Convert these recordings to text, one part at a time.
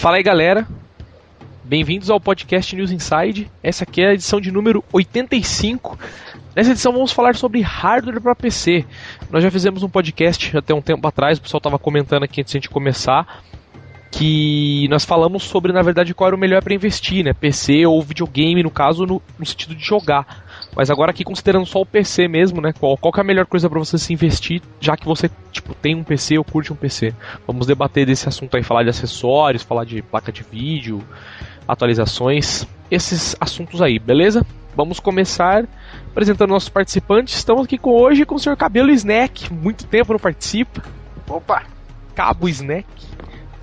Fala aí, galera. Bem-vindos ao podcast News Inside. Essa aqui é a edição de número 85. Nessa edição vamos falar sobre hardware para PC. Nós já fizemos um podcast até um tempo atrás, o pessoal estava comentando aqui antes de a gente começar, que nós falamos sobre, na verdade, qual era o melhor para investir, né? PC ou videogame, no caso, no, no, sentido de jogar. Mas agora aqui considerando só o PC mesmo, né? Qual, qual é a melhor coisa para você se investir, já que você tipo tem um PC ou curte um PC? Vamos debater desse assunto aí, falar de acessórios, falar de placa de vídeo, atualizações, esses assuntos aí, beleza? Vamos começar apresentando nossos participantes. Estamos aqui com hoje com o senhor Cabelo Snack. Muito tempo não participa. Opa! Cabo Snack.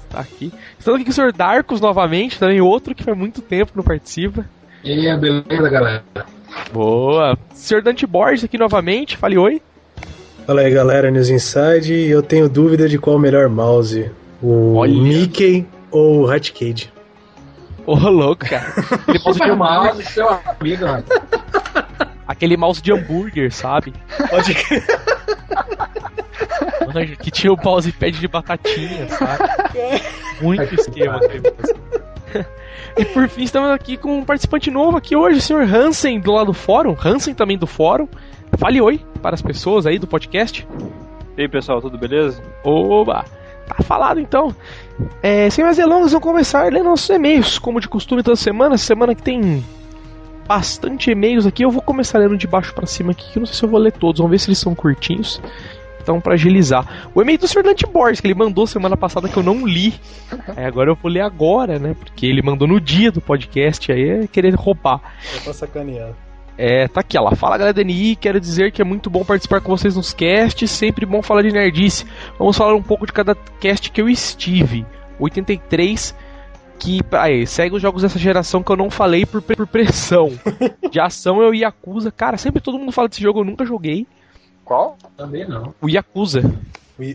Está aqui. Estamos aqui com o senhor Darkos novamente, também outro que faz muito tempo não participa. E aí, beleza, galera? Boa. Senhor Dante Borges aqui novamente. Fale oi. Fala aí, galera, News Inside. Eu tenho dúvida de qual o melhor mouse. O Olha. Mickey ou o Hatcade. Ô, oh, louco, cara. Aquele mouse de mouse, seu amigo, mano. Aquele mouse de hambúrguer, sabe? Pode que tinha o mousepad de batatinha, sabe? Muito esquema. E por fim, estamos aqui com um participante novo aqui hoje, o senhor Hansen, do lado do fórum. Hansen também do fórum. Fale oi para as pessoas aí do podcast. E aí, pessoal, tudo beleza? Oba! Tá falado então. É, sem mais delongas, vamos começar lendo nossos e-mails, como de costume toda semana. Semana que tem bastante e-mails aqui, eu vou começar lendo de baixo para cima aqui, que eu não sei se eu vou ler todos, vamos ver se eles são curtinhos. Então, para agilizar. O e-mail do Sr. Dante Borges, que ele mandou semana passada que eu não li. É, agora eu vou ler agora, né? Porque ele mandou no dia do podcast, aí é querer roubar. É pra sacanear. É, tá aqui, ela fala galera DNI, quero dizer que é muito bom participar com vocês nos casts, sempre bom falar de nerdice. Vamos falar um pouco de cada cast que eu estive. 83 que aí, segue os jogos dessa geração que eu não falei por, por pressão. De ação eu Yakuza, cara, sempre todo mundo fala desse jogo, eu nunca joguei. Qual? Também não. O Yakuza.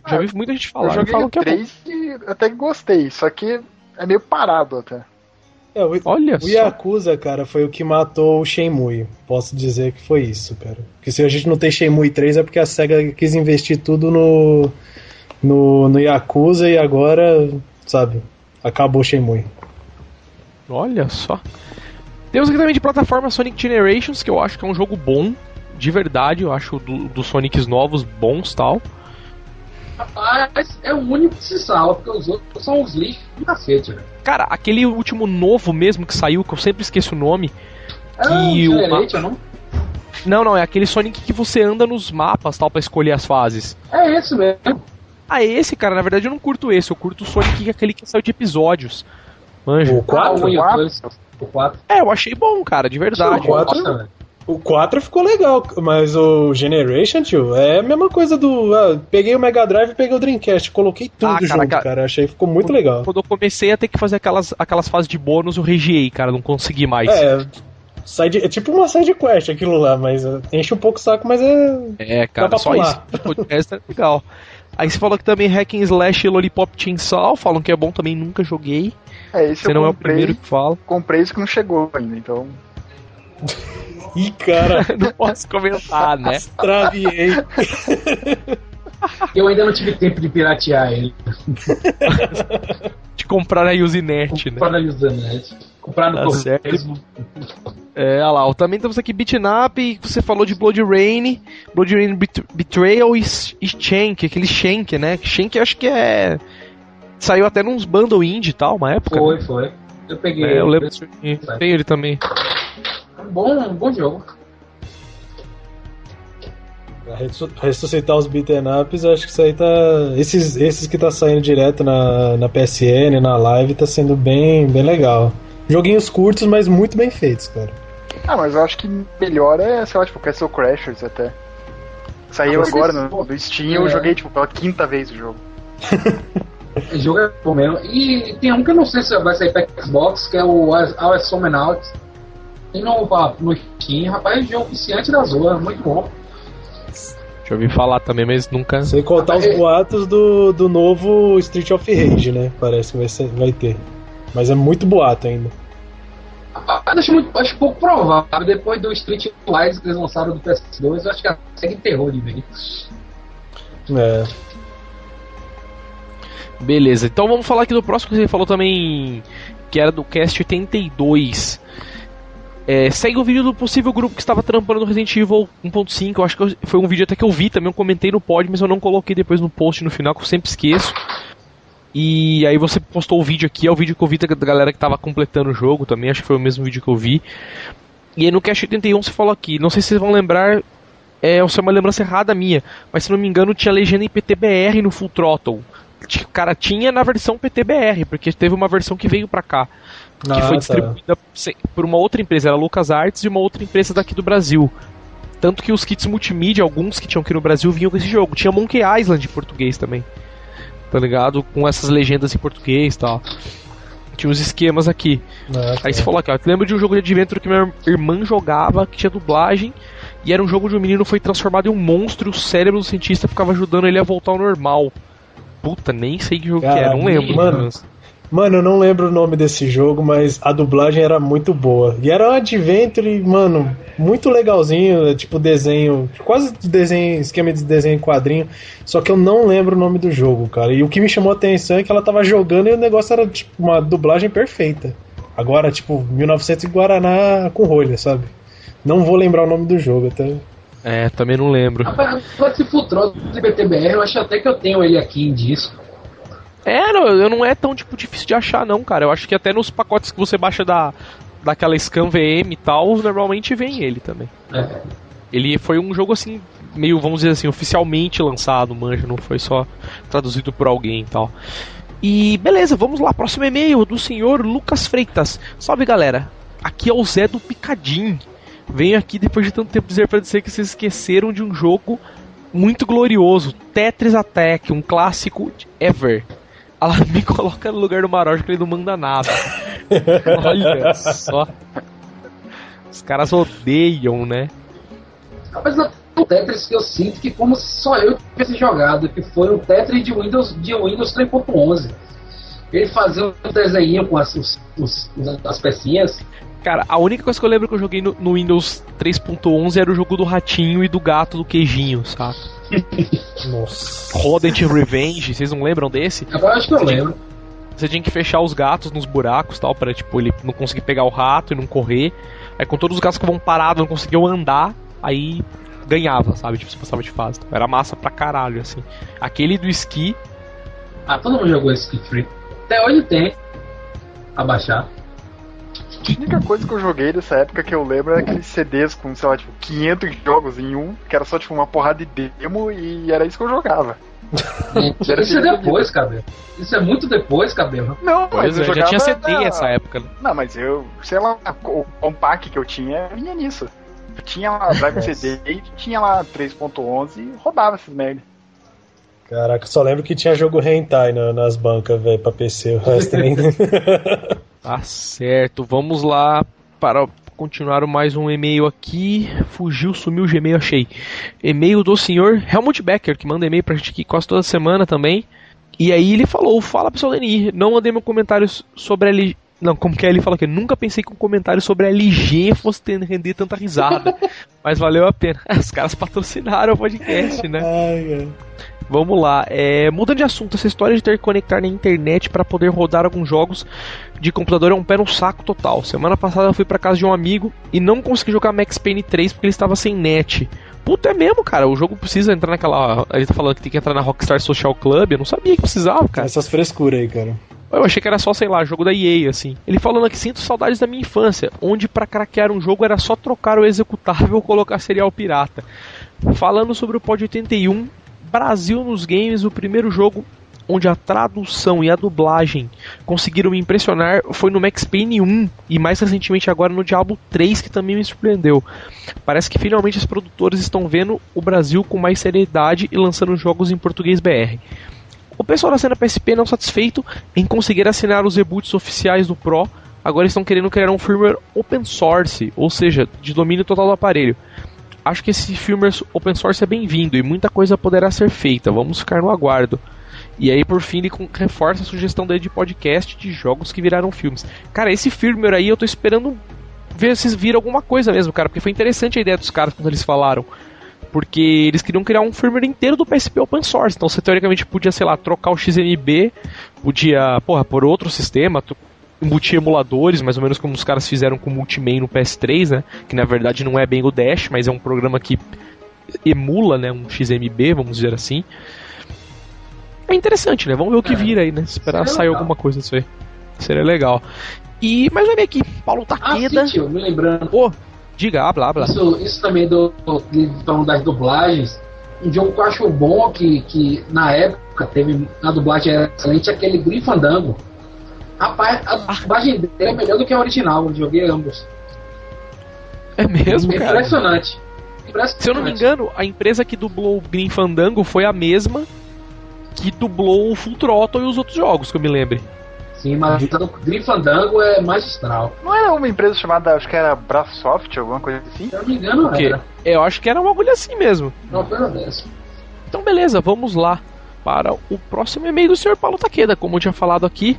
Já vi muita gente falar. Eu joguei o 3 é e até que gostei, só que é meio parado até. É, o, Olha o Yakuza, cara, foi o que matou o Shenmue. Posso dizer que foi isso, cara. Porque se a gente não tem Shenmue 3 é porque a SEGA quis investir tudo no, no, no Yakuza e agora, sabe, acabou o Shenmue. Olha só. Temos aqui também de plataforma Sonic Generations, que eu acho que é um jogo bom, de verdade, eu acho dos do Sonics novos bons tal. Rapaz, é o único que se salva, porque os outros são os lixos do cacete, velho. Cara, aquele último novo mesmo que saiu, que eu sempre esqueço o nome. É que o não? Não, não, é aquele Sonic que você anda nos mapas tal para escolher as fases. É esse mesmo. Ah, esse, cara, na verdade eu não curto esse, eu curto o Sonic aquele que saiu de episódios. Manja. O 4? Ah, o 4? É, eu achei bom, cara, de verdade. O 4, o 4 ficou legal, mas o Generation, tio, é a mesma coisa do. Ah, peguei o Mega Drive e peguei o Dreamcast, coloquei tudo ah, cara, junto, cara. cara. Achei ficou muito quando, legal. Quando eu comecei a ter que fazer aquelas, aquelas fases de bônus, eu regiei, cara, não consegui mais. É. Side, é tipo uma side quest aquilo lá, mas uh, enche um pouco o saco, mas é. É, cara, só pular. isso. O podcast é legal. Aí você falou que também Hack and Slash e Lollipop Chainsaw, falam que é bom também, nunca joguei. É, esse você não comprei, é o primeiro que fala. Comprei isso que não chegou ainda, então. Ih, cara. não posso comentar, né? Extraviei. Eu ainda não tive tempo de piratear ele. de comprar na Usenet, né? Comprar na Usenet. Comprar no tá correio. É, olha lá, também temos aqui Beatnap, você falou de Blood Rain, Blood Rain Betrayal e, e Shank, aquele Shank, né? Shank acho que é... Saiu até nos bundle indie e tal, uma época. Foi, né? foi. Eu peguei. É, eu lembro. Tem ele também bom, um bom jogo. Ressuscitar os beaten ups, acho que isso aí tá. Esses, esses que tá saindo direto na, na PSN, na live, tá sendo bem, bem legal. Joguinhos curtos, mas muito bem feitos, cara. Ah, mas eu acho que melhor é, sei lá, tipo, Castle Crashers até. Saiu ah, agora no, no Steam e é. eu joguei, tipo, pela quinta vez o jogo. o jogo é bom mesmo. E tem um que eu não sei se vai sair pra Xbox, que é o Our Summon Out tem no, no Steam, rapaz, jogo viciante da Zoa, muito bom. Já ouvi falar também, mas nunca. Sem contar os boatos do, do novo Street of Rage, né? Parece que vai, ser, vai ter. Mas é muito boato ainda. Rapaz, acho, muito, acho pouco provável. Depois do Street Fighter que eles lançaram do PS2, eu acho que segue terror de vez. É. Beleza, então vamos falar aqui do próximo que você falou também, que era do Cast 82. É, segue o vídeo do possível grupo que estava trampando no Resident Evil 1.5. Eu acho que foi um vídeo até que eu vi também, eu comentei no pod, mas eu não coloquei depois no post no final, que eu sempre esqueço. E aí você postou o vídeo aqui, é o vídeo que eu vi da galera que estava completando o jogo também, acho que foi o mesmo vídeo que eu vi. E aí no Cast 81 você falou aqui, não sei se vocês vão lembrar, é, é uma lembrança errada minha, mas se não me engano tinha legenda em PTBR no Full Throttle. Cara, tinha na versão PTBR, porque teve uma versão que veio pra cá. Que ah, foi tá. distribuída tá. por uma outra empresa, era Lucas Arts e uma outra empresa daqui do Brasil. Tanto que os kits multimídia, alguns que tinham aqui no Brasil, vinham com esse jogo. Tinha Monkey Island em português também. Tá ligado? Com essas legendas em português e tal. Tinha uns esquemas aqui. Ah, Aí você falou aqui, ó, lembro de um jogo de adventure que minha irmã jogava, que tinha dublagem, e era um jogo de um menino foi transformado em um monstro e o cérebro do cientista ficava ajudando ele a voltar ao normal. Puta, nem sei que jogo que era, não lembro. Mano, mano, eu não lembro o nome desse jogo, mas a dublagem era muito boa. E era um adventure, mano, muito legalzinho, tipo desenho, quase desenho, esquema de desenho em quadrinho. Só que eu não lembro o nome do jogo, cara. E o que me chamou a atenção é que ela tava jogando e o negócio era tipo uma dublagem perfeita. Agora, tipo, 1900 e Guaraná com rolha, sabe? Não vou lembrar o nome do jogo, até. É, também não lembro. Rapaz, esse Futrol de BTBR, eu acho até que eu tenho ele aqui em disco. É, não, eu não é tão tipo difícil de achar não, cara. Eu acho que até nos pacotes que você baixa da daquela Scan VM e tal, normalmente vem ele também. É. Ele foi um jogo assim, meio, vamos dizer assim, oficialmente lançado, manja, não foi só traduzido por alguém e tal. E beleza, vamos lá, próximo e-mail do senhor Lucas Freitas. Salve galera, aqui é o Zé do Picadinho. Venho aqui depois de tanto tempo dizer para dizer que vocês esqueceram de um jogo muito glorioso, Tetris Attack, um clássico ever. Ela me coloca no lugar do Maroja que ele não manda nada. Olha só. Os caras odeiam, né? Mas o Tetris que eu sinto que como só eu tivesse jogado, que foi o Tetris de Windows, de Windows 3.11. Ele fazia um desenho com as, os, os, as pecinhas Cara, a única coisa que eu lembro que eu joguei no, no Windows 3.11 era o jogo do ratinho e do gato do queijinho, sabe? Nossa. Rodent Revenge, vocês não lembram desse? Eu acho que eu lembro. Você tinha que fechar os gatos nos buracos tal, para tipo, ele não conseguir pegar o rato e não correr. Aí com todos os gatos que vão parados, não conseguiam andar, aí ganhava, sabe? Tipo, você passava de fase. Era massa pra caralho, assim. Aquele do esqui. Ah, todo mundo jogou ski free. Até hoje tem. Abaixar. A única coisa que eu joguei dessa época que eu lembro era aqueles CDs com, sei lá, tipo, 500 jogos em um, que era só, tipo, uma porrada de demo e era isso que eu jogava. isso é depois, cabelo. Isso é muito depois, cabelo. Não, mas eu, eu já tinha CD nessa época. Né? Não, mas eu, sei lá, o compact que eu tinha vinha nisso. Eu tinha lá Drive CD e tinha lá 3.11 e rodava essas merda. Caraca, só lembro que tinha jogo hentai nas bancas, velho, pra PC, o resto nem. Tá certo, vamos lá para continuar mais um e-mail aqui. Fugiu, sumiu o Gmail, achei. E-mail do senhor Helmut Becker, que manda e-mail pra gente aqui quase toda semana também. E aí ele falou: Fala pessoal Deni, não mandei meu comentário sobre a LG. Não, como que é? Ele falou que nunca pensei que um comentário sobre a LG fosse ter, render tanta risada. mas valeu a pena. Os caras patrocinaram o podcast, né? Ai, ai. Vamos lá. É, mudando de assunto, essa história de ter que conectar na internet para poder rodar alguns jogos de computador é um pé no saco total. Semana passada eu fui para casa de um amigo e não consegui jogar Max Payne 3 porque ele estava sem net. Puta, é mesmo, cara. O jogo precisa entrar naquela. Ele tá falando que tem que entrar na Rockstar Social Club. Eu não sabia que precisava, cara. Essas frescuras aí, cara. Eu achei que era só, sei lá, jogo da EA, assim. Ele falando aqui, sinto saudades da minha infância, onde para craquear um jogo era só trocar o executável ou colocar serial pirata. Falando sobre o Pod 81, Brasil nos games, o primeiro jogo onde a tradução e a dublagem conseguiram me impressionar foi no Max Payne 1 e mais recentemente agora no Diablo 3 que também me surpreendeu. Parece que finalmente os produtores estão vendo o Brasil com mais seriedade e lançando jogos em português BR. O pessoal da cena PSP não satisfeito em conseguir assinar os reboots oficiais do Pro, agora estão querendo criar um firmware open source, ou seja, de domínio total do aparelho. Acho que esse firmware open source é bem-vindo e muita coisa poderá ser feita, vamos ficar no aguardo. E aí, por fim, ele reforça a sugestão dele de podcast de jogos que viraram filmes. Cara, esse firmware aí eu tô esperando ver se viram alguma coisa mesmo, cara, porque foi interessante a ideia dos caras quando eles falaram. porque eles queriam criar um firmware inteiro do PSP open source. Então você teoricamente podia, sei lá, trocar o XMB, podia, porra, por outro sistema, embutir emuladores, mais ou menos como os caras fizeram com o Multiman no PS3, né? Que na verdade não é bem o Dash, mas é um programa que emula, né, um XMB, vamos dizer assim. É interessante, né? Vamos ver o que é. vira aí, né? Esperar sair legal. alguma coisa disso aí. Seria legal. E, mas olha aqui, Paulo Taqueda. Ah, sim, tio, me lembrando. Pô, diga, habla, habla. Isso, isso também do, do, das dublagens. Um jogo que eu acho bom, que, que na época teve a dublagem excelente, é aquele Grim Fandango. Rapaz, a ah. dublagem dele é melhor do que a original, eu joguei ambos. É mesmo, cara? Impressionante. Se eu não me engano, a empresa que dublou o Green Fandango foi a mesma que dublou o Full Throttle e os outros jogos, que eu me lembre. Sim, mas o Green Fandango é magistral. Não era uma empresa chamada, acho que era Brasoft, alguma coisa assim? Se eu não me engano, era. Eu acho que era uma agulha assim mesmo. Não, pelo menos. Então, beleza, vamos lá para o próximo e-mail do Sr. Paulo Taqueda. Como eu tinha falado aqui,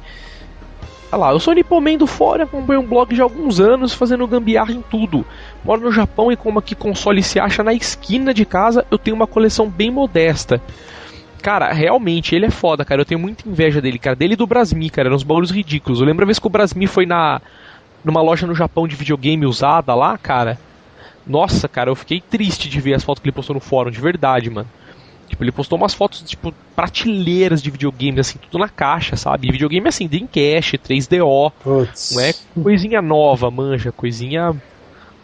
Olha lá, eu sou Nipoman do fora, acompanho um blog de alguns anos fazendo gambiarra em tudo. Moro no Japão e como aqui console se acha na esquina de casa, eu tenho uma coleção bem modesta. Cara, realmente, ele é foda, cara. Eu tenho muita inveja dele, cara. Dele e do Brasmi, cara. Eram uns bagulhos ridículos. Eu lembro a vez que o Brasmi foi na numa loja no Japão de videogame usada lá, cara. Nossa, cara, eu fiquei triste de ver as fotos que ele postou no fórum, de verdade, mano. Tipo, ele postou umas fotos, tipo, prateleiras de videogame, assim, tudo na caixa, sabe? E videogame, assim, Dreamcast, 3DO. Puts. Não é coisinha nova, manja, coisinha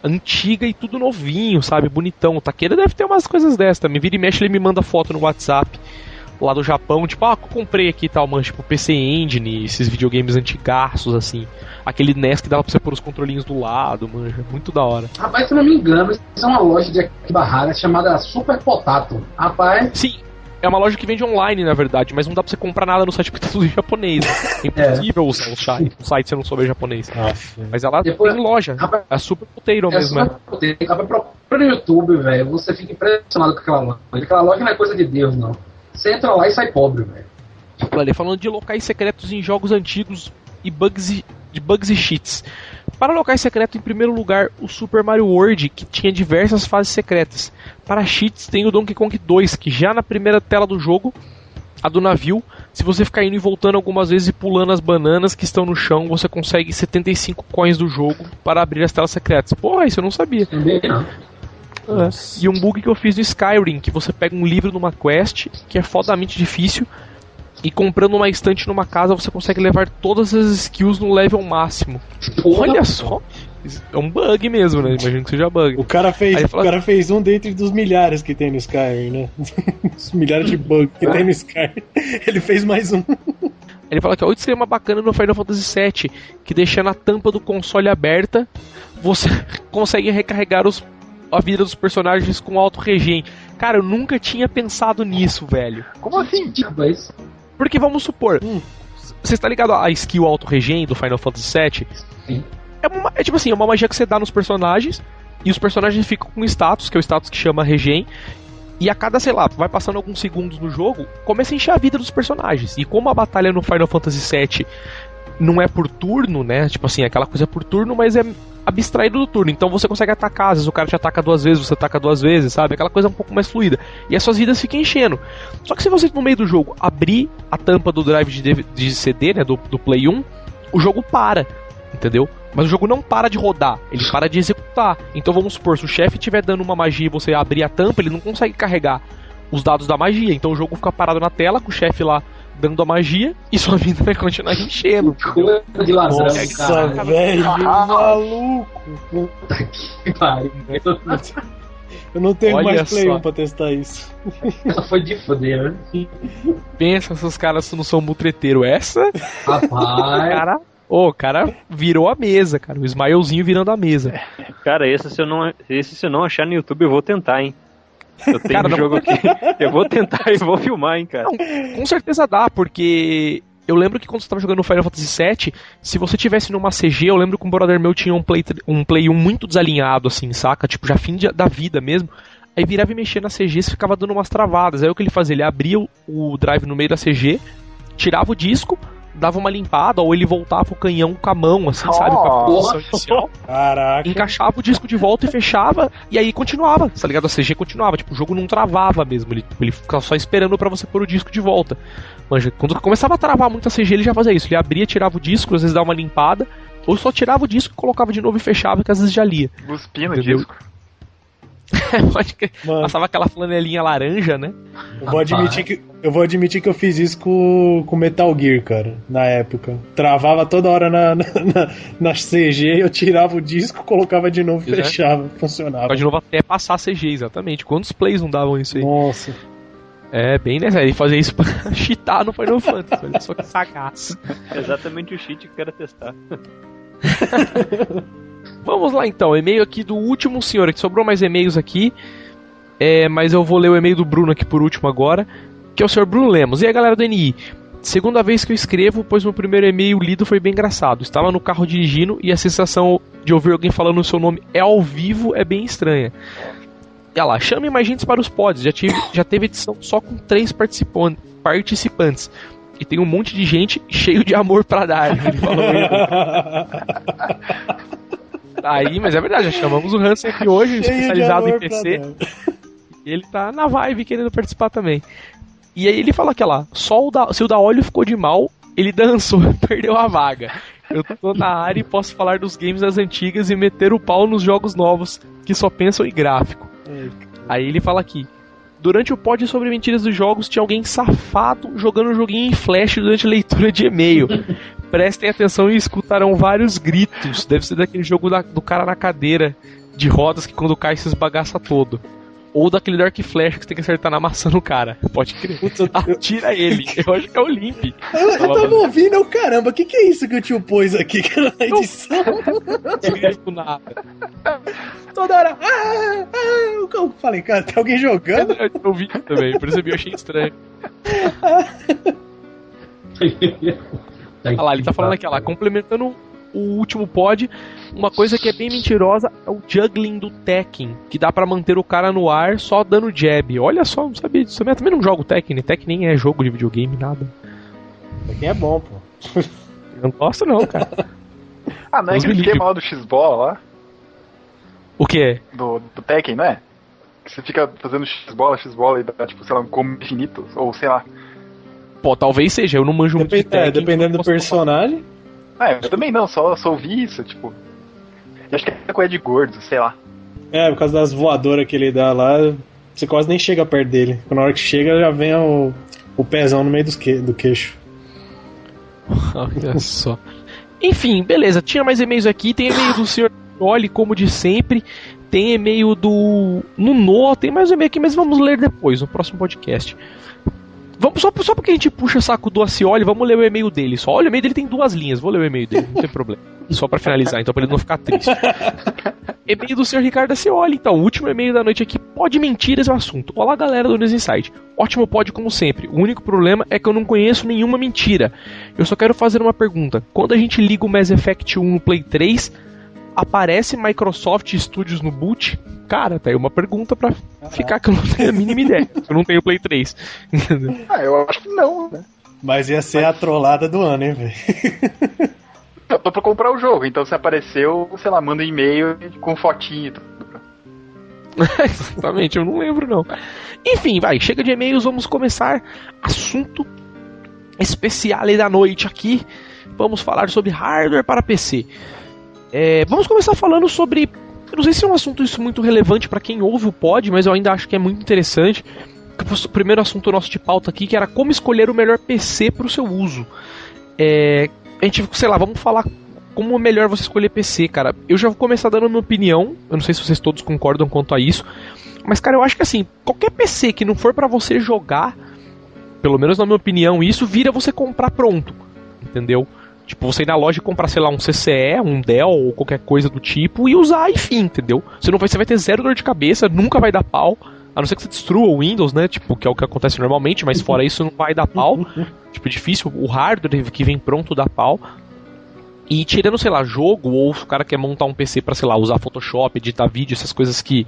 antiga e tudo novinho, sabe? Bonitão. O Taqueira deve ter umas coisas dessas também. Vira e mexe, ele me manda foto no WhatsApp lá do Japão, tipo, ah, comprei aqui tal, mano, tipo PC Engine, esses videogames antigaços, assim. Aquele NES que dava pra você pôr os controlinhos do lado, manja, muito da hora. Rapaz, se eu não me engano, isso é uma loja de Akibarara chamada Super Potato. Rapaz. Sim, é uma loja que vende online, na verdade, mas não dá pra você comprar nada no site porque tá tudo em japonês. Né? É impossível é. usar o site, o site se não souber japonês. Ah, mas ela Depois, tem loja. Rapaz, é super puteiro é mesmo. Super puteiro. Procura no YouTube, velho. Você fica impressionado com aquela loja. Aquela loja não é coisa de Deus, não. Você entra lá e sai pobre, velho. Olha, falando de locais secretos em jogos antigos e bugs e, de bugs e cheats. Para locais secretos, em primeiro lugar, o Super Mario World, que tinha diversas fases secretas. Para cheats, tem o Donkey Kong 2, que já na primeira tela do jogo, a do navio, se você ficar indo e voltando algumas vezes e pulando as bananas que estão no chão, você consegue 75 coins do jogo para abrir as telas secretas. Porra, isso eu não sabia. É. E um bug que eu fiz no Skyrim, que você pega um livro numa quest, que é fodamente difícil, e comprando uma estante numa casa você consegue levar todas as skills no level máximo. Olha só! É um bug mesmo, né? Imagino que seja bug. O cara fez, fala... o cara fez um dentre dos milhares que tem no Skyrim, né? Os milhares de bugs que tem no Skyrim. Ele fez mais um. Ele fala que outro sistema bacana no Final Fantasy VII, que deixando a tampa do console aberta, você consegue recarregar os a vida dos personagens com auto regen. Cara, eu nunca tinha pensado nisso, velho. Como assim? Tipo, isso? Porque vamos supor, hum, você está ligado à skill auto regen do Final Fantasy VII? Sim. É, uma, é tipo assim, é uma magia que você dá nos personagens e os personagens ficam com status, que é o status que chama regen. E a cada, sei lá, vai passando alguns segundos no jogo, começa a encher a vida dos personagens. E como a batalha no Final Fantasy VII não é por turno, né? Tipo assim, aquela coisa por turno, mas é abstraído do turno. Então você consegue atacar, às vezes o cara te ataca duas vezes, você ataca duas vezes, sabe? Aquela coisa um pouco mais fluida. E as suas vidas ficam enchendo. Só que se você no meio do jogo abrir a tampa do drive de, de CD, né? Do, do Play 1, o jogo para. Entendeu? Mas o jogo não para de rodar, ele para de executar. Então vamos supor, se o chefe estiver dando uma magia e você abrir a tampa, ele não consegue carregar os dados da magia. Então o jogo fica parado na tela com o chefe lá dando a magia e sua vida vai continuar enchendo. de ladrão, Nossa, velho, maluco. Puta que pariu. Eu não tenho Olha mais Play só. 1 pra testar isso. Essa foi de foder, né? Pensa se os caras não são mutreteiro. Essa? Rapaz. Cara, Ô, oh, cara virou a mesa, cara. O Smilezinho virando a mesa. Cara, esse se eu não, esse se eu não achar no YouTube, eu vou tentar, hein? Eu tenho cara, um jogo aqui. Eu vou tentar e vou filmar, hein, cara. Não, com certeza dá, porque eu lembro que quando você tava jogando Final Fantasy VII, se você tivesse numa CG, eu lembro que um brother meu tinha um Play, um play 1 muito desalinhado, assim, saca? Tipo, já fim de, da vida mesmo. Aí virava e mexia na CG e ficava dando umas travadas. Aí o que ele fazia? Ele abria o, o drive no meio da CG, tirava o disco, dava uma limpada, ou ele voltava o canhão com a mão, assim, oh, sabe? Com a posição inicial. Caraca. Encaixava o disco de volta e fechava, e aí continuava, tá ligado? A CG continuava, tipo, o jogo não travava mesmo, ele, ele ficava só esperando para você pôr o disco de volta. Manja, quando começava a travar muito a CG, ele já fazia isso. Ele abria, tirava o disco, às vezes dava uma limpada, ou só tirava o disco, colocava de novo e fechava, que às vezes já lia. Cuspindo o disco. Pode que passava aquela flanelinha laranja, né? Eu vou, admitir que, eu vou admitir que eu fiz isso com, com Metal Gear, cara, na época. Travava toda hora na, na, na, na CG, eu tirava o disco, colocava de novo e fechava. Funcionava. De novo até passar a CG, exatamente. Quantos plays não davam isso aí? Nossa. É, bem né? Ele fazia isso pra cheatar no Final Fantasy, olha só que sagaz. Exatamente o cheat que eu quero testar. Vamos lá então, e-mail aqui do último senhor, que sobrou mais e-mails aqui, é, mas eu vou ler o e-mail do Bruno aqui por último agora, que é o senhor Bruno Lemos. E aí galera do NI, segunda vez que eu escrevo, pois meu primeiro e-mail lido foi bem engraçado. Estava no carro dirigindo e a sensação de ouvir alguém falando o seu nome é ao vivo é bem estranha. E olha lá, chame mais gente para os pods, já, tive, já teve edição só com três participantes. E tem um monte de gente cheio de amor para dar. Ele falou Aí, mas é verdade, já chamamos o Hansen aqui hoje, Cheio especializado em PC. Ele tá na vibe querendo participar também. E aí ele fala que lá, só o da, se o da óleo ficou de mal, ele dançou, perdeu a vaga. Eu tô na área e posso falar dos games das antigas e meter o pau nos jogos novos que só pensam em gráfico. Aí ele fala aqui. Durante o pod sobre mentiras dos jogos, tinha alguém safado jogando um joguinho em flash durante a leitura de e-mail. Prestem atenção e escutarão vários gritos. Deve ser daquele jogo da, do cara na cadeira de rodas que quando cai se esbagaça todo. Ou daquele Dark Flash que você tem que acertar na maçã no cara. Pode crer. Puta, Atira ele. Eu acho que é o Limp. Eu, eu tava ouvindo, caramba, o que, que é isso que o tio pôs aqui na edição? Não nada. Toda hora. Ah, ah, eu falei, cara, tem alguém jogando? Eu, eu ouvi também, percebi, eu achei estranho. Olha lá, ele tá falando aqui, lá, complementando o último pod, uma coisa que é bem mentirosa é o juggling do Tekken, que dá para manter o cara no ar só dando jab. Olha só, não sabia disso. Eu também não jogo Tekken, Tekken nem é jogo de videogame, nada. Tekken é bom, pô. Eu não gosto não, cara. ah, não é aquele esquema lá do X-Bola lá? O que? Do, do Tekken, não é? Que você fica fazendo X-Bola, X-Bola e dá, tipo, sei lá, um combo infinito, ou sei lá. Pô, talvez seja, eu não manjo Dep muito de Tekken, É, dependendo do personagem. Ah, eu também não, só, só ouvi isso, tipo. Eu acho que é coisa de gordo, sei lá. É, por causa das voadoras que ele dá lá, você quase nem chega perto dele. Na hora que chega, já vem o, o pezão no meio do, que, do queixo. Olha só. Enfim, beleza. Tinha mais e-mails aqui. Tem e-mail do senhor Oli, como de sempre. Tem e-mail do Nuno. Tem mais um e-mail aqui, mas vamos ler depois, no próximo podcast. Vamos, só, só porque a gente puxa saco do Acioli, vamos ler o e-mail dele. Só olha, o e-mail dele tem duas linhas. Vou ler o e-mail dele, não tem problema. Só para finalizar, então, pra ele não ficar triste. e-mail do senhor Ricardo Acioli, então, o último e-mail da noite aqui. Pode mentiras é o assunto. Olá, galera do News Insight. Ótimo pode, como sempre. O único problema é que eu não conheço nenhuma mentira. Eu só quero fazer uma pergunta. Quando a gente liga o Mass Effect 1 no Play 3, aparece Microsoft Studios no boot? Cara, tá aí uma pergunta pra ficar que eu não tenho a mínima ideia. Eu não tenho Play 3. ah, eu acho que não, né? Mas ia ser a trollada do ano, hein, velho? Eu tô pra comprar o jogo, então se apareceu, sei lá, manda um e-mail com fotinho e tudo. Exatamente, eu não lembro não. Enfim, vai, chega de e-mails, vamos começar assunto especial da noite aqui. Vamos falar sobre hardware para PC. É, vamos começar falando sobre. Eu não sei se é um assunto isso muito relevante para quem ouve o pod, mas eu ainda acho que é muito interessante. O primeiro assunto nosso de pauta aqui, que era como escolher o melhor PC para o seu uso. É, a gente, sei lá, vamos falar como é melhor você escolher PC, cara. Eu já vou começar dando minha opinião. Eu não sei se vocês todos concordam quanto a isso. Mas, cara, eu acho que assim, qualquer PC que não for para você jogar, pelo menos na minha opinião, isso vira você comprar pronto. Entendeu? Tipo, você ir na loja e comprar, sei lá, um CCE, um Dell ou qualquer coisa do tipo e usar, enfim, entendeu? Você não vai, você vai ter zero dor de cabeça, nunca vai dar pau. A não ser que você destrua o Windows, né? Tipo, que é o que acontece normalmente, mas fora isso não vai dar pau. tipo, difícil. O hardware que vem pronto dá pau. E tirando, sei lá, jogo, ou o cara quer montar um PC para sei lá, usar Photoshop, editar vídeo, essas coisas que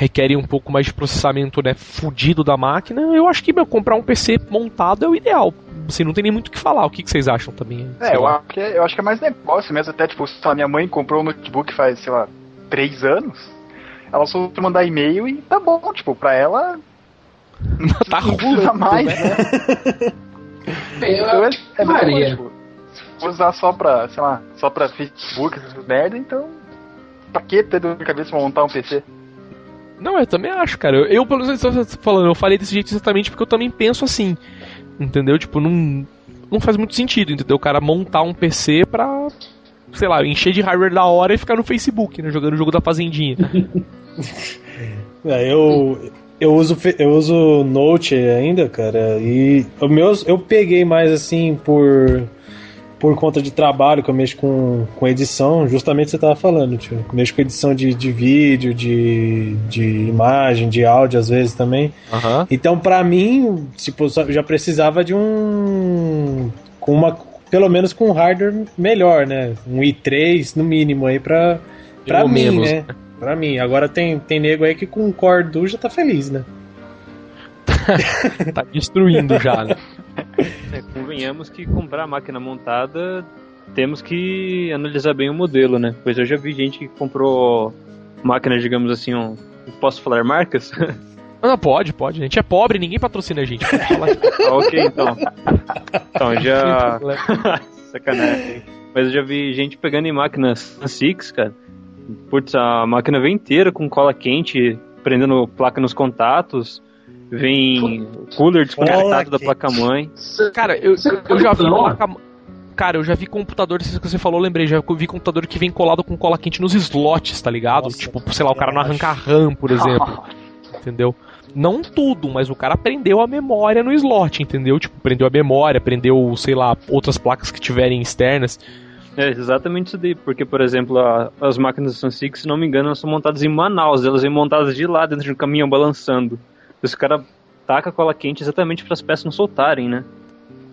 requerem um pouco mais de processamento, né, fudido da máquina, eu acho que, meu, comprar um PC montado é o ideal. Assim, não tem nem muito o que falar. O que, que vocês acham também? É, eu acho, que, é, eu acho que é mais negócio mesmo. Até, tipo, a minha mãe comprou um notebook faz, sei lá, três anos. Ela só mandar e-mail e tá bom, tipo, pra ela. tá ruim mais, né? né? eu, eu, é, Maria. Tipo, se for usar só pra, sei lá, só pra Facebook, essas merda, então. Pra que ter dor de cabeça pra montar um PC? Não, eu também acho, cara. Eu, eu pelo menos, eu falando, eu falei desse jeito exatamente porque eu também penso assim. Entendeu? Tipo, não, não faz muito sentido, entendeu? O cara montar um PC pra, sei lá, encher de hardware da hora e ficar no Facebook, né? Jogando o jogo da Fazendinha. é, eu, eu uso, eu uso Note ainda, cara, e o meus eu peguei mais assim por por conta de trabalho que eu mexo com, com edição, justamente você estava falando, tio. Eu mexo com edição de, de vídeo, de, de imagem, de áudio às vezes também. Uhum. Então, para mim, tipo, já precisava de um. com uma. pelo menos com um hardware melhor, né? Um i3 no mínimo aí pra, pra mim, menos. né? Pra mim. Agora tem, tem nego aí que com um Core Duo já tá feliz, né? tá destruindo já, né? É, convenhamos que comprar a máquina montada temos que analisar bem o modelo, né? Pois eu já vi gente que comprou máquinas, digamos assim, um, posso falar marcas? Não, pode, pode. A gente é pobre, ninguém patrocina a gente. ah, ok, então. Então, já. Sacanagem. Mas eu já vi gente pegando em máquinas Six, cara. Putz, a máquina vem inteira com cola quente, prendendo placa nos contatos. Vem cooler desconectado da placa-mãe. Cara, eu, eu já vi placa Cara, eu já vi computador, isso que você falou, lembrei, já vi computador que vem colado com cola quente nos slots, tá ligado? Nossa, tipo, sei lá, o cara não arranca RAM, por exemplo. entendeu? Não tudo, mas o cara prendeu a memória no slot, entendeu? Tipo, prendeu a memória, prendeu, sei lá, outras placas que tiverem externas. É exatamente isso daí, porque, por exemplo, a, as máquinas da Sun se não me engano, elas são montadas em Manaus, elas vêm montadas de lá dentro de um caminhão balançando. Esse cara taca cola quente exatamente para as peças não soltarem, né?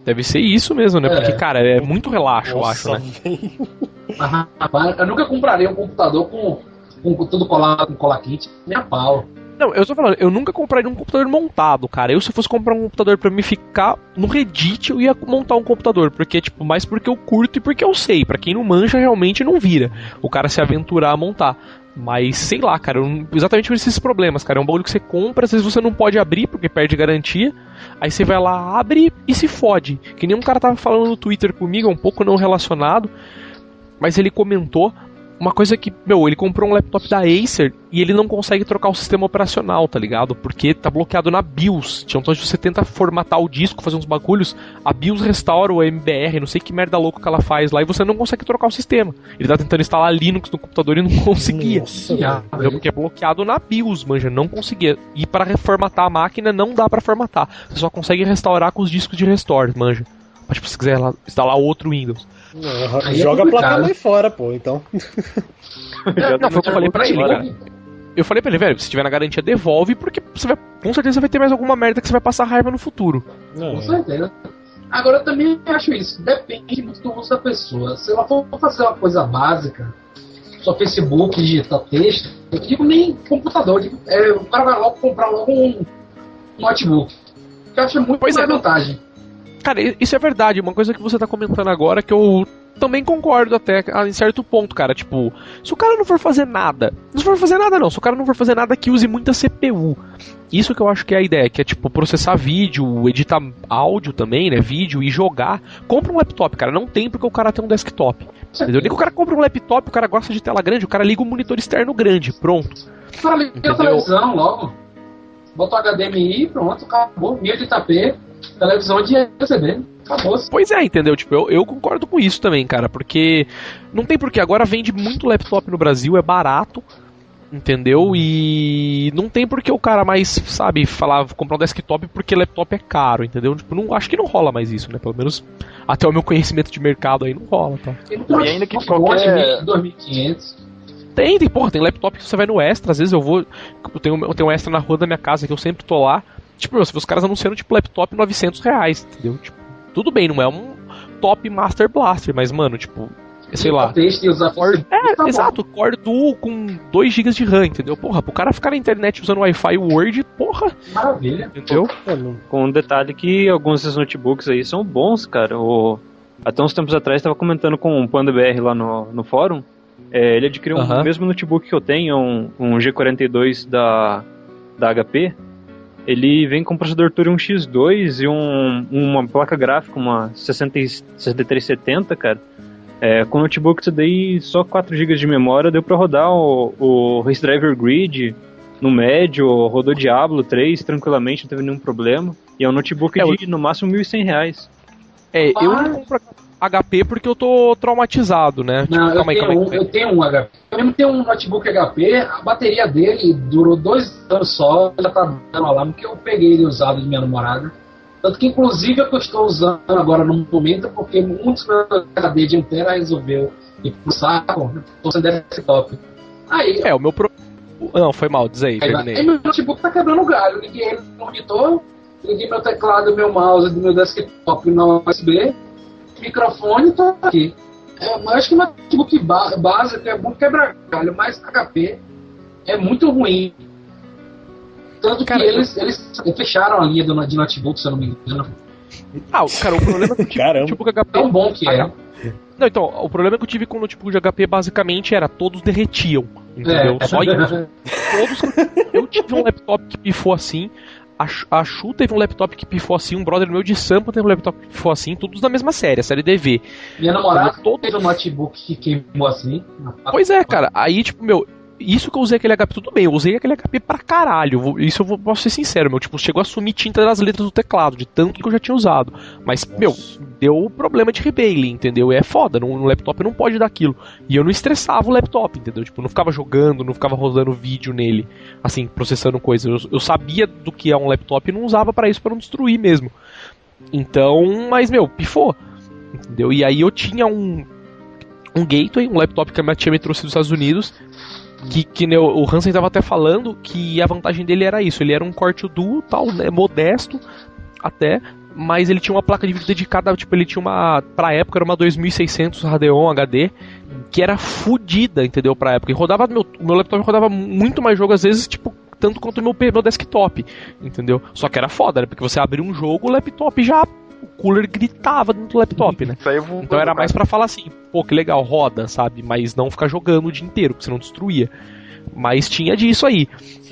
Deve ser isso mesmo, né? É. Porque, cara, é muito relaxo, Nossa, eu acho, né? eu nunca compraria um computador com, com tudo colado com cola quente, nem a pau. Não, eu tô falando, eu nunca compraria um computador montado, cara. Eu, se fosse comprar um computador para me ficar no Reddit, eu ia montar um computador. Porque, tipo, mais porque eu curto e porque eu sei. para quem não manja, realmente não vira. O cara se aventurar a montar. Mas sei lá, cara, exatamente por esses problemas, cara. É um bagulho que você compra, às vezes você não pode abrir porque perde garantia. Aí você vai lá, abre e se fode. Que nem um cara tava falando no Twitter comigo, é um pouco não relacionado. Mas ele comentou uma coisa que, meu, ele comprou um laptop da Acer e ele não consegue trocar o sistema operacional, tá ligado? Porque tá bloqueado na BIOS. Então, se você tenta formatar o disco, fazer uns bagulhos, a BIOS restaura o MBR, não sei que merda louco que ela faz lá, e você não consegue trocar o sistema. Ele tá tentando instalar Linux no computador e não conseguia. Nossa, porque é bloqueado na BIOS, manja, não conseguia. E para reformatar a máquina não dá para formatar. Você só consegue restaurar com os discos de restore, manja. Mas, tipo, se quiser instalar outro Windows. Não, é joga é a placa mãe fora, pô, então. não, não, foi o que eu falei pra ele, cara. Eu falei pra ele, velho, se tiver na garantia, devolve, porque você vai, com certeza vai ter mais alguma merda que você vai passar raiva no futuro. Não. Com certeza. Agora eu também acho isso, depende muito do uso da pessoa. Se ela for fazer uma coisa básica, só Facebook, digitar texto, eu digo nem computador, digo, é, o cara vai logo comprar logo um notebook. Que eu acho muito pois mais é, vantagem. Cara, isso é verdade. Uma coisa que você tá comentando agora que eu também concordo até em certo ponto, cara. Tipo, se o cara não for fazer nada, não for fazer nada não, se o cara não for fazer nada que use muita CPU. Isso que eu acho que é a ideia, que é tipo processar vídeo, editar áudio também, né, vídeo e jogar. Compra um laptop, cara, não tem porque o cara tem um desktop. Entendeu? Nem que o cara compra um laptop, o cara gosta de tela grande, o cara liga um monitor externo grande, pronto. O cara liga a televisão logo. Bota o HDMI, pronto, acabou, 1080p televisão de receber. Acabou. Pois é, entendeu? Tipo, eu, eu concordo com isso também, cara, porque não tem porquê. Agora vende muito laptop no Brasil, é barato, entendeu? E não tem porquê o cara mais, sabe, falar, comprar um desktop porque laptop é caro, entendeu? Tipo, não, acho que não rola mais isso, né? Pelo menos até o meu conhecimento de mercado aí não rola, tá? E ainda que qualquer... 2.500. Tem, tem, porra, tem laptop que você vai no extra, às vezes eu vou. Eu tenho, eu tenho um extra na rua da minha casa que eu sempre tô lá. Tipo, se os caras anunciando, tipo, laptop 900 reais, entendeu? Tipo, tudo bem, não é um top Master Blaster, mas, mano, tipo, sei lá. Core, é, tá exato, Core Duo com 2 GB de RAM, entendeu? Porra, pro cara ficar na internet usando Wi-Fi e Word, porra. Maravilha. Entendeu? Com um detalhe que alguns desses notebooks aí são bons, cara. O... Até uns tempos atrás estava comentando com o PandaBR lá no, no fórum. É, ele adquiriu uh -huh. o mesmo notebook que eu tenho, um, um G42 da, da HP. Ele vem com processador Turing X2 e um, uma placa gráfica, uma 60, 6370, cara. É, com o notebook isso daí só 4 GB de memória deu para rodar o, o Race Driver Grid no médio, rodou Diablo 3 tranquilamente, não teve nenhum problema. E é um notebook é, de no máximo 1.100 reais. É, eu não compro HP porque eu tô traumatizado, né? Tipo, não, tipo, eu, tenho um, eu tenho um HP. Eu mesmo tenho um notebook HP, a bateria dele durou dois anos só, já tá dando alarme, porque eu peguei ele usado de minha namorada. Tanto que, inclusive, eu estou usando agora no momento, porque muitos meus HD inteira resolveu ir pro saco, tô sem desktop. Aí, é, o meu pro... Não, foi mal, diz aí, terminei. Aí meu notebook tá quebrando galho, liguei ele no monitor, liguei meu teclado, meu mouse do meu desktop no USB, microfone, tô aqui. É, mas acho que o notebook básico é bom quebrar galho, mas HP é muito ruim. Tanto cara, que eles, eles fecharam a linha do, de notebook, se eu não me engano. Ah, cara, o problema é que o notebook HP. Tão bom que é. Não, então, o problema que eu tive com o notebook de HP basicamente era todos derretiam. Entendeu? É. Só isso. todos. Eu tive um laptop que pifou assim. A, a Shu teve um laptop que pifou assim, um brother meu de Sampa teve um laptop que pifou assim, todos da mesma série, a série DV. Minha namorada todo... teve um notebook que queimou assim. Pois é, cara. Aí, tipo, meu, isso que eu usei aquele HP, tudo bem, eu usei aquele HP pra caralho. Isso eu vou, posso ser sincero, meu. Tipo, chegou a sumir tinta das letras do teclado, de tanto que eu já tinha usado. Mas, Nossa. meu, deu problema de rebailing, entendeu? E é foda, no, no, laptop não pode dar aquilo. E eu não estressava o laptop, entendeu? Tipo, não ficava jogando, não ficava rodando vídeo nele, assim, processando coisas. Eu, eu sabia do que é um laptop e não usava para isso, para não destruir mesmo. Então, mas, meu, pifou. Entendeu? E aí eu tinha um um gateway, um laptop que a minha tia me trouxe dos Estados Unidos, que, que né, o Hansen estava até falando que a vantagem dele era isso, ele era um corte duo, tal, né, modesto até, mas ele tinha uma placa de vídeo dedicada, tipo, ele tinha uma, pra época era uma 2600 Radeon HD, que era fodida, entendeu, pra época, e rodava, meu, meu laptop rodava muito mais jogo, às vezes, tipo, tanto quanto o meu, meu desktop, entendeu, só que era foda, né, porque você abria um jogo, o laptop já o cooler gritava dentro do laptop, né? então era mais para falar assim, pô, que legal, roda, sabe? Mas não ficar jogando o dia inteiro, porque você não destruía. Mas tinha disso aí.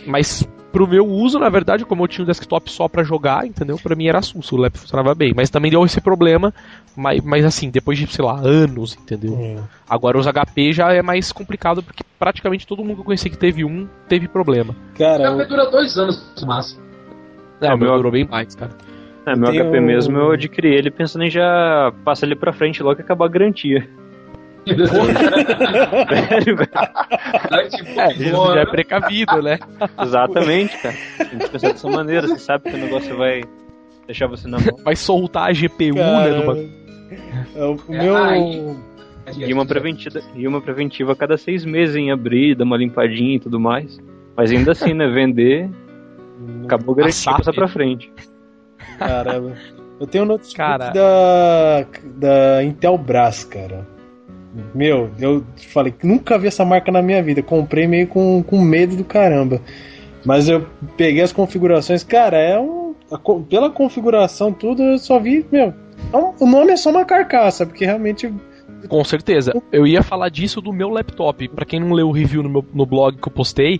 Mas pro meu uso, na verdade, como eu tinha o desktop só para jogar, entendeu? Para mim era susto, o laptop funcionava bem. Mas também deu esse problema, mas, mas assim, depois de, sei lá, anos, entendeu? É. Agora os HP já é mais complicado, porque praticamente todo mundo que eu conheci que teve um, teve problema. Cara, o HP dura dois anos no máximo. É, o meu durou bem mais, cara. É, meu HP mesmo, eu adquiri ele pensando em já passar ele pra frente logo e acabar a garantia. Sério, velho. É, isso já é precavido, né? Exatamente, cara. Tem que pensar dessa maneira. Você sabe que o negócio vai deixar você na mão. Vai soltar a GPU, cara, né? Numa... É o meu. E uma, preventiva, e uma preventiva a cada seis meses em abrir, dar uma limpadinha e tudo mais. Mas ainda assim, né? Vender. Acabou a garantia passar pra frente. Caramba. Eu tenho um notebook cara... da, da Intelbras, cara. Meu, eu falei que nunca vi essa marca na minha vida. Comprei meio com, com medo do caramba. Mas eu peguei as configurações, cara, é um. A, pela configuração, tudo, eu só vi, meu. É um, o nome é só uma carcaça, porque realmente. Com certeza. Eu ia falar disso do meu laptop. Para quem não leu o review no, meu, no blog que eu postei,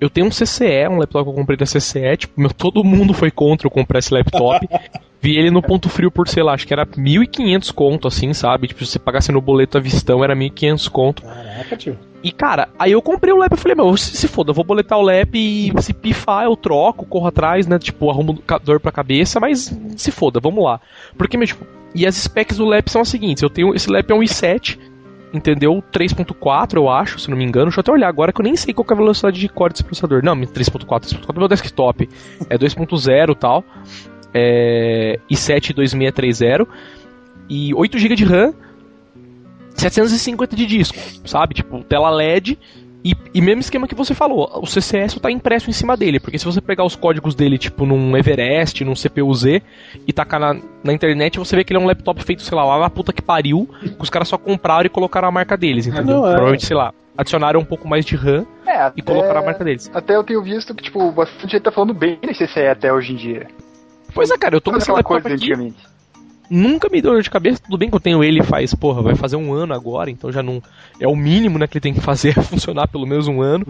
eu tenho um CCE, um laptop que eu comprei da CCE, tipo, meu, todo mundo foi contra eu comprar esse laptop. Vi ele no ponto frio por, sei lá, acho que era 1.500 conto, assim, sabe? Tipo, se você pagasse no boleto a vistão, era 1.500 conto. Caraca, tio. E, cara, aí eu comprei o lap e falei, meu, se, se foda, eu vou boletar o lap e se pifar eu troco, corro atrás, né? Tipo, arrumo dor pra cabeça, mas se foda, vamos lá. Porque, meu, tipo, e as specs do lap são as seguintes, eu tenho, esse lap é um i7, entendeu? 3.4, eu acho, se não me engano. Deixa eu até olhar agora que eu nem sei qual é a velocidade de core desse processador. Não, 3.4, 3.4 é meu desktop. É 2.0 e tal. É, i7 2630 e 8 GB de RAM, 750 de disco, sabe? Tipo, tela LED E, e mesmo esquema que você falou, o CCS tá impresso em cima dele, porque se você pegar os códigos dele, tipo, num Everest, num CPU-Z, e tacar na, na internet, você vê que ele é um laptop feito, sei lá, lá na puta que pariu, que os caras só compraram e colocaram a marca deles, entendeu? Não, é. Provavelmente, sei lá, adicionaram um pouco mais de RAM é, e colocaram a marca deles. Até eu tenho visto que, tipo, bastante gente tá falando bem desse CCE até hoje em dia. Pois é, cara, eu tô com esse laptop aqui. Antigamente nunca me deu dor de cabeça. Tudo bem que eu tenho ele faz, porra, vai fazer um ano agora, então já não. É o mínimo, né, que ele tem que fazer funcionar pelo menos um ano.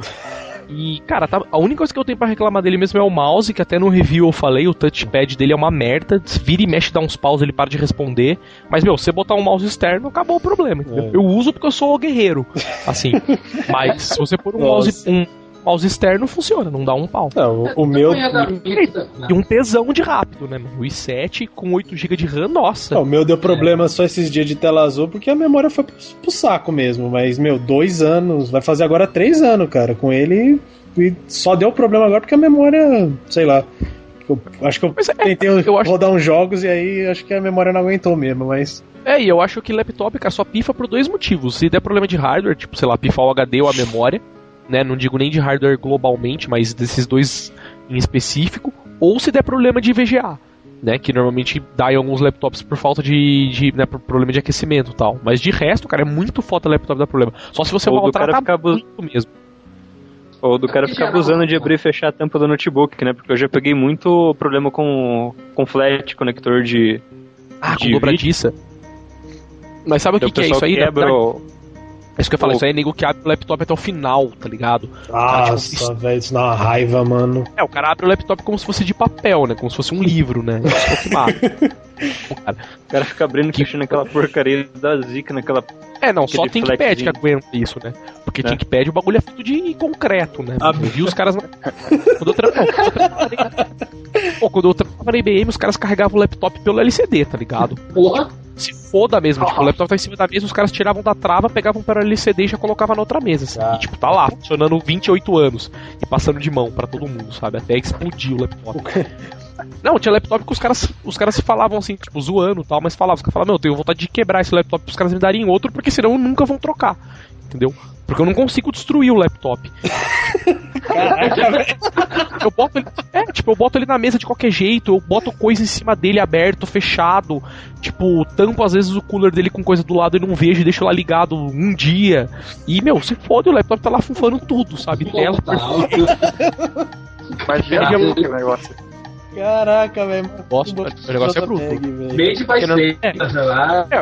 E, cara, tá, a única coisa que eu tenho para reclamar dele mesmo é o mouse, que até no review eu falei, o touchpad dele é uma merda. Vira e mexe, dá uns paus, ele para de responder. Mas, meu, você botar um mouse externo, acabou o problema. É. Eu uso porque eu sou guerreiro. Assim. mas se você pôr um mouse. Um, mouse externo funciona, não dá um pau. Não, o, o meu. E um tesão de rápido, né, mano? O i7 com 8 GB de RAM, nossa. Não, o meu deu problema é. só esses dias de tela azul porque a memória foi pro, pro saco mesmo. Mas, meu, dois anos, vai fazer agora três anos, cara. Com ele. E só deu problema agora porque a memória, sei lá. Eu, acho que eu mas é, tentei eu rodar acho... uns jogos e aí acho que a memória não aguentou mesmo, mas. É, e eu acho que laptop, cara, só pifa por dois motivos. Se der problema de hardware, tipo, sei lá, pifar o HD ou a memória né? Não digo nem de hardware globalmente, mas desses dois em específico, ou se der problema de VGA. Né, que normalmente dá em alguns laptops por falta de, de né, por problema de aquecimento e tal. Mas de resto, cara, é muito foda o laptop dar problema. Só se você ou maltratar muito mesmo. Ou do cara ficar abusando de abrir e fechar a tampa do notebook, né? Porque eu já peguei muito problema com, com flat, conector de. Ah, de com dobradiça. Mas sabe o que, que é isso aí? Quebra da, é isso que eu falo, isso aí é nego que abre o laptop até o final, tá ligado? Nossa, tipo, velho, isso dá uma raiva, mano. É, o cara abre o laptop como se fosse de papel, né? Como se fosse um livro, né? Isso é que mata. o, cara, o cara fica abrindo e fechando aquela porcaria da zica naquela. É, não, só tem ThinkPad que aguenta isso, né? Porque é. ThinkPad o bagulho é feito de concreto, né? Ah, eu vi os caras. quando eu trabalhava na IBM, os caras carregavam o laptop pelo LCD, tá ligado? Porra! Se foda mesmo. Tipo, o laptop tá em cima da mesa, os caras tiravam da trava, pegavam para LCD e já colocavam na outra mesa. Assim. Ah. E, tipo, tá lá, funcionando 28 anos. E passando de mão para todo mundo, sabe? Até explodir o laptop. Não, tinha laptop que os caras, os caras se falavam assim, tipo, zoando e tal, mas falavam, os caras falavam, meu, eu tenho vontade de quebrar esse laptop os caras me darem outro, porque senão nunca vão trocar. Entendeu? Porque eu não consigo destruir o laptop. eu boto ele, é, tipo, eu boto ele na mesa de qualquer jeito, eu boto coisa em cima dele aberto, fechado, tipo, tampo às vezes o cooler dele com coisa do lado e não vejo e deixo lá ligado um dia. E, meu, se fode, o laptop tá lá funfando tudo, sabe? Tela. Imagina o negócio. Caraca, velho. O negócio é bruto. Made by é, é, é,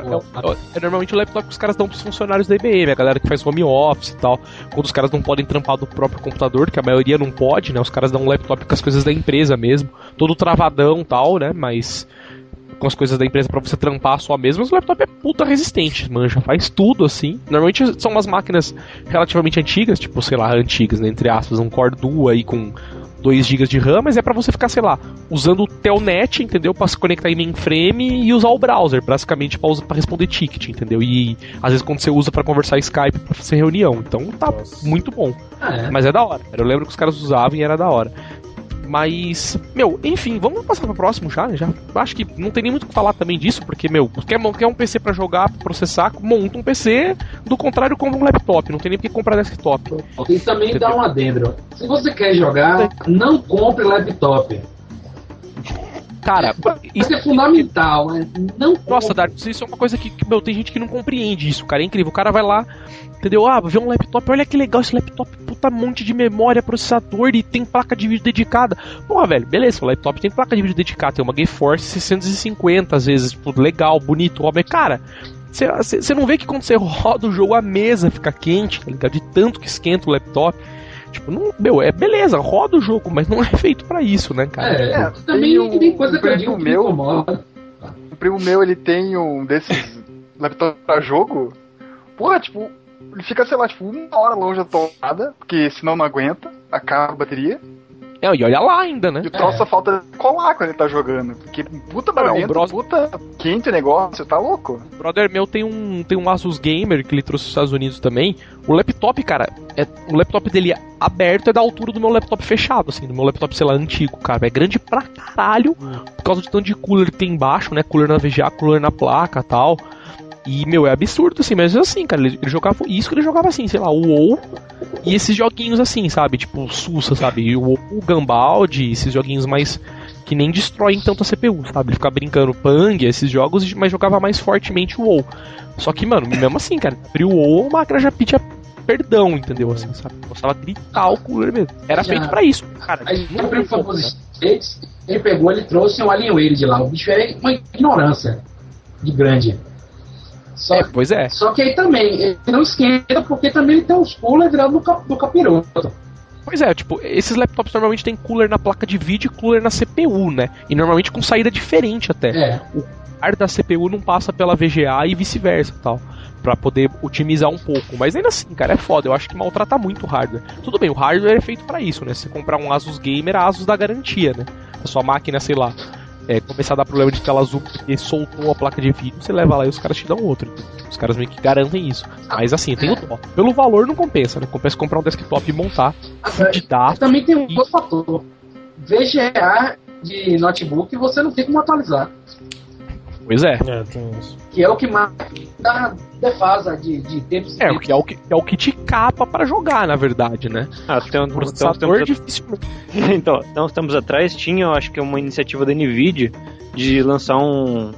é, normalmente o laptop que os caras dão pros funcionários da IBM, a galera que faz home office e tal. Quando os caras não podem trampar do próprio computador, que a maioria não pode, né? Os caras dão um laptop com as coisas da empresa mesmo. Todo travadão e tal, né? Mas com as coisas da empresa para você trampar só mesmo, mas o laptop é puta resistente, manja, faz tudo assim. Normalmente são umas máquinas relativamente antigas, tipo, sei lá, antigas, né, entre aspas, um Core Duo aí com 2 GB de RAM, mas é para você ficar, sei lá, usando o Telnet, entendeu? Para se conectar em mainframe e usar o browser, basicamente para responder ticket, entendeu? E às vezes quando você usa para conversar Skype para fazer reunião. Então tá Nossa. muito bom. Ah, é? Mas é da hora. Eu lembro que os caras usavam e era da hora. Mas, meu, enfim, vamos passar pro próximo já, já. Acho que não tem nem muito o que falar também disso, porque, meu, quer, quer um PC para jogar, pra processar, monta um PC, do contrário, compra um laptop, não tem nem porque comprar desktop. E também Entendeu? dá um adendo. Se você quer jogar, não compre laptop. Cara, isso é fundamental, né? Não Nossa, Dark, isso é uma coisa que, que, meu, tem gente que não compreende isso, cara. É incrível. O cara vai lá, entendeu? Ah, vê um laptop, olha que legal esse laptop, puta monte de memória, processador e tem placa de vídeo dedicada. Porra, velho, beleza, o laptop tem placa de vídeo dedicada, tem uma GeForce 650 às vezes, tipo, legal, bonito, óbvio. Cara, você não vê que quando você roda o jogo a mesa fica quente, tá ligado? De tanto que esquenta o laptop. Tipo, não, meu, é beleza, roda o jogo, mas não é feito para isso, né, cara? É, é também um, tem coisa um que eu meu, Um primo meu, ele tem um desses laptops pra jogo. Porra, tipo, ele fica, sei lá, tipo, uma hora longe da tomada, porque senão não aguenta, acaba a bateria. É, e olha lá ainda, né? E o troço é. só falta colar quando ele tá jogando. Porque puta barulhento, bro... puta quente o negócio, tá louco? O brother meu tem um, tem um Asus Gamer que ele trouxe dos Estados Unidos também. O laptop, cara, é, o laptop dele aberto é da altura do meu laptop fechado, assim, do meu laptop, sei lá, antigo, cara. É grande pra caralho, por causa de tanto de cooler que tem embaixo, né? Cooler na VGA, cooler na placa tal. E, meu, é absurdo, assim, mas assim, cara, ele, ele jogava isso que ele jogava assim, sei lá, o WoW e esses joguinhos assim, sabe? Tipo, Sussa, sabe? O, o Gambald, esses joguinhos mais que nem destroem tanto a CPU, sabe? Ele ficava brincando Pang, esses jogos, mas jogava mais fortemente o WoW. Só que, mano, mesmo assim, cara, abriu o WoW, a máquina já pedia perdão, entendeu? Assim, sabe? Gostava de gritar o cooler mesmo. Era já, feito pra isso, cara. Quando o primo foi pros States, ele pegou, ele trouxe um Alienware de lá. O bicho é uma ignorância de grande. Só, é, pois é. Só que aí também, ele não esquenta, porque também ele tem os coolers virados no, cap, no capiroto. Pois é, tipo, esses laptops normalmente tem cooler na placa de vídeo e cooler na CPU, né? E normalmente com saída diferente até. É. O ar da CPU não passa pela VGA e vice-versa tal para poder otimizar um pouco. Mas ainda assim, cara, é foda. Eu acho que maltrata muito o hardware. Tudo bem, o hardware é feito para isso, né? Se você comprar um Asus Gamer, Asus dá garantia, né? A sua máquina, sei lá, é, começar a dar problema de tela azul porque soltou a placa de vídeo, você leva lá e os caras te dão outro. Os caras meio que garantem isso. Mas assim, tem o dó. Pelo valor não compensa, né? Compensa comprar um desktop e montar. Ah, também tem um outro fator. VGA de notebook você não tem como atualizar. Pois é. é que é o que mais dá defasa de, de tempos É, que é o que é o que te capa para jogar, na verdade, né? Ah, tem um processador difícil. então, então, uns tempos atrás tinha, eu acho que uma iniciativa da Nvidia de lançar um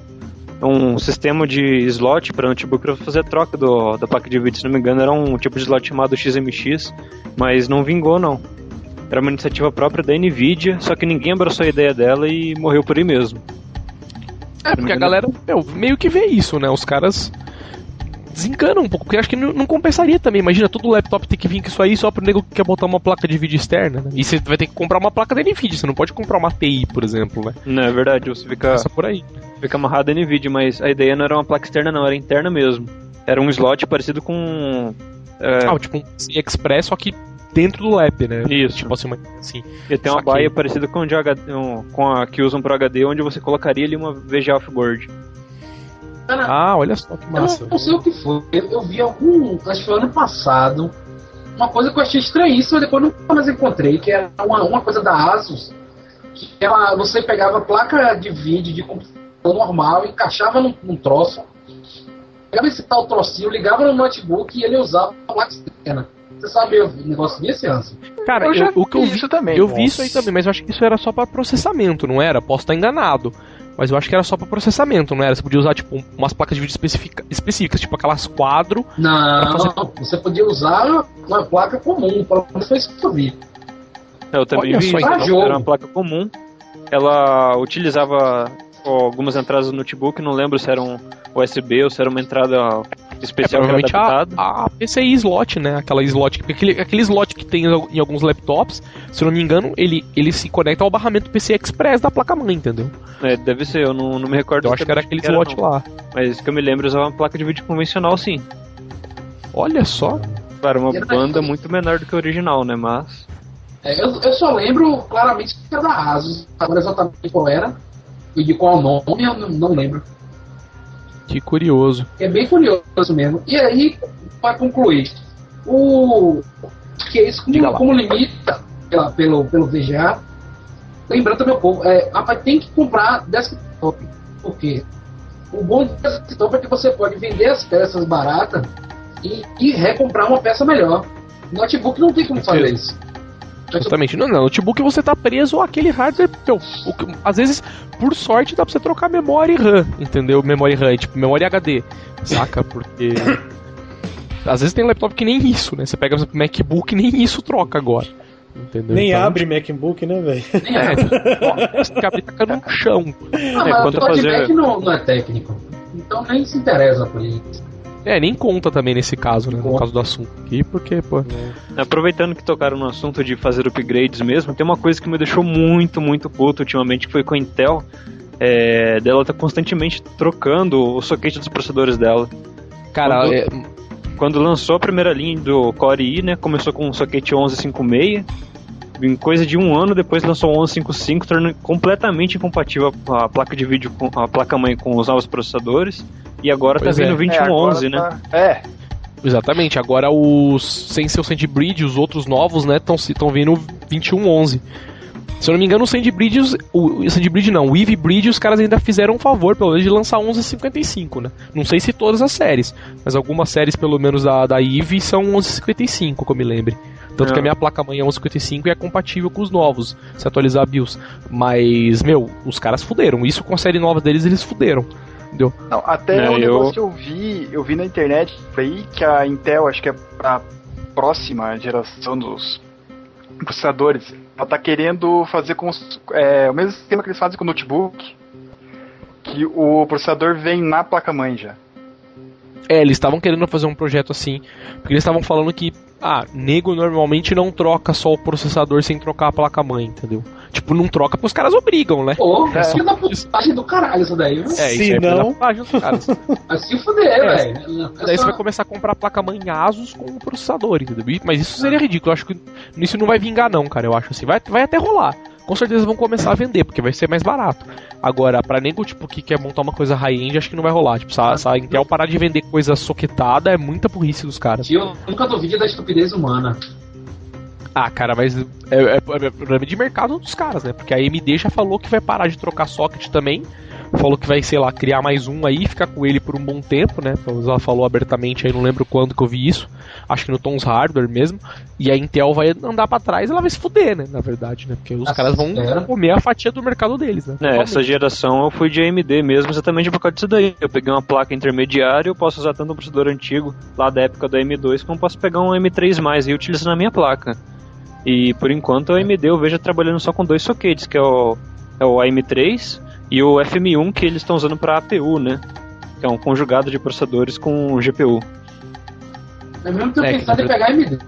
um sistema de slot para notebook para fazer a troca do, da placa de vídeo, se não me engano, era um tipo de slot chamado XMX, mas não vingou não. Era uma iniciativa própria da Nvidia, só que ninguém abraçou a ideia dela e morreu por aí mesmo. É, porque a galera meu, meio que vê isso, né? Os caras desencanam um pouco, porque acho que não, não, compensaria também. Imagina todo laptop ter que vir com isso aí só pro nego que quer botar uma placa de vídeo externa, né? E você vai ter que comprar uma placa da Nvidia, você não pode comprar uma TI, por exemplo, né? Não, é verdade, você fica. Passa por aí. Fica amarrado na Nvidia, mas a ideia não era uma placa externa, não, era interna mesmo. Era um slot parecido com. É... Ah, tipo um Express, só que dentro do lab, né? Isso. Tipo assim, assim. E tem uma baia parecida com, de HD, com a que usam pro HD, onde você colocaria ali uma VGA offboard. Ah, olha só que massa. Eu não sei o que foi. Eu, eu vi algum. Acho que foi ano passado. Uma coisa que eu achei estranhíssima, depois nunca mais encontrei, que era uma, uma coisa da Asus. Que ela, você pegava placa de vídeo de computador normal, encaixava num, num troço, pegava esse tal trocinho, ligava no notebook e ele usava a placa externa. Você sabe o negócio desse, Anson? Cara, eu, eu o que eu vi, isso também. Eu vi isso aí também, mas eu acho que isso era só para processamento, não era? Posso estar enganado. Mas eu acho que era só para processamento, não era? Você podia usar, tipo, umas placas de vídeo especifica, específicas, tipo aquelas quadro. Não, fazer... você podia usar uma placa comum, para foi isso que eu vi. Eu também Olha vi, só, então, era uma placa comum. Ela utilizava algumas entradas do notebook, não lembro se era um USB ou se era uma entrada especial é, provavelmente a, a PCI slot, né? Aquela slot, aquele, aquele slot que tem em alguns laptops, se eu não me engano, ele, ele se conecta ao barramento PCI Express da placa-mãe, entendeu? É, deve ser, eu não, não me recordo. Eu acho que era aquele slot era, lá. Mas que eu me lembro, usava uma placa de vídeo convencional, sim. Olha só. Para uma banda muito menor do que a original, né? Mas. É, eu, eu só lembro claramente que era da Asus. Agora exatamente qual era e de qual nome eu não, não lembro. Que curioso. É bem curioso mesmo. E aí, para concluir, o que é isso como, como limita pela, pelo, pelo VGA, lembrando também um pouco, é, rapaz, tem que comprar desktop. Por quê? O bom desktop é que você pode vender as peças baratas e, e recomprar uma peça melhor. Notebook não tem como fazer isso. Exatamente. Não, não, notebook você tá preso àquele hardware. Meu, o, às vezes, por sorte, dá pra você trocar memória e RAM, entendeu? Memória e RAM, tipo, memória HD. Saca? Porque. às vezes tem laptop que nem isso, né? Você pega o MacBook nem isso troca agora. Entendeu? Nem então, abre MacBook, né, velho? É, tem que abrir tacando no chão. Ah, é, mas o fazer... Mac não, não é técnico. Então nem se interessa por isso. É, nem conta também nesse caso, né? No caso do assunto aqui, porque, pô. É. Aproveitando que tocaram no assunto de fazer upgrades mesmo, tem uma coisa que me deixou muito, muito puto ultimamente, que foi com a Intel. É, dela tá constantemente trocando o soquete dos processadores dela. Cara, quando, é... quando lançou a primeira linha do Core i, né? Começou com o soquete 1156. Em coisa de um ano depois lançou o 1155, tornando completamente incompatível a placa de vídeo com a placa mãe com os novos processadores. E agora tá pois tá vindo é. 2111, é, né? Tá... É. Exatamente, agora os sem seu Sandbridge, os outros novos, né, estão vindo 2111. Se eu não me engano, o Sandbridge, o, o Sandbridge não, o Eve Bridge, os caras ainda fizeram um favor, pelo menos, de lançar 11.55, né? Não sei se todas as séries, mas algumas séries, pelo menos da, da Eve, são 11.55, que eu me lembre. Tanto é. que a minha placa-mãe é 11.55 e é compatível com os novos, se atualizar a BIOS. Mas, meu, os caras fuderam. Isso com a série nova deles, eles fuderam. Não, até é, um negócio que eu vi, eu vi na internet aí que a Intel, acho que é a próxima geração dos processadores, ela tá querendo fazer com é, o mesmo sistema que eles fazem com o notebook, que o processador vem na placa-mãe já. É, eles estavam querendo fazer um projeto assim, porque eles estavam falando que, ah, nego normalmente não troca só o processador sem trocar a placa-mãe, entendeu? Tipo, não troca porque os caras obrigam, né? Pô, é, é da putagem do caralho isso daí, viu? É, Se isso não... é dos caras. Assim fuder, é, velho. Daí você vai começar a comprar placa-mãe Asus com o processador, entendeu? Mas isso seria ridículo, eu acho que isso não vai vingar não, cara, eu acho assim. Vai, vai até rolar com certeza vão começar a vender, porque vai ser mais barato. Agora, pra nego, tipo, que quer montar uma coisa high-end, acho que não vai rolar. Tipo, se a, se a Intel parar de vender coisa soquetada, é muita burrice dos caras. Eu nunca duvide da estupidez humana. Ah, cara, mas é, é, é problema de mercado dos caras, né? Porque a AMD já falou que vai parar de trocar socket também falou que vai, sei lá, criar mais um aí, ficar com ele por um bom tempo, né? Ela falou abertamente aí, não lembro quando que eu vi isso. Acho que no Tons Hardware mesmo. E a Intel vai andar para trás, ela vai se fuder, né? Na verdade, né? Porque os Nossa, caras vão é. comer a fatia do mercado deles, né? É, essa geração eu fui de AMD mesmo, exatamente por causa disso daí. Eu peguei uma placa intermediária, eu posso usar tanto um processador antigo, lá da época do M2, como posso pegar um M3 e utilizar na minha placa. E por enquanto a AMD eu vejo trabalhando só com dois sockets, que é o, é o AM3 e o FM1 que eles estão usando para APU, né? Que é um conjugado de processadores com GPU. É mesmo que eu é, pensado em pegar AMD.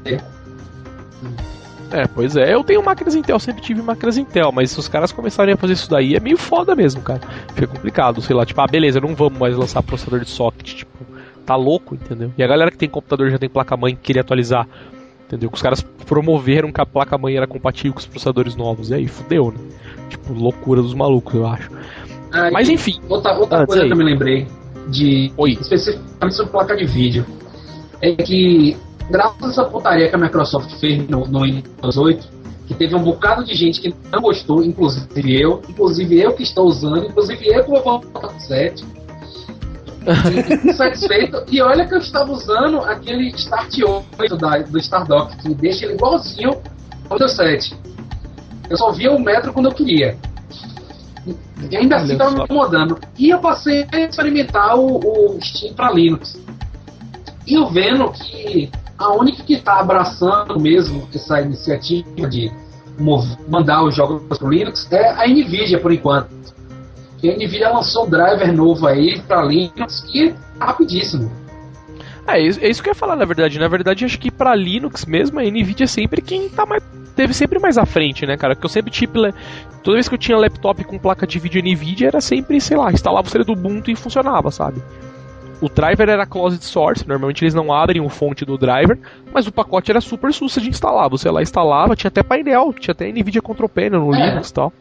É, pois é. Eu tenho máquinas Intel, sempre tive máquinas Intel, mas se os caras começarem a fazer isso daí, é meio foda mesmo, cara. Fica complicado, sei lá, tipo, ah, beleza, não vamos mais lançar processador de socket, tipo, tá louco, entendeu? E a galera que tem computador já tem placa-mãe que queria atualizar, entendeu? Que os caras promoveram que a placa-mãe era compatível com os processadores novos, e aí fudeu, né? Tipo, loucura dos malucos, eu acho. Ah, Mas enfim. Outra, outra coisa que eu me lembrei de. Oi. Especificamente sobre placa de vídeo. É que, graças a essa putaria que a Microsoft fez no, no Windows 8, que teve um bocado de gente que não gostou, inclusive eu, inclusive eu que estou usando, inclusive eu que vou voltar pro 7. insatisfeito. E olha que eu estava usando aquele Start 8 da, do Stardock, que deixa ele igualzinho ao Windows 7. Eu só via o metro quando eu queria. E ainda assim estava me incomodando. E eu passei a experimentar o, o Steam para Linux. E eu vendo que a única que está abraçando mesmo essa iniciativa de mandar os jogos para Linux é a Nvidia por enquanto. E a Nvidia lançou um driver novo aí para Linux que é rapidíssimo. É, é isso que eu ia falar, na verdade. Na verdade, acho que para Linux mesmo, a Nvidia é sempre quem tá mais, teve sempre mais à frente, né, cara? Porque eu sempre, tipo, toda vez que eu tinha laptop com placa de vídeo Nvidia, era sempre, sei lá, instalava o CD do Ubuntu e funcionava, sabe? O driver era closed source, normalmente eles não abrem o fonte do driver, mas o pacote era super sussa de instalar. Você lá instalava, tinha até painel, tinha até Nvidia Control Panel no é. Linux e tal.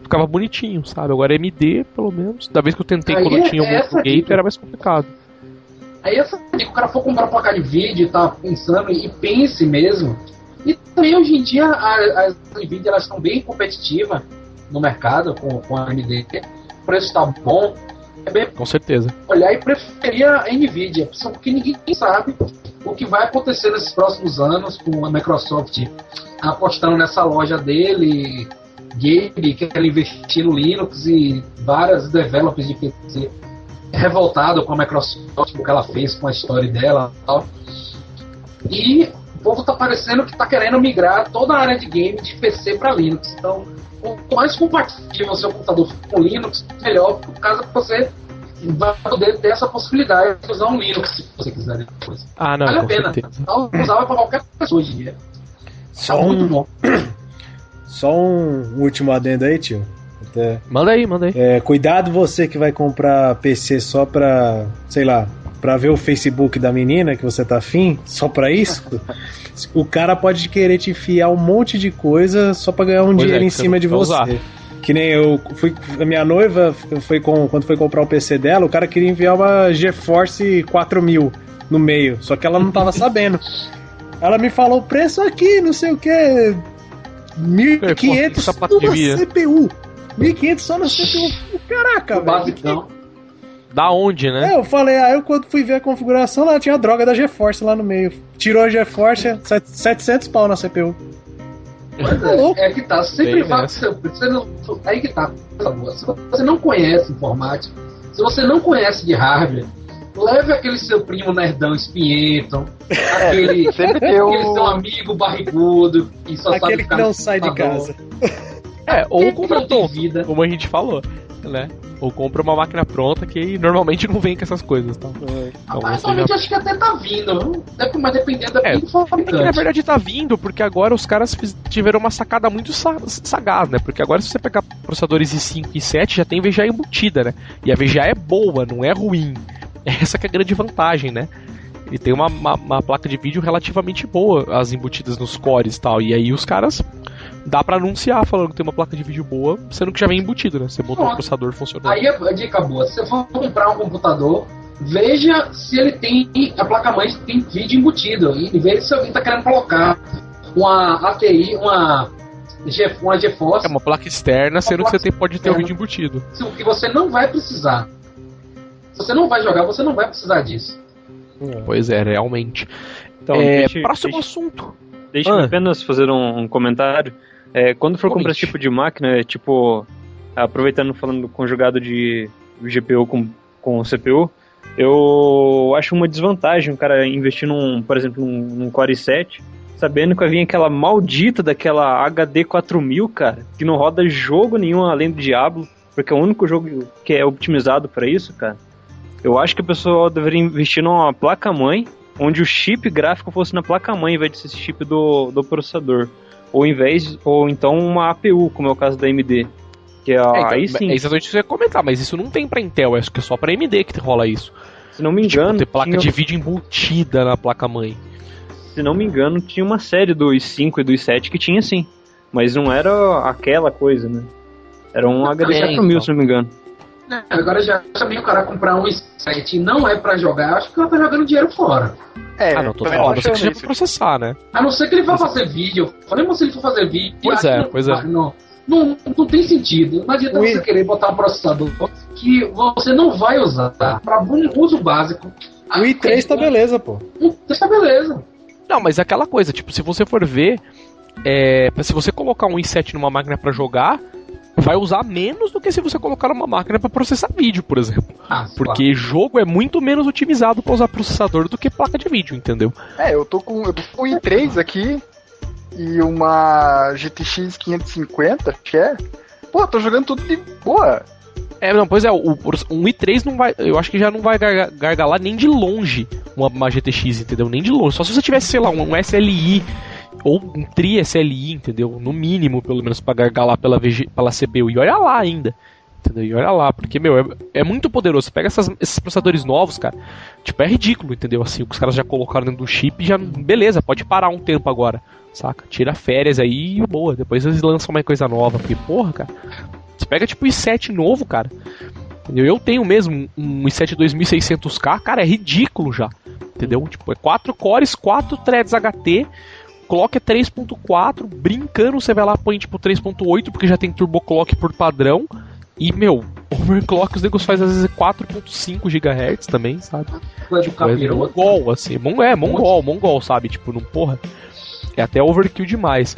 Ficava bonitinho, sabe? Agora MD, pelo menos, da vez que eu tentei Aí quando eu tinha um Gate, era mais complicado. Aí essa que o cara for comprar placa de vídeo e tá pensando e pense mesmo. E também hoje em dia as Nvidia elas estão bem competitivas no mercado com, com a AMD. O preço está bom. É bem com certeza. Olhar e preferir a Nvidia, só porque ninguém sabe o que vai acontecer nesses próximos anos com a Microsoft apostando nessa loja dele, Gabe, que ela investir no Linux e várias developers de PC revoltado com a Microsoft, o que ela fez com a história dela e tal. E povo tá parecendo que tá querendo migrar toda a área de game de PC para Linux. Então, quanto mais compatível o seu computador com Linux, melhor, por causa que você vai poder ter essa possibilidade de usar um Linux se você quiser depois. Ah, não, vale a pena. Então, usava para qualquer pessoa hoje em dia. Só tá um... muito bom. Só um último adendo aí, tio. Até... Manda aí, manda aí. É, cuidado você que vai comprar PC só pra, sei lá, pra ver o Facebook da menina que você tá afim, só pra isso. o cara pode querer te enfiar um monte de coisa só pra ganhar um pois dinheiro é, em cima de você. Usar. Que nem eu fui. A minha noiva foi com, quando foi comprar o PC dela, o cara queria enviar uma GeForce 4000 no meio. Só que ela não tava sabendo. Ela me falou o preço aqui, não sei o que. 1500 só na CPU. 1500 só na CPU. Caraca, velho. Da onde, né? É, eu falei, aí eu quando fui ver a configuração, lá tinha a droga da GeForce lá no meio. Tirou a GeForce, 700 pau na CPU. Mas é, é que tá, sempre vai. Você não, aí que tá. Se você não conhece informática, se você não conhece de hardware, leve aquele seu primo nerdão espinhento, aquele, aquele seu amigo barrigudo, que só aquele sabe que não sai de casa. É, ou compra pronto, como a gente falou, né? Ou compra uma máquina pronta que normalmente não vem com essas coisas, tá? É. Então, atualmente já... acho que até tá vindo, mas dependendo da é. É que, na verdade tá vindo, porque agora os caras tiveram uma sacada muito sagaz, né? Porque agora se você pegar processadores i5 e i7 já tem VGA embutida, né? E a VGA é boa, não é ruim. Essa que é a grande vantagem, né? Ele tem uma, uma, uma, placa de vídeo relativamente boa, as embutidas nos cores e tal. E aí os caras. Dá para anunciar falando que tem uma placa de vídeo boa, sendo que já vem embutido, né? Você botou o processador funcionando. Aí a dica boa: se você for comprar um computador, veja se ele tem. A placa-mãe tem vídeo embutido. E veja se alguém tá querendo colocar uma ATI, uma uma GeForce. É uma placa externa, sendo que você tem, pode ter o vídeo embutido. Que você não vai precisar. Se você não vai jogar, você não vai precisar disso. É. Pois é, realmente. Então, é, deixe, próximo deixe, assunto. Deixa ah. apenas fazer um, um comentário. É, quando for comprar esse tipo de máquina, tipo, aproveitando falando conjugado de GPU com, com CPU, eu acho uma desvantagem o cara investir num, por exemplo, num, num Core i7, sabendo que vai vir aquela maldita daquela HD 4000, cara, que não roda jogo nenhum além do Diablo, porque é o único jogo que é optimizado para isso, cara. Eu acho que a pessoa deveria investir numa placa-mãe, onde o chip gráfico fosse na placa-mãe, em vez de ser esse chip do, do processador. Ou em vez, ou então uma APU, como é o caso da AMD. Que é, é então, aí sim. É exatamente isso que eu ia comentar, mas isso não tem pra Intel, acho que é só pra AMD que rola isso. Se não me tipo, engano. Tipo, ter placa tinha... de vídeo embutida na placa-mãe. Se não me engano, tinha uma série do i5 e do i7 que tinha sim. Mas não era aquela coisa, né? Era um HD 4000, então. se não me engano. É, agora já também o cara comprar um i7 e não é pra jogar, acho que ela tá jogando dinheiro fora. É, ah, não, tô falando, a não ser que seja pra processar, né? A não ser que ele vá fazer vídeo. Falei, se ele for fazer vídeo. Pois é, não, pois é. Não, não, não tem sentido. Não adianta você querer botar um processador que você não vai usar. Pra uso básico. O i3 tá beleza, pô. O i3 tá beleza. Não, mas é aquela coisa, tipo, se você for ver, é, se você colocar um i7 numa máquina para jogar, vai usar menos do que se você colocar uma máquina para processar vídeo, por exemplo. Ah, Porque claro. jogo é muito menos otimizado para usar processador do que placa de vídeo, entendeu? É, eu tô com, eu tô com um i3 aqui e uma GTX 550, que é. Pô, tô jogando tudo de boa. É, não, pois é, o, um i3 não vai. Eu acho que já não vai gargalar nem de longe uma, uma GTX, entendeu? Nem de longe. Só se você tivesse, sei lá, um, um SLI ou um tri SLI, entendeu? No mínimo, pelo menos, pra gargalar pela, VG, pela CPU. E olha lá ainda. Entendeu? E olha lá, porque, meu, é, é muito poderoso. Você pega essas, esses processadores novos, cara. Tipo, é ridículo, entendeu? Assim, os caras já colocaram dentro do chip já. Beleza, pode parar um tempo agora. Saca? Tira férias aí e boa. Depois eles lançam uma coisa nova. Porque, porra, cara. Você pega tipo o i7 novo, cara. Entendeu? Eu tenho mesmo um i7 2600K, cara, é ridículo já. Entendeu? Tipo, é 4 cores, 4 threads HT clock é 3.4, brincando você vai lá põe tipo 3.8 porque já tem turbo clock por padrão. E, meu, overclock os negócios faz às vezes 4.5 GHz também, sabe? Tipo, é mongol, assim. É, mongol, mongol, sabe? Tipo, não porra. É até overkill demais.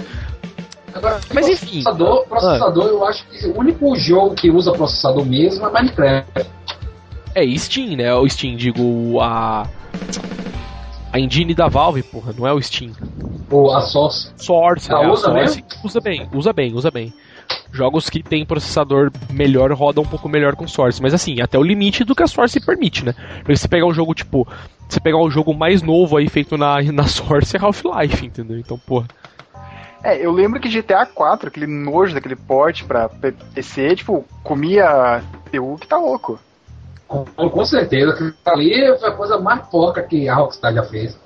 Agora, Mas enfim. Processador, processador ah. eu acho que o único jogo que usa processador mesmo é Minecraft. É Steam, né? O Steam, digo, a. A engine da Valve, porra, não é o Steam. Ou a Source. Source, ah, é, usa, Source usa bem, usa bem, usa bem. Jogos que tem processador melhor rodam um pouco melhor com Source, mas assim, até o limite do que a Source permite, né? Porque se pegar um jogo tipo, você pegar um jogo mais novo aí feito na, na Source é Half-Life, entendeu? Então, porra. É, eu lembro que GTA 4, aquele nojo daquele port pra PC, tipo, comia CPU que tá louco. Com, com certeza, ali foi a coisa mais porca que a Rockstar já fez.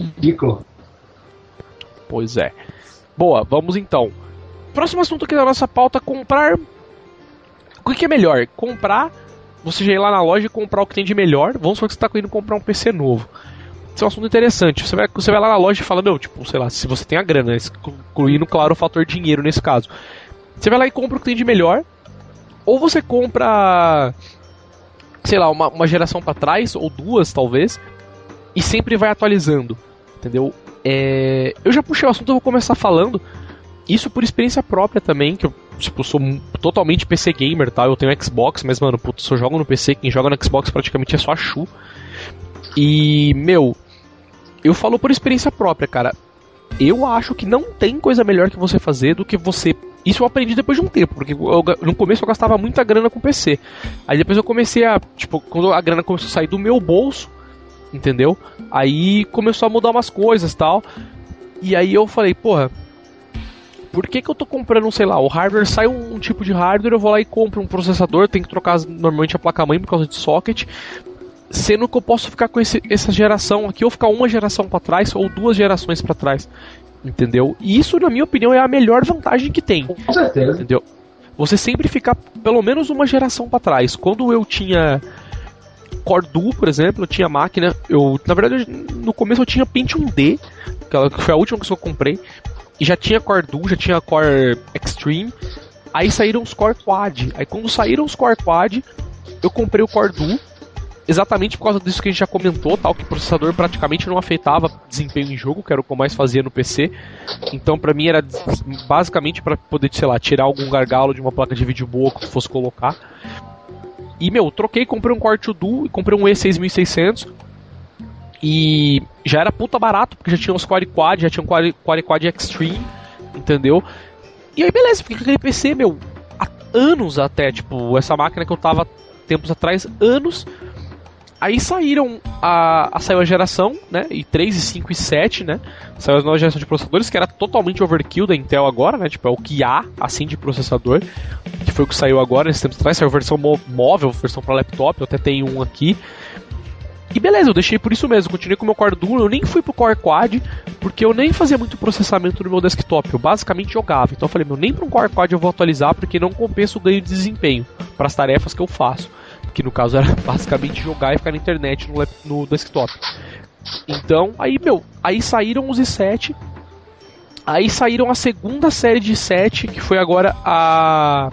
Ridículo. Pois é. Boa, vamos então. Próximo assunto aqui da nossa pauta: comprar. O que é melhor? Comprar. Você já ir lá na loja e comprar o que tem de melhor. Vamos supor que você está indo comprar um PC novo. isso é um assunto interessante. Você vai, você vai lá na loja e fala, meu, tipo, sei lá, se você tem a grana, incluindo, claro, o fator dinheiro nesse caso. Você vai lá e compra o que tem de melhor, ou você compra, sei lá, uma, uma geração para trás, ou duas talvez, e sempre vai atualizando, entendeu? É, eu já puxei o assunto, eu vou começar falando. Isso por experiência própria também, que eu tipo, sou totalmente PC gamer, tá? Eu tenho Xbox, mas, mano, putz, só jogo no PC, quem joga no Xbox praticamente é só a Chu. E, meu, eu falo por experiência própria, cara. Eu acho que não tem coisa melhor que você fazer do que você. Isso eu aprendi depois de um tempo, porque eu, no começo eu gastava muita grana com PC. Aí depois eu comecei a. Tipo, quando a grana começou a sair do meu bolso, entendeu? Aí começou a mudar umas coisas tal. E aí eu falei, porra, por que, que eu tô comprando, sei lá, o hardware sai um, um, tipo de hardware, eu vou lá e compro um processador, tem que trocar normalmente a placa-mãe por causa de socket, sendo que eu posso ficar com esse, essa geração aqui, ou ficar uma geração para trás, ou duas gerações para trás. Entendeu? E isso, na minha opinião, é a melhor vantagem que tem. Com certeza. Entendeu? Você sempre ficar pelo menos uma geração para trás. Quando eu tinha Core Duo, por exemplo, eu tinha máquina, eu, na verdade, no começo eu tinha Pentium D, que foi a última que eu comprei, e já tinha Core Duo, já tinha Core Extreme, aí saíram os Core Quad. Aí quando saíram os Core Quad, eu comprei o Core Duo, exatamente por causa disso que a gente já comentou, tal, que o processador praticamente não afetava desempenho em jogo, que era o que eu mais fazia no PC. Então, para mim era basicamente para poder, sei lá, tirar algum gargalo de uma placa de vídeo boa que fosse colocar. E meu, troquei, comprei um Core 2 Duo e comprei um E6600. E já era puta barato, porque já tinha uns Core Quad, já tinha um Core Quad Extreme, entendeu? E aí beleza, fiquei com aquele PC, meu, há anos até, tipo, essa máquina que eu tava tempos atrás, anos, Aí saíram a, a saiu a geração, né? E 3, e 5 e 7, né? Saiu a nova geração de processadores, que era totalmente overkill da Intel agora, né? Tipo, é o que há, assim, de processador. Foi o que saiu agora nesse tempo atrás. Saiu a versão móvel, versão para laptop, eu até tenho um aqui. E beleza, eu deixei por isso mesmo, continuei com o meu Core Duo, eu nem fui pro Core Quad, porque eu nem fazia muito processamento no meu desktop, eu basicamente jogava. Então eu falei, meu, nem para um Core Quad eu vou atualizar, porque não compensa o ganho de desempenho para as tarefas que eu faço que no caso era basicamente jogar e ficar na internet no, no desktop. Então, aí, meu, aí saíram os i7. Aí saíram a segunda série de 7, que foi agora a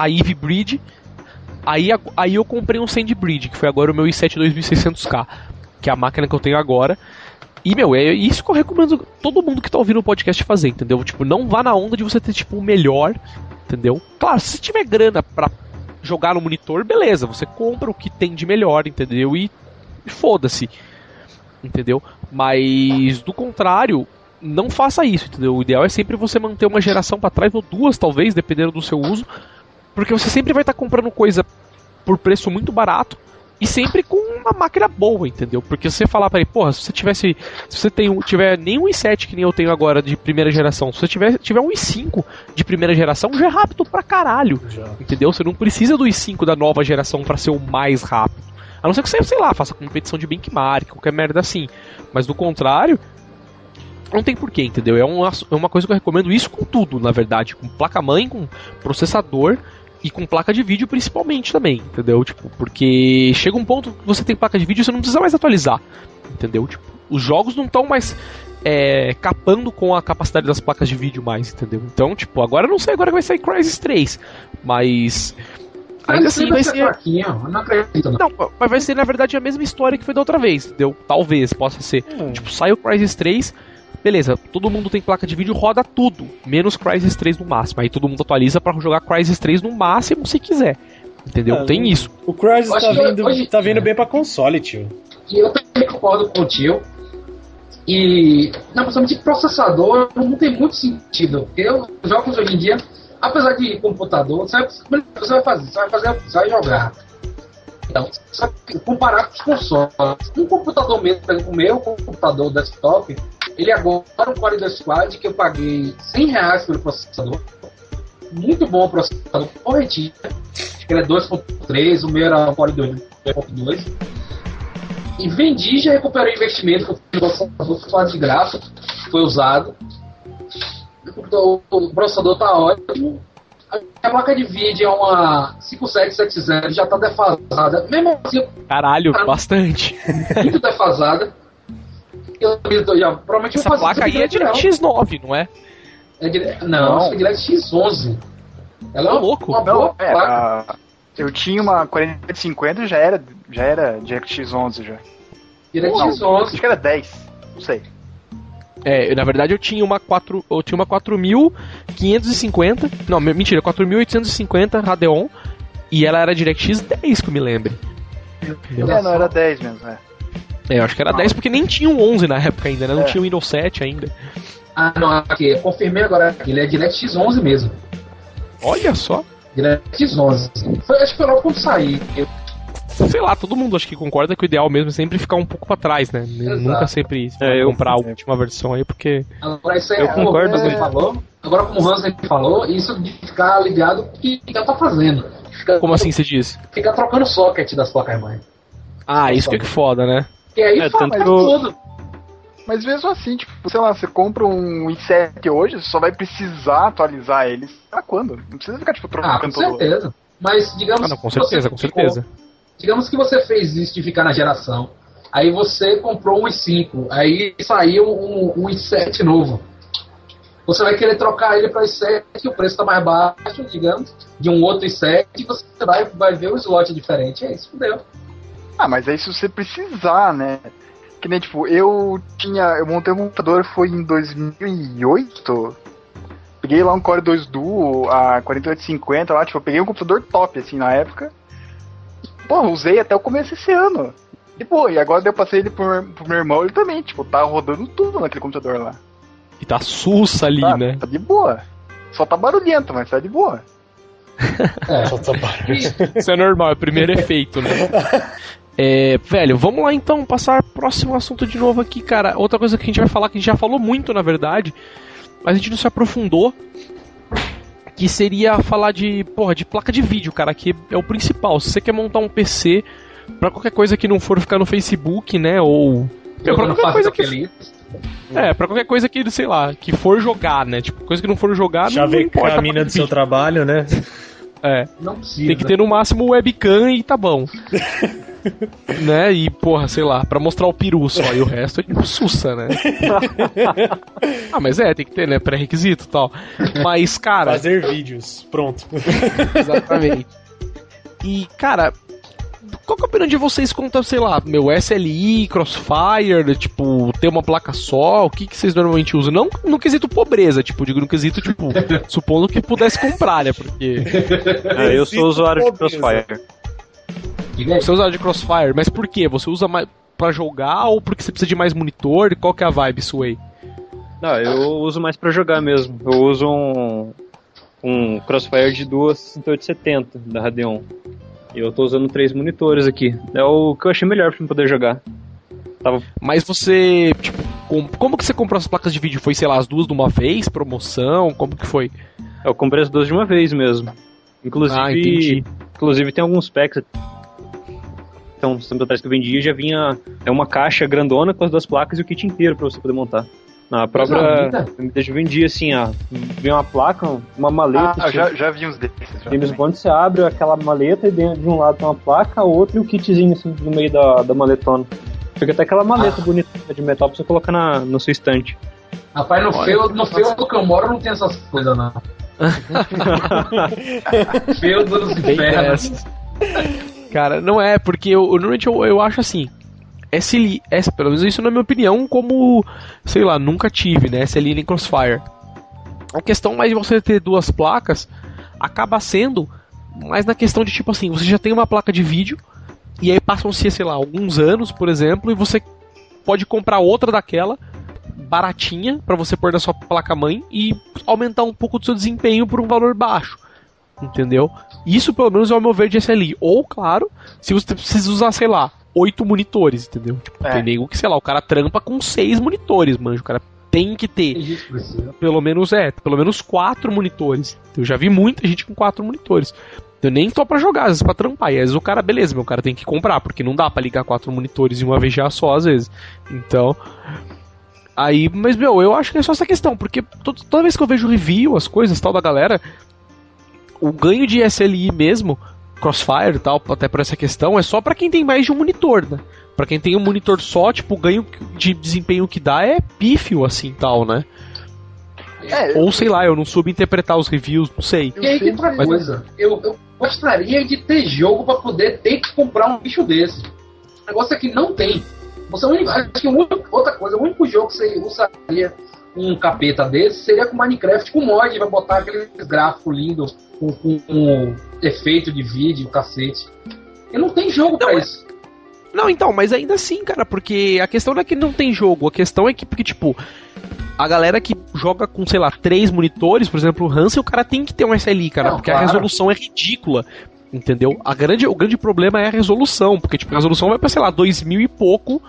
a Eve Bridge. Aí, aí eu comprei um Sand Bridge, que foi agora o meu i7 2600K, que é a máquina que eu tenho agora. E, meu, é isso que eu recomendo todo mundo que tá ouvindo o podcast fazer, entendeu? Tipo, não vá na onda de você ter, tipo, o melhor, entendeu? Claro, se tiver grana pra jogar no monitor, beleza, você compra o que tem de melhor, entendeu? E, e foda-se, entendeu? Mas do contrário, não faça isso, entendeu? O ideal é sempre você manter uma geração para trás ou duas, talvez, dependendo do seu uso, porque você sempre vai estar tá comprando coisa por preço muito barato e sempre com uma máquina boa, entendeu? Porque se você falar para ele, porra, se você tivesse. Se você tem, tiver nem um i7 que nem eu tenho agora de primeira geração, se você tiver, tiver um i5 de primeira geração, já é rápido pra caralho. Já. Entendeu? Você não precisa do i5 da nova geração para ser o mais rápido. A não ser que você, sei lá, faça competição de benchmark, qualquer merda assim. Mas do contrário, não tem porquê, entendeu? É uma, é uma coisa que eu recomendo isso com tudo, na verdade. Com placa-mãe, com processador e com placa de vídeo principalmente também, entendeu? Tipo, porque chega um ponto que você tem placa de vídeo e você não precisa mais atualizar, entendeu? Tipo, os jogos não estão mais é, capando com a capacidade das placas de vídeo mais, entendeu? Então, tipo, agora não sei agora vai sair Crysis 3, mas Ainda assim vai ser. não acredito, não. não. mas vai ser na verdade a mesma história que foi da outra vez, entendeu? Talvez possa ser. Hum. Tipo, sai o Crysis 3, Beleza, todo mundo tem placa de vídeo, roda tudo, menos Crysis 3 no máximo. Aí todo mundo atualiza para jogar Crysis 3 no máximo se quiser. Entendeu? É, tem isso. O Crysis tá vindo, hoje, tá vindo bem para console, tio. E eu também concordo com o tio. E na questão de processador não tem muito sentido. Porque eu jogos hoje em dia, apesar de computador, você vai, você vai fazer, você vai fazer, você vai jogar. Então, comparar com os consoles. Um computador mesmo, o meu computador desktop, ele agora é um Core 2 Squad que eu paguei 100 reais pelo processador. Muito bom processador, corretinho. Acho que ele é 2.3, o meu era um Core 2.2. E vendi, já recuperei o investimento que eu fiz no processador, de graça, foi usado. O processador tá ótimo. A placa de vídeo é uma 5770, já tá defasada. Mesmo assim. Caralho, bastante. Muito defasada. Eu, provavelmente Essa placa aí é DirectX 9, não é? é dire... Não, não. é DirectX 11. Ela é uma, louco. uma boa não, é, placa. eu tinha uma 4050 já era, já era DirectX 11 já. DirectX 11. Acho que era 10, não sei. É, na verdade eu tinha uma 4, eu tinha uma 4550, não, mentira, 4850 Radeon e ela era DirectX 10 que eu me lembre. É, não era 10 mesmo, é. É, eu acho que era 10 porque nem tinha um 11 na época ainda, né? Não é. tinha o Windows 7 ainda. Ah, não, aqui, confirmei agora, ele é DirectX 11 mesmo. Olha só. DirectX 11. Foi, acho que foi logo quando saí. Sei lá, todo mundo acho que concorda que o ideal mesmo é sempre ficar um pouco pra trás, né? Exato. Nunca sempre é, eu comprar a última versão aí, porque. Agora, isso aí, eu concordo com ele falou. Agora, como o Hans falou, isso de ficar ligado o que já tá fazendo. Fica, como assim você diz? Ficar trocando socket das placas-mãe. Ah, isso que é foda, né? E aí é, faz tudo. Mas mesmo assim, tipo, sei lá, você compra um i7 hoje, você só vai precisar atualizar eles pra quando? Não precisa ficar, tipo, trocando ah, com certeza. Mas, digamos... Ah, não, com certeza, com certeza. digamos que você fez isso de ficar na geração. Aí você comprou um i5, aí saiu um, um i7 novo. Você vai querer trocar ele para i7 que o preço está mais baixo, digamos, de um outro i7 e você vai, vai ver o slot diferente. É isso, fudeu. Ah, mas aí se você precisar, né? Que nem, tipo, eu tinha. Eu montei um computador foi em 2008. Peguei lá um Core 2 Duo, a 4850 lá, tipo, eu peguei um computador top, assim, na época. Pô, usei até o começo desse ano. E, pô, e agora eu passei ele pro, pro meu irmão, ele também, tipo, tá rodando tudo naquele computador lá. E tá sussa ali, tá, né? Tá de boa. Só tá barulhento, mas tá de boa. É, só tá barulhento. Isso é normal, é o primeiro efeito, né? É, velho, vamos lá então, passar próximo assunto de novo aqui, cara. Outra coisa que a gente vai falar, que a gente já falou muito, na verdade, mas a gente não se aprofundou, que seria falar de, porra, de placa de vídeo, cara, que é o principal. Se você quer montar um PC para qualquer coisa que não for ficar no Facebook, né, ou é pra qualquer coisa que É, pra qualquer coisa que, sei lá, que for jogar, né? Tipo, coisa que não for jogar, Já não, vê não a mina do seu trabalho, né? É. Não precisa. Tem que ter no máximo webcam e tá bom. né? E, porra, sei lá, pra mostrar o peru só, e o resto é sussa, né? ah, mas é, tem que ter, né? Pré-requisito e tal. Mas, cara. Fazer vídeos, pronto. Exatamente. E, cara, qual que é a opinião de vocês quanto, sei lá, meu SLI, Crossfire, tipo, ter uma placa só? O que, que vocês normalmente usam? Não no quesito pobreza, tipo, digo no quesito, tipo, supondo que pudesse comprar, né? Porque. É, eu sou usuário de Crossfire. Você usa de Crossfire, mas por quê? Você usa mais para jogar ou porque você precisa de mais monitor? Qual que é a vibe, Sway? Não, eu uso mais para jogar mesmo. Eu uso um, um Crossfire de duas 6870 da Radeon. E eu tô usando três monitores aqui. É o que eu achei melhor pra poder jogar. Tava... Mas você, tipo, como que você comprou as placas de vídeo? Foi, sei lá, as duas de uma vez, promoção? Como que foi? Eu comprei as duas de uma vez mesmo. Inclusive, ah, inclusive tem alguns packs então, uns tempos atrás que eu vendia, já vinha é uma caixa grandona com as duas placas e o kit inteiro para você poder montar. Na própria eu vendia assim, ó, vem uma placa, uma maleta. Ah, assim, já, já vi uns desses. James Bond, você abre aquela maleta e dentro de um lado tem uma placa, outro e o kitzinho assim no meio da, da maletona. Fica até aquela maleta ah. bonita de metal pra você colocar na, no seu estante. Rapaz, no feio, no feio do que eu moro não tem essas coisas não. feio dos infernos. Cara, não é, porque eu, normalmente eu, eu acho assim. Essa, pelo menos isso na minha opinião, como, sei lá, nunca tive, né? Nem Crossfire. A questão mais de você ter duas placas acaba sendo mais na questão de tipo assim, você já tem uma placa de vídeo e aí passam-se, sei lá, alguns anos, por exemplo, e você pode comprar outra daquela baratinha para você pôr na sua placa mãe e aumentar um pouco do seu desempenho por um valor baixo. Entendeu? Isso pelo menos é o meu ver de SLI. Ou, claro, se você precisa usar, sei lá, oito monitores, entendeu? Tipo, é. Tem nego que, sei lá, o cara trampa com seis monitores, manjo. O cara tem que ter. Pelo menos é, pelo menos quatro monitores. Eu já vi muita gente com quatro monitores. Eu nem tô pra jogar, às vezes pra trampar. E às vezes o cara, beleza, meu cara tem que comprar, porque não dá para ligar quatro monitores de uma já só, às vezes. Então. Aí, mas meu, eu acho que é só essa questão, porque toda vez que eu vejo review, as coisas tal da galera, o ganho de SLI mesmo Crossfire e tal, até por essa questão, é só para quem tem mais de um monitor, né? Pra quem tem um monitor só, tipo, o ganho de desempenho que dá é pífio, assim, tal, né? É, Ou sei lá, eu não soube interpretar os reviews, não sei. E aí que outra mas... coisa, eu, eu gostaria de ter jogo para poder ter que comprar um bicho desse. O negócio é que não tem. Você, acho que outra coisa, o único jogo que você usaria um capeta desse seria com Minecraft com mod, vai botar aqueles gráficos lindos com, com, efeito de vídeo, cacete. E não tem jogo não, pra é... isso. Não, então, mas ainda assim, cara, porque a questão não é que não tem jogo, a questão é que, porque, tipo, a galera que joga com, sei lá, três monitores, por exemplo, o Hansen, o cara tem que ter um SLI, cara, não, porque claro. a resolução é ridícula. Entendeu? A grande, o grande problema é a resolução, porque, tipo, a resolução vai pra, sei lá, dois mil e pouco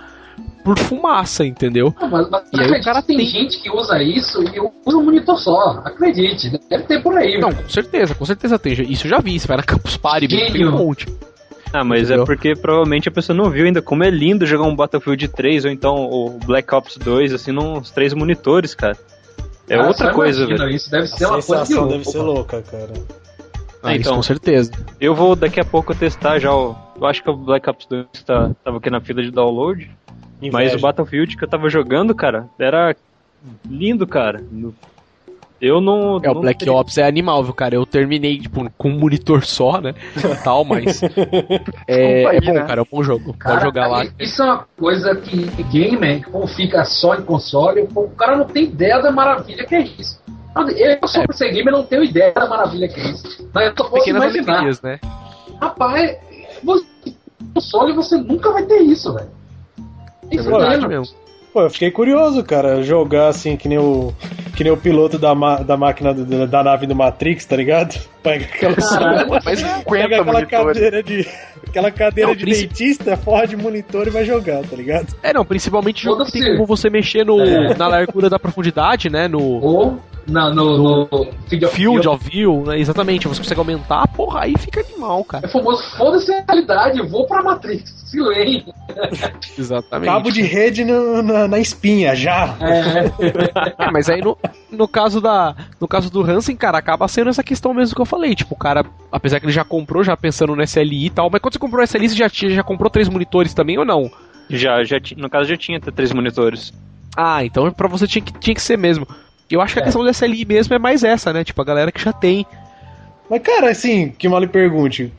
por fumaça, entendeu? Não, mas, mas e aí o cara tem, tem gente que usa isso e usa um monitor só, acredite, deve ter por aí. Não, com certeza, com certeza tem. Isso eu já vi, você vai na Campus Party, tem um monte. Ah, mas é Entendeu? é porque provavelmente a pessoa não viu ainda como é lindo jogar um Battlefield 3 ou então o Black Ops 2, assim, nos três monitores, cara. É ah, outra coisa, velho. Isso deve ser a uma coisa de deve ser louca, cara. Ah, então, com certeza. Eu vou daqui a pouco testar já o. Eu acho que o Black Ops 2 tá, tava aqui na fila de download. Inveja. Mas o Battlefield que eu tava jogando, cara, era lindo, cara. Eu não. É, o Black teria... Ops é animal, viu, cara? Eu terminei, tipo, com um monitor só, né? Tal, mas. é, é bom, né? cara, é um bom jogo. Cara, Pode jogar lá. Isso é uma coisa que gamer, como fica só em console, o cara não tem ideia da maravilha que é isso. Eu sou é. gamer não tenho ideia da maravilha que é isso. Mas eu só posso Pequenas imaginar. Alegrias, né? Rapaz, você, console você nunca vai ter isso, velho. É verdade mesmo. Pô, eu fiquei curioso, cara, jogar assim que nem o que nem o piloto da, da máquina do, da nave do Matrix, tá ligado? Pega aquela, mas pega aquela cadeira de aquela cadeira não, de princip... dentista, forra de monitor e vai jogar, tá ligado? É, não, principalmente jogo que tem como você mexer no, é. na largura da profundidade, né, no Ou no, no, no Field of Field View, of view né? exatamente, você consegue aumentar, porra, aí fica animal, cara. É famoso, foda-se a realidade, vou pra Matrix, se lê. Exatamente. Cabo de rede na, na, na espinha, já. É. é. mas aí no, no caso da no caso do Hansen, cara, acaba sendo essa questão mesmo que eu falei, tipo, o cara, apesar que ele já comprou, já pensando no SLI e tal, mas quando você comprou o SLI, você já, tinha, já comprou três monitores também ou não? Já, já no caso já tinha três monitores. Ah, então pra você tinha que, tinha que ser mesmo. Eu acho que a é. questão do SLI mesmo é mais essa, né? Tipo, a galera que já tem. Mas, cara, assim, que mal lhe pergunte,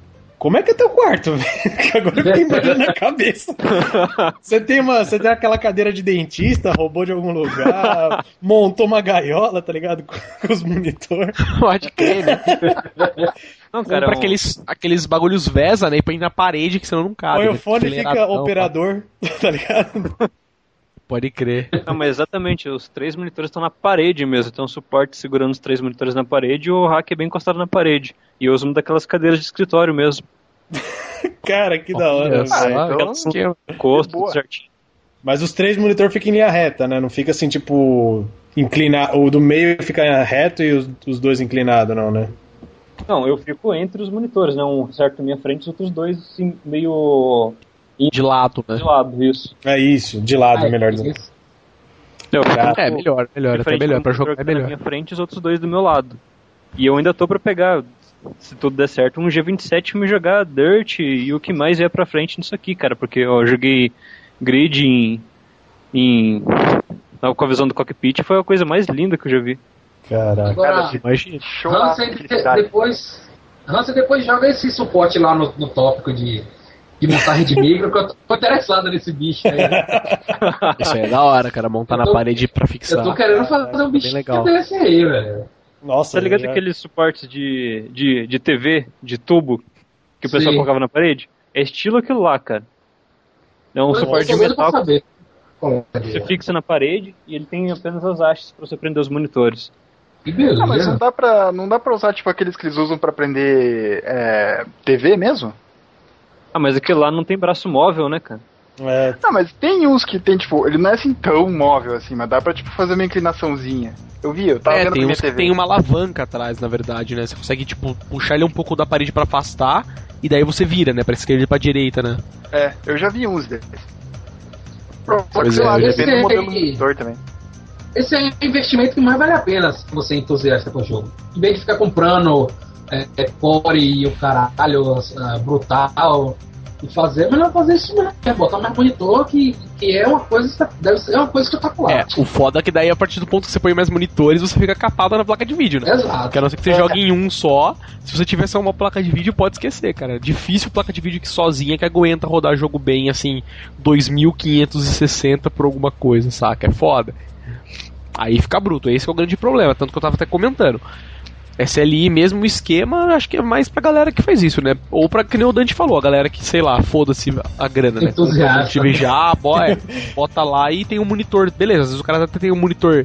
como é que é teu quarto, velho? Agora eu tenho na cabeça. Você tem, uma, você tem aquela cadeira de dentista, roubou de algum lugar, montou uma gaiola, tá ligado? Com, com os monitores. Pode crer, né? Não, cara, Compra um... aqueles, aqueles bagulhos VESA, né? E põe na parede que senão não cabe. Põe o fone e fica operador, tá ligado? Pode crer. Não, mas exatamente, os três monitores estão na parede mesmo. Tem um suporte segurando os três monitores na parede e o rack é bem encostado na parede. E eu uso uma daquelas cadeiras de escritório mesmo. Cara, que da hora. Ah, então, encosto, certinho. Mas os três monitores ficam em linha reta, né? Não fica assim, tipo, inclinado. O do meio fica reto e os, os dois inclinados, não, né? Não, eu fico entre os monitores, né? Um certo na minha frente, os outros dois assim, meio de lado, né? De lado, isso. É isso, de lado, ah, melhor dizendo. É, melhor, melhor, até melhor. Pra jogar é melhor. Na minha frente os outros dois do meu lado. E eu ainda tô pra pegar, se tudo der certo, um G27 me jogar Dirt e o que mais é pra frente nisso aqui, cara. Porque eu joguei Grid em. em com a visão do cockpit foi a coisa mais linda que eu já vi. Caraca, Agora, imagina. Hansen depois, Hansen depois joga esse suporte lá no, no tópico de de montar rede micro, que eu tô interessado nesse bicho aí. Né? Isso aí é da hora, cara, montar tô, na parede pra fixar. Eu tô querendo fazer um bicho legal. desse aí, velho. Nossa, tá ligado aqueles suportes de, de, de TV, de tubo, que o Sim. pessoal colocava na parede? É estilo aquilo lá, cara. É um eu suporte de metal. Saber. Você fixa na parede e ele tem apenas as hastes pra você prender os monitores. Que beleza. Ah, mas não dá, pra, não dá pra usar tipo aqueles que eles usam pra prender é, TV mesmo? Ah, mas aquele lá não tem braço móvel, né, cara? É. Não, mas tem uns que tem, tipo, ele não é assim tão móvel assim, mas dá pra, tipo, fazer uma inclinaçãozinha. Eu vi, eu tava é, vendo tem uns que tem uma alavanca atrás, na verdade, né? Você consegue, tipo, puxar ele um pouco da parede para afastar, e daí você vira, né? Pra esquerda e pra direita, né? É, eu já vi uns desses. Pode ser lá, depende do modelo do monitor também. Esse é o investimento que mais vale a pena se você é entusiasta com o jogo. Em vez de ficar comprando é, é core e o caralho, uh, brutal, e fazer, é melhor fazer isso mesmo. É botar mais monitor que, que é uma coisa deve ser uma coisa espetacular. É, o foda é que daí a partir do ponto que você põe mais monitores, você fica capado na placa de vídeo, né? Exato. Porque a não ser que você é. jogue em um só, se você tiver só uma placa de vídeo, pode esquecer, cara. Difícil placa de vídeo que sozinha que aguenta rodar jogo bem, assim, 2560 por alguma coisa, saca? É foda. Aí fica bruto, esse é o grande problema, tanto que eu tava até comentando. SLI mesmo o esquema, acho que é mais pra galera que faz isso, né? Ou pra que nem o Dante falou, a galera que, sei lá, foda-se a grana, né? Entusiasta. já, bota, bota lá e tem um monitor. Beleza, às vezes o cara até tem um monitor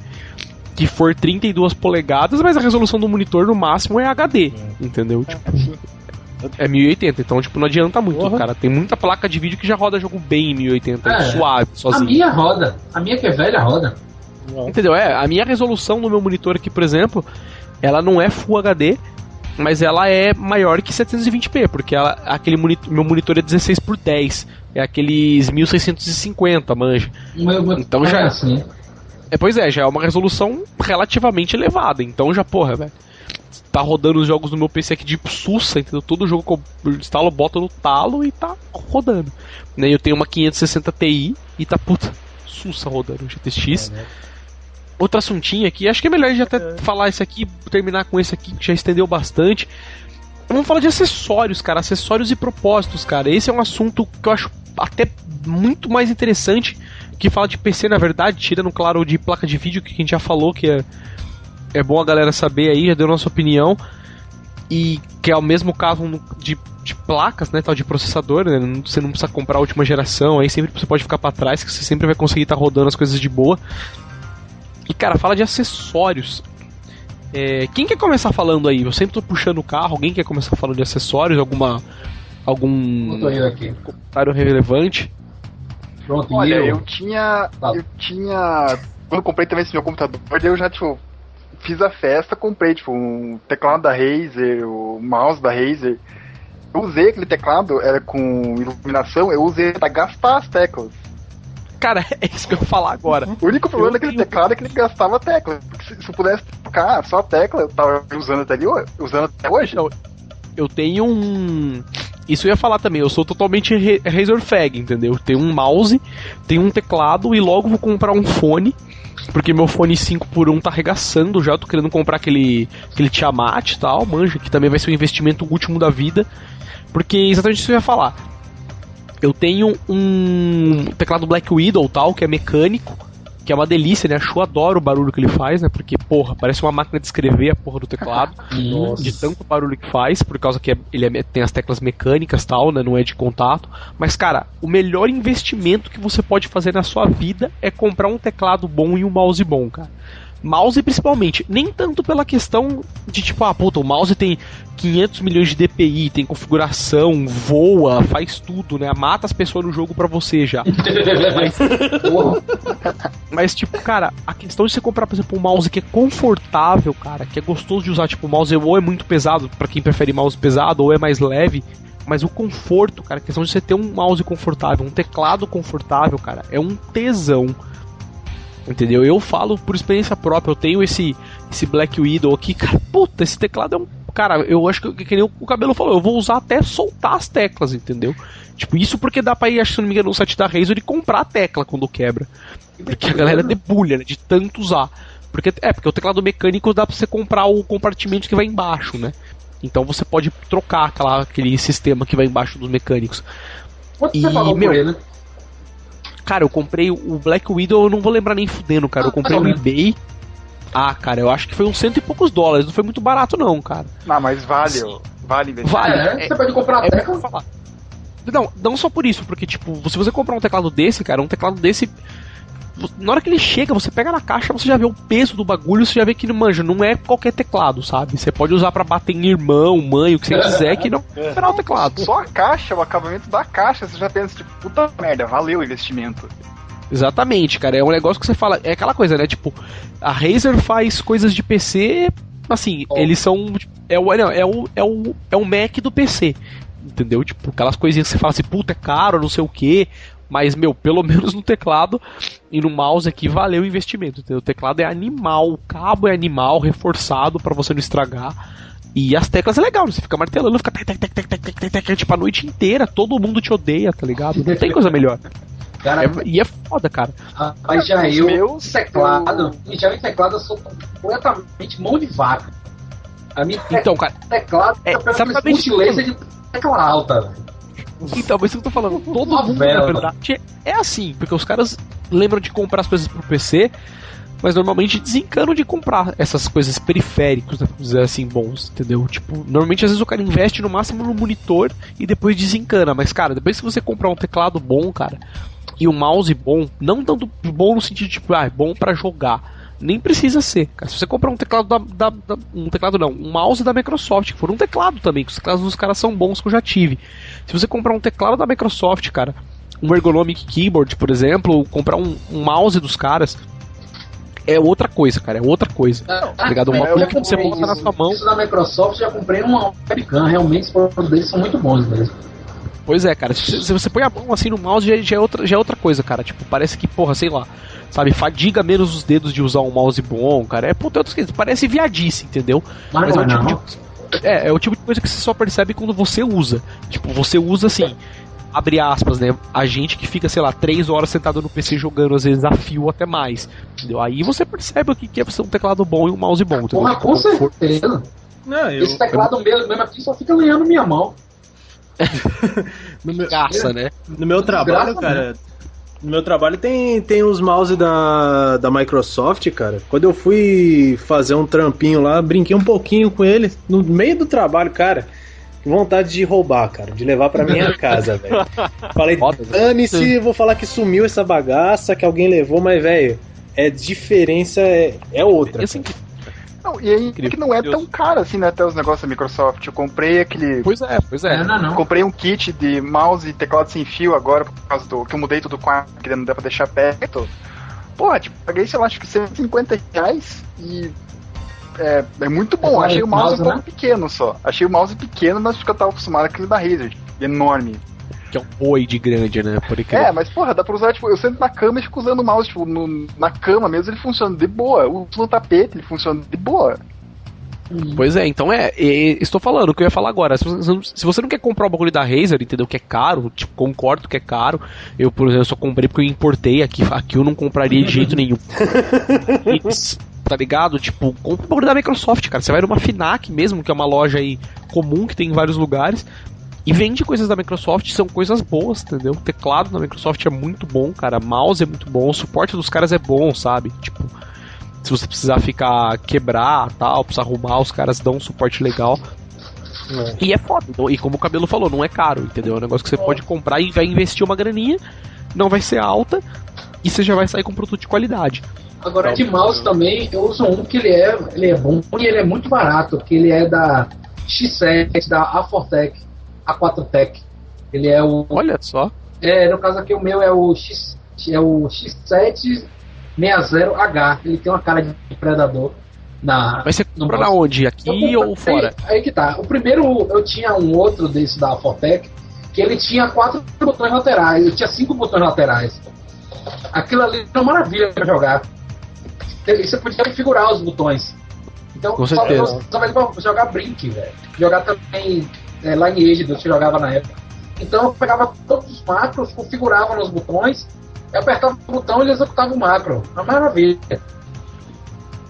que for 32 polegadas, mas a resolução do monitor no máximo é HD, é. entendeu? Tipo, é 1080, então tipo, não adianta muito, Porra. cara. Tem muita placa de vídeo que já roda jogo bem em 1080, é, suave, sozinho. A minha roda, a minha que é velha roda. Entendeu? É, a minha resolução no meu monitor aqui, por exemplo, ela não é Full HD, mas ela é maior que 720p, porque ela, aquele monitor, meu monitor é 16 por 10, é aqueles 1650, manja. então já é assim. É, pois é, já é uma resolução relativamente elevada, então já, porra, velho. Tá rodando os jogos no meu PC aqui de sussa, entendeu? Todo jogo que eu instalo, boto no talo e tá rodando. Né? Eu tenho uma 560 Ti e tá puta, sussa rodando o GTX. É, né? Outro assuntinho aqui. Acho que é melhor a gente até é. falar esse aqui, terminar com esse aqui, que já estendeu bastante. Vamos falar de acessórios, cara. Acessórios e propósitos, cara. Esse é um assunto que eu acho até muito mais interessante que fala de PC, na verdade, tirando, claro, de placa de vídeo, que a gente já falou, que é, é bom a galera saber aí, já deu nossa opinião. E que é o mesmo caso de, de placas, né, tal de processador, né, você não precisa comprar a última geração, aí sempre você pode ficar para trás, que você sempre vai conseguir estar tá rodando as coisas de boa. E, cara, fala de acessórios. É, quem quer começar falando aí? Eu sempre tô puxando o carro. Alguém quer começar falando de acessórios? Alguma. Algum comentário relevante? Pronto, Olha, eu, eu tinha. Tá. Eu tinha. Quando eu comprei também esse meu computador, eu já, tipo, fiz a festa, comprei, tipo, um teclado da Razer, o mouse da Razer. Eu usei aquele teclado, era com iluminação, eu usei para gastar as teclas. Cara, é isso que eu vou falar agora. O único problema daquele tenho... teclado é que ele gastava tecla. Se, se eu pudesse tocar só a tecla, eu tava usando até, ali, usando até hoje. Eu tenho um. Isso eu ia falar também, eu sou totalmente Razor Fag, entendeu? Tenho um mouse, tenho um teclado e logo vou comprar um fone. Porque meu fone 5x1 tá arregaçando já, tô querendo comprar aquele, aquele Tiamat e tal, manja, que também vai ser o investimento último da vida. Porque exatamente isso eu ia falar eu tenho um teclado Black Widow tal, que é mecânico, que é uma delícia, né? Acho adoro o barulho que ele faz, né? Porque, porra, parece uma máquina de escrever a porra do teclado. De tanto barulho que faz, por causa que é, ele é, tem as teclas mecânicas tal, né? Não é de contato. Mas, cara, o melhor investimento que você pode fazer na sua vida é comprar um teclado bom e um mouse bom, cara. Mouse principalmente, nem tanto pela questão de tipo, ah, puta, o mouse tem 500 milhões de DPI, tem configuração, voa, faz tudo, né? Mata as pessoas no jogo pra você já. mas, mas, tipo, cara, a questão de você comprar, por exemplo, um mouse que é confortável, cara, que é gostoso de usar, tipo, o mouse ou é muito pesado, para quem prefere mouse pesado, ou é mais leve, mas o conforto, cara, a questão de você ter um mouse confortável, um teclado confortável, cara, é um tesão. Entendeu? Eu falo por experiência própria, eu tenho esse esse Black Widow aqui, cara, puta, esse teclado é um. Cara, eu acho que, que nem o cabelo falou, eu vou usar até soltar as teclas, entendeu? Tipo, isso porque dá pra ir, acho que não me engano, no site da Razer e comprar a tecla quando quebra. Porque a galera debulha, né? De tanto usar. Porque, é, porque o teclado mecânico dá pra você comprar o compartimento que vai embaixo, né? Então você pode trocar aquela, aquele sistema que vai embaixo dos mecânicos. Quanto e, você pagou meu, ele? Cara, eu comprei o Black Widow, eu não vou lembrar nem fudendo, cara. Eu ah, comprei no eBay. Ah, cara, eu acho que foi uns cento e poucos dólares. Não foi muito barato, não, cara. Não, mas vale, Sim. vale investir. Vale. É, é, você pode comprar é, tecla? Falar. Não, não só por isso, porque, tipo, se você comprar um teclado desse, cara, um teclado desse. Na hora que ele chega, você pega na caixa, você já vê o peso do bagulho, você já vê que, manja, não é qualquer teclado, sabe? Você pode usar para bater em irmão, mãe, o que você quiser, que não é o teclado. Só a caixa, o acabamento da caixa, você já pensa, tipo, puta merda, valeu o investimento. Exatamente, cara. É um negócio que você fala. É aquela coisa, né? Tipo, a Razer faz coisas de PC. Assim, oh. eles são. É o, não, é, o, é, o, é o Mac do PC. Entendeu? Tipo, aquelas coisinhas que você fala assim, puta, é caro, não sei o que. Mas, meu, pelo menos no teclado e no mouse aqui valeu o investimento. Entendeu? O teclado é animal, o cabo é animal, reforçado para você não estragar. E as teclas é legal, você fica martelando, fica tec, tec, tec, tec, tec, tec, tec, tipo a noite inteira, todo mundo te odeia, tá ligado? Não tem coisa melhor. Cara, é, e é foda, cara. Mas já eu, meus teclado, eu... já o teclado eu sou completamente mão de vaca. A minha então, cara, teclado é exatamente laser de tecla alta, velho. Então, mas isso que eu tô falando, todo mundo, na verdade, é assim, porque os caras lembram de comprar as coisas pro PC, mas normalmente desencanam de comprar essas coisas periféricos, né, dizer assim, bons, entendeu? Tipo, normalmente às vezes o cara investe no máximo no monitor e depois desencana, mas cara, depois que você comprar um teclado bom, cara, e um mouse bom, não tanto bom no sentido de, tipo, ah, é bom para jogar, nem precisa ser. Cara. Se você comprar um teclado da, da, da, Um teclado não, um mouse da Microsoft, que for um teclado também, que os teclados dos caras são bons que eu já tive. Se você comprar um teclado da Microsoft, cara, um ergonomic keyboard, por exemplo, ou comprar um, um mouse dos caras, é outra coisa, cara, é outra coisa. Ah, tá ligado? Uma coisa que você bota na sua mão. Isso da Microsoft já comprei uma webcam, realmente os produtos deles são muito bons mesmo. Pois é, cara, se, se, você põe a mão assim no mouse já, já, é outra, já é outra coisa, cara. Tipo, parece que, porra, sei lá, sabe, fadiga menos os dedos de usar um mouse bom, cara. É puta, outras coisas, parece viadice, entendeu? Mas, Mas é, o tipo de, é, é o tipo de coisa que você só percebe quando você usa. Tipo, você usa assim abre aspas, né? A gente que fica, sei lá, três horas sentado no PC jogando, às vezes a fio até mais. Entendeu? Aí você percebe o que é você um teclado bom e um mouse bom. Porra, com certeza. Não, eu... Esse teclado mesmo, mesmo aqui só fica ganhando minha mão. no meu, Caça, né? No meu trabalho, cara. No meu trabalho tem, tem os mouse da, da Microsoft, cara. Quando eu fui fazer um trampinho lá, brinquei um pouquinho com ele no meio do trabalho, cara vontade de roubar, cara, de levar para minha casa, velho. Falei, dane-se, vou falar que sumiu essa bagaça, que alguém levou, mas, velho, é diferença, é, é outra. Assim, não, e aí que não é tão caro assim, né? Até os negócios da Microsoft. Eu comprei aquele. Pois é, pois é. Não, não, não. Comprei um kit de mouse e teclado sem fio agora, por causa do. que eu mudei tudo com a que não dá pra deixar perto. Pô, tipo, paguei, sei lá, acho que 150 reais e é, é muito bom. Achei o mouse, mouse um pouco né? pequeno só. Achei o mouse pequeno, mas porque eu tava acostumado com aquele da Razer, enorme. Que é um boi de grande, né? Por é, mas porra, dá pra usar, tipo, eu sento na cama e fico usando o mouse, tipo, no, na cama mesmo ele funciona de boa. Uso no tapete, ele funciona de boa. Pois é, então é, é, estou falando o que eu ia falar agora. Se você, se você não quer comprar o bagulho da Razer, entendeu? Que é caro, tipo, concordo que é caro. Eu, por exemplo, só comprei porque eu importei aqui, aqui eu não compraria de jeito nenhum. e, tá ligado? Tipo, compra o bagulho da Microsoft, cara. Você vai numa Finac mesmo, que é uma loja aí comum que tem em vários lugares. E vende coisas da Microsoft, são coisas boas, entendeu? O teclado da Microsoft é muito bom, cara. Mouse é muito bom, o suporte dos caras é bom, sabe? Tipo, se você precisar ficar quebrar tal, precisar arrumar, os caras dão um suporte legal. É. E é foda. Então, e como o cabelo falou, não é caro, entendeu? É um negócio que você pode comprar e vai investir uma graninha, não vai ser alta, e você já vai sair com um produto de qualidade. Agora, de mouse também, eu uso um que ele é, ele é bom e ele é muito barato, que ele é da X7, da A4Tech, A4Tech. Ele é o. Olha só. É, no caso aqui o meu é o X, é o X760H. Ele tem uma cara de predador. Na, Mas você comprou na onde? Aqui ou fora? Aí, que tá. O primeiro eu tinha um outro desse da Fortec que ele tinha quatro botões laterais, ele tinha cinco botões laterais. Aquilo ali era uma maravilha para jogar você podia configurar os botões. Então, Com certeza. só, vai pra jogar Brink, velho. Jogar também é, Lineage, você jogava na época. Então eu pegava todos os macros, configurava nos botões, apertava o botão e ele executava o macro. Uma maravilha.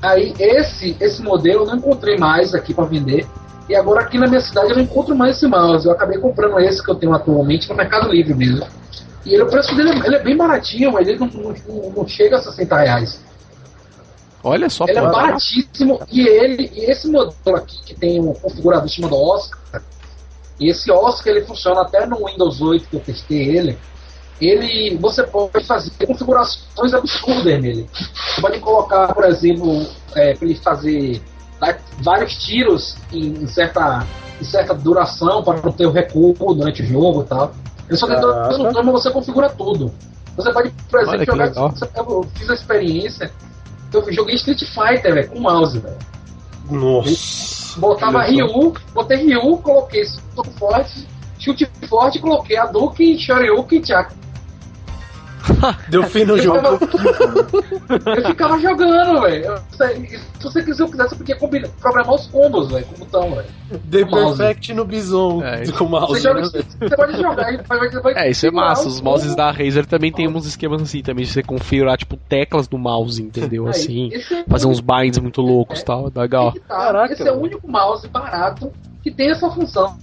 Aí esse, esse modelo eu não encontrei mais aqui para vender. E agora aqui na minha cidade eu não encontro mais esse mouse. Eu acabei comprando esse que eu tenho atualmente no Mercado Livre mesmo. E ele, o preço dele ele é bem baratinho, mas ele não, não, não chega a 60 reais. Olha só, Ele é baratíssimo e ele e esse modelo aqui que tem um configurador chamado Oscar. E esse Oscar ele funciona até no Windows 8 que eu testei ele. Ele você pode fazer configurações absurdas nele. Você pode colocar, por exemplo, é, para ele fazer vários tiros em certa, em certa duração para não ter o recuo durante o jogo e tal. Ele só tem dois botões, você configura tudo. Você pode, por exemplo, jogar. Eu fiz a experiência eu joguei Street Fighter, velho, com mouse, velho. Nossa. Botava Ryu, botei Ryu, coloquei soco forte, chute forte, coloquei Hadouken, Shoryuken e Chakra. Deu fim no Eu jogo. ficava- Eu ficava jogando, velho. Se você quiser, eu quisesse, eu podia combinar, programar os combos, velho, como estão, velho. The. Perfect no Bison É, com o mouse. Você, joga, né? você pode jogar, vai- vai- É, isso é massa. Os mouses da Razer também tem uns esquemas assim também, de você configurar, tipo, teclas do mouse, entendeu? Aí, Assim. é Fazer uns binds muito loucos e tal. é Legal. que tá. Caraca, Esse é o único mouse barato que tem essa função.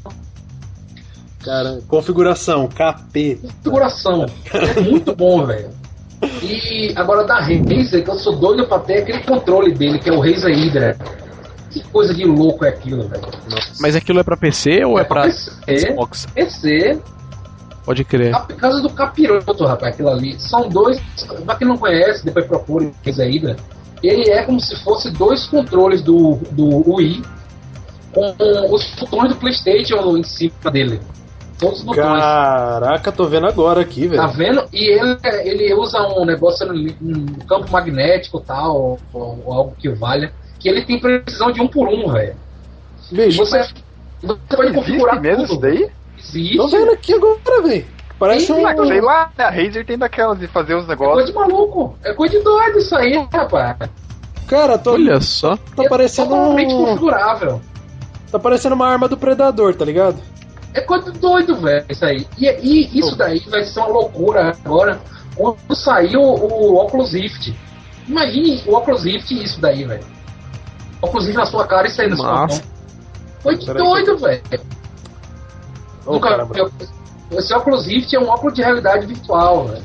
Cara, configuração, KP. Configuração. É muito bom, velho. E agora da Razer, que eu sou doido pra ter aquele controle dele, que é o Razer Hydra. Que coisa de louco é aquilo, velho. Mas aquilo é pra PC ou é, pra PC, Xbox? PC, Pode crer. a por causa do capiroto, rapaz, aquilo ali. São dois, pra quem não conhece, depois procure o Razer Hydra. Ele é como se fosse dois controles do, do Wii com os botões do Playstation em cima dele. Todos os botões. Caraca, tô vendo agora aqui, Tá velho. vendo? E ele, ele usa um negócio, um campo magnético tal, ou, ou algo que valha, que ele tem precisão de um por um, velho. Bicho, você, você pode configurar mesmo tudo. isso daí? Existe. tô vendo aqui agora, velho. Parece Sim, um. Sei lá, a Razer tem daquelas de fazer os É coisa negócios. de maluco. É coisa de doido isso aí, rapaz. Cara, tô, Olha só. tá parecendo totalmente um. configurável. Tá parecendo uma arma do predador, tá ligado? É coisa doido, velho, isso aí. E, e isso daí vai ser uma loucura agora quando saiu o Oculus Rift. Imagine o Oculus Rift e isso daí, velho. Oculus Rift na sua cara e saindo da sua. Foi doido, velho. Nunca- eu- Esse óculos Rift é um óculos de realidade virtual, velho.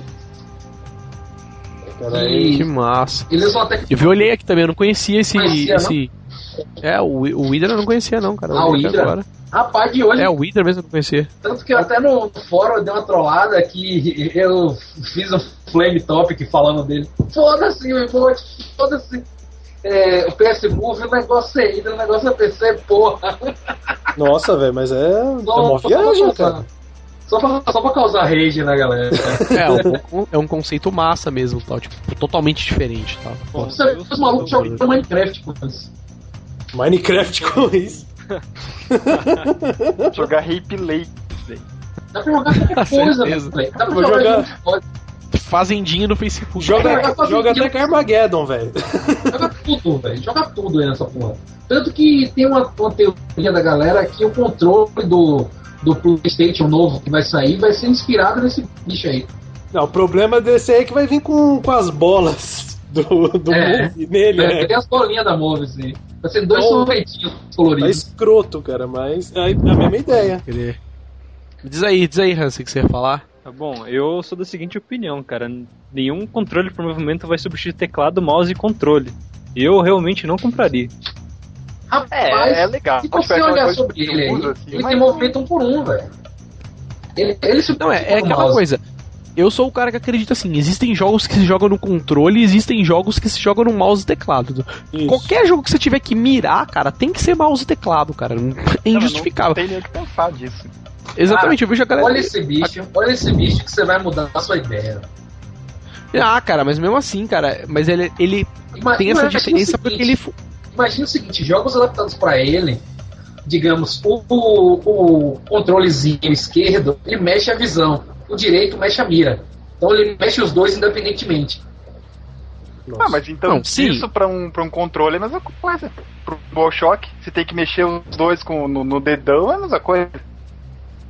Peraí. Que massa. Eles vão até Eu vi, olhei aqui também, eu não conhecia esse. Conhecia, esse... É, o, o Hydra eu não conhecia, não, cara. Eu Ah, o Hydra? agora. Rapaz, de hoje, É, o Hydra mesmo eu não conhecia. tanto que até no fórum eu dei uma trollada que eu fiz um flame topic falando dele. Foda-se o emote, foda-se. É, o PS Move, o negócio é Hydra, o negócio é PC, porra. Nossa, velho, mas é. É uma Só, viagem, cara. Só pra, só pra causar rage na galera. É, um, é um conceito massa mesmo, tal, tipo, totalmente diferente, tal. Pô, Você os malucos jogando Minecraft com isso. Minecraft com isso. Jogar replay. Dá pra jogar qualquer coisa, velho. Dá pra Vou jogar, jogar-. Fazendinha no Facebook. Joga, joga até com Armageddon, velho. Joga tudo, velho. Joga tudo aí nessa porra. Tanto que tem uma, uma teoria da galera que o controle do, do PlayStation novo que vai sair vai ser inspirado nesse bicho aí. Não, o problema desse aí é que vai vir com, com as bolas do, do É. Move nele, É, né? Tem as bolinhas da Move, assim. Vai ser dois Oh. sorvetinhos Tá coloridos. escroto, cara, mas é a mesma ideia. Diz aí, diz aí, Hansen, o que você ia falar? Tá bom, eu sou da seguinte opinião, cara. Nenhum controle por movimento vai substituir teclado, mouse e controle. Eu realmente não compraria. Rapaz, É, é legal. se você uma olhar sobre ele aí, usa, assim, ele mas tem movimento um por um, velho. Ele, ele Não, é, é aquela mouse. coisa. Eu sou o cara que acredita assim, existem jogos que se jogam no controle e existem jogos que se jogam no mouse e teclado. Isso. Qualquer jogo que você tiver que mirar, cara, tem que ser mouse e teclado, cara. Não- É injustificável. Não tem nem o que pensar disso. Exatamente, eu vejo a galera. Olha esse bicho, olha esse bicho que você vai mudar a sua ideia. Ah, cara, mas mesmo assim, cara, mas ele, ele tem essa imagina o diferença seguinte, porque ele. Imagina o seguinte, jogos adaptados para ele, digamos, o, o, o controlezinho esquerdo, ele mexe a visão, o direito mexe a mira. Então ele mexe os dois independentemente. Nossa. Ah, mas então Não, sim. isso pra um, pra um controle é a mesma coisa. Pro DualShock, você tem que mexer os dois com, no, no dedão, é a mesma coisa.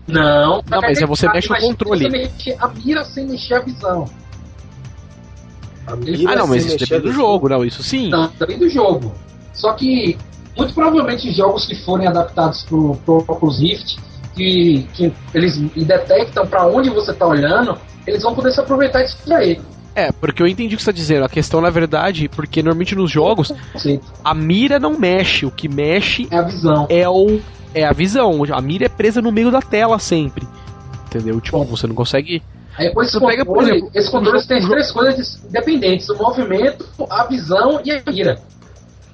Não, Não, mas é você mexe o controle. Você mexe a mira sem mexer a visão. A mira Ah, não, mas isso depende do jogo, não, isso sim. Não, também do jogo. Só que, muito provavelmente, jogos que forem adaptados pro, pro Oculus Rift, que, que eles detectam para onde você tá olhando, eles vão poder se aproveitar disso aí. É, porque eu entendi o que você tá dizendo. A questão, na verdade, porque normalmente nos jogos, Sim, a mira não mexe. O que mexe É a visão. é o. É a visão. A mira é presa no meio da tela sempre. Entendeu? Tipo, você não consegue. Aí depois esse Você pega, controle, exemplo, esse controle jogo- tem as três coisas independentes: o movimento, a visão e a mira.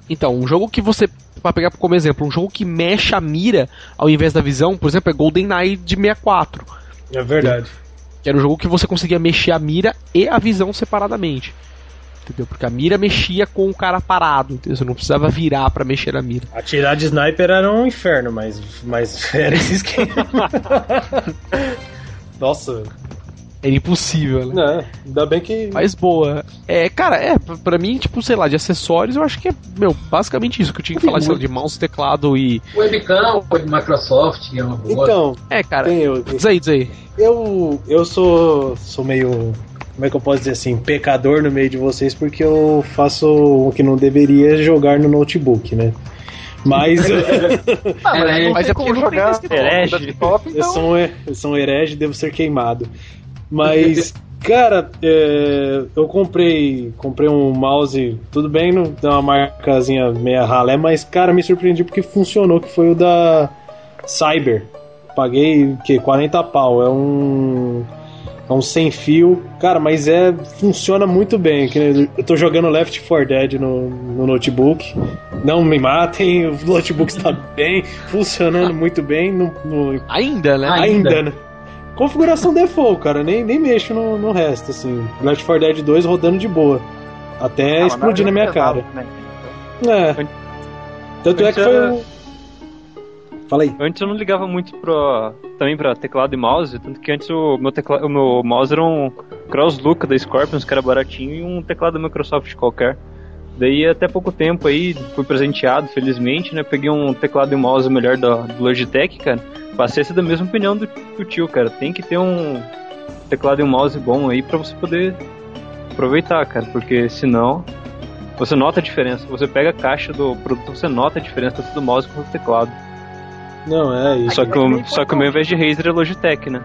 Então, um jogo que você. Pra pegar como exemplo, um jogo que mexe a mira ao invés da visão, por exemplo, é GoldenEye de 64. É verdade. Que era um jogo que você conseguia mexer a mira e a visão separadamente. Entendeu? Porque a mira mexia com o cara parado. Entendeu? Você não precisava virar pra mexer a mira. Atirar de sniper era um inferno, mas, mas era esse esquema. Nossa. Era impossível, né? É, ainda bem que. Mas boa. É, cara, é, pra mim, tipo, sei lá, de acessórios, eu acho que é, meu, basicamente isso que eu tinha que falar, sei lá, de mouse, teclado e. Webcam, Microsoft, é uma boa. Então. É, cara. Tem, eu, diz aí, diz aí. Eu, eu sou, sou meio como é que eu posso dizer assim, pecador no meio de vocês porque eu faço o que não deveria jogar no notebook, né? Mas. ah, mas, mas é porque jogar herege. Top, então... eu, sou um, eu sou um herege devo ser queimado. Mas. Cara, é, eu comprei comprei um mouse, tudo bem, não tem uma marcazinha meia ralé, mas cara, me surpreendi porque funcionou, que foi o da Cyber. Paguei que 40 pau, é um é um sem fio. Cara, mas é. Funciona muito bem. Eu tô jogando Left 4 Dead no, no notebook. Não me matem, o notebook está bem, funcionando muito bem. No, no... Ainda, né? Ainda, Ainda, né? Configuração default, cara. Nem, nem mexo no, no resto, assim. Left 4 Dead 2 rodando de boa. Até ah, explodir na minha cara. Né? É. Tanto é que foi. Fala aí. Antes eu não ligava muito pro, também pra teclado e mouse, tanto que antes o meu, teclado, o meu mouse era um Crosslook da Scorpions, que era baratinho, e um teclado da Microsoft qualquer. Daí até pouco tempo aí, fui presenteado, felizmente, né? Peguei um teclado e mouse melhor do, do Logitech, cara. Passei essa da mesma opinião do, do tio, cara. Tem que ter um teclado e um mouse bom aí pra você poder aproveitar, cara, porque senão você nota a diferença. Você pega a caixa do produto, você nota a diferença do mouse com o teclado. Não, é isso. Só que, o, só que o meu, ao invés de Razer, é Logitech, né?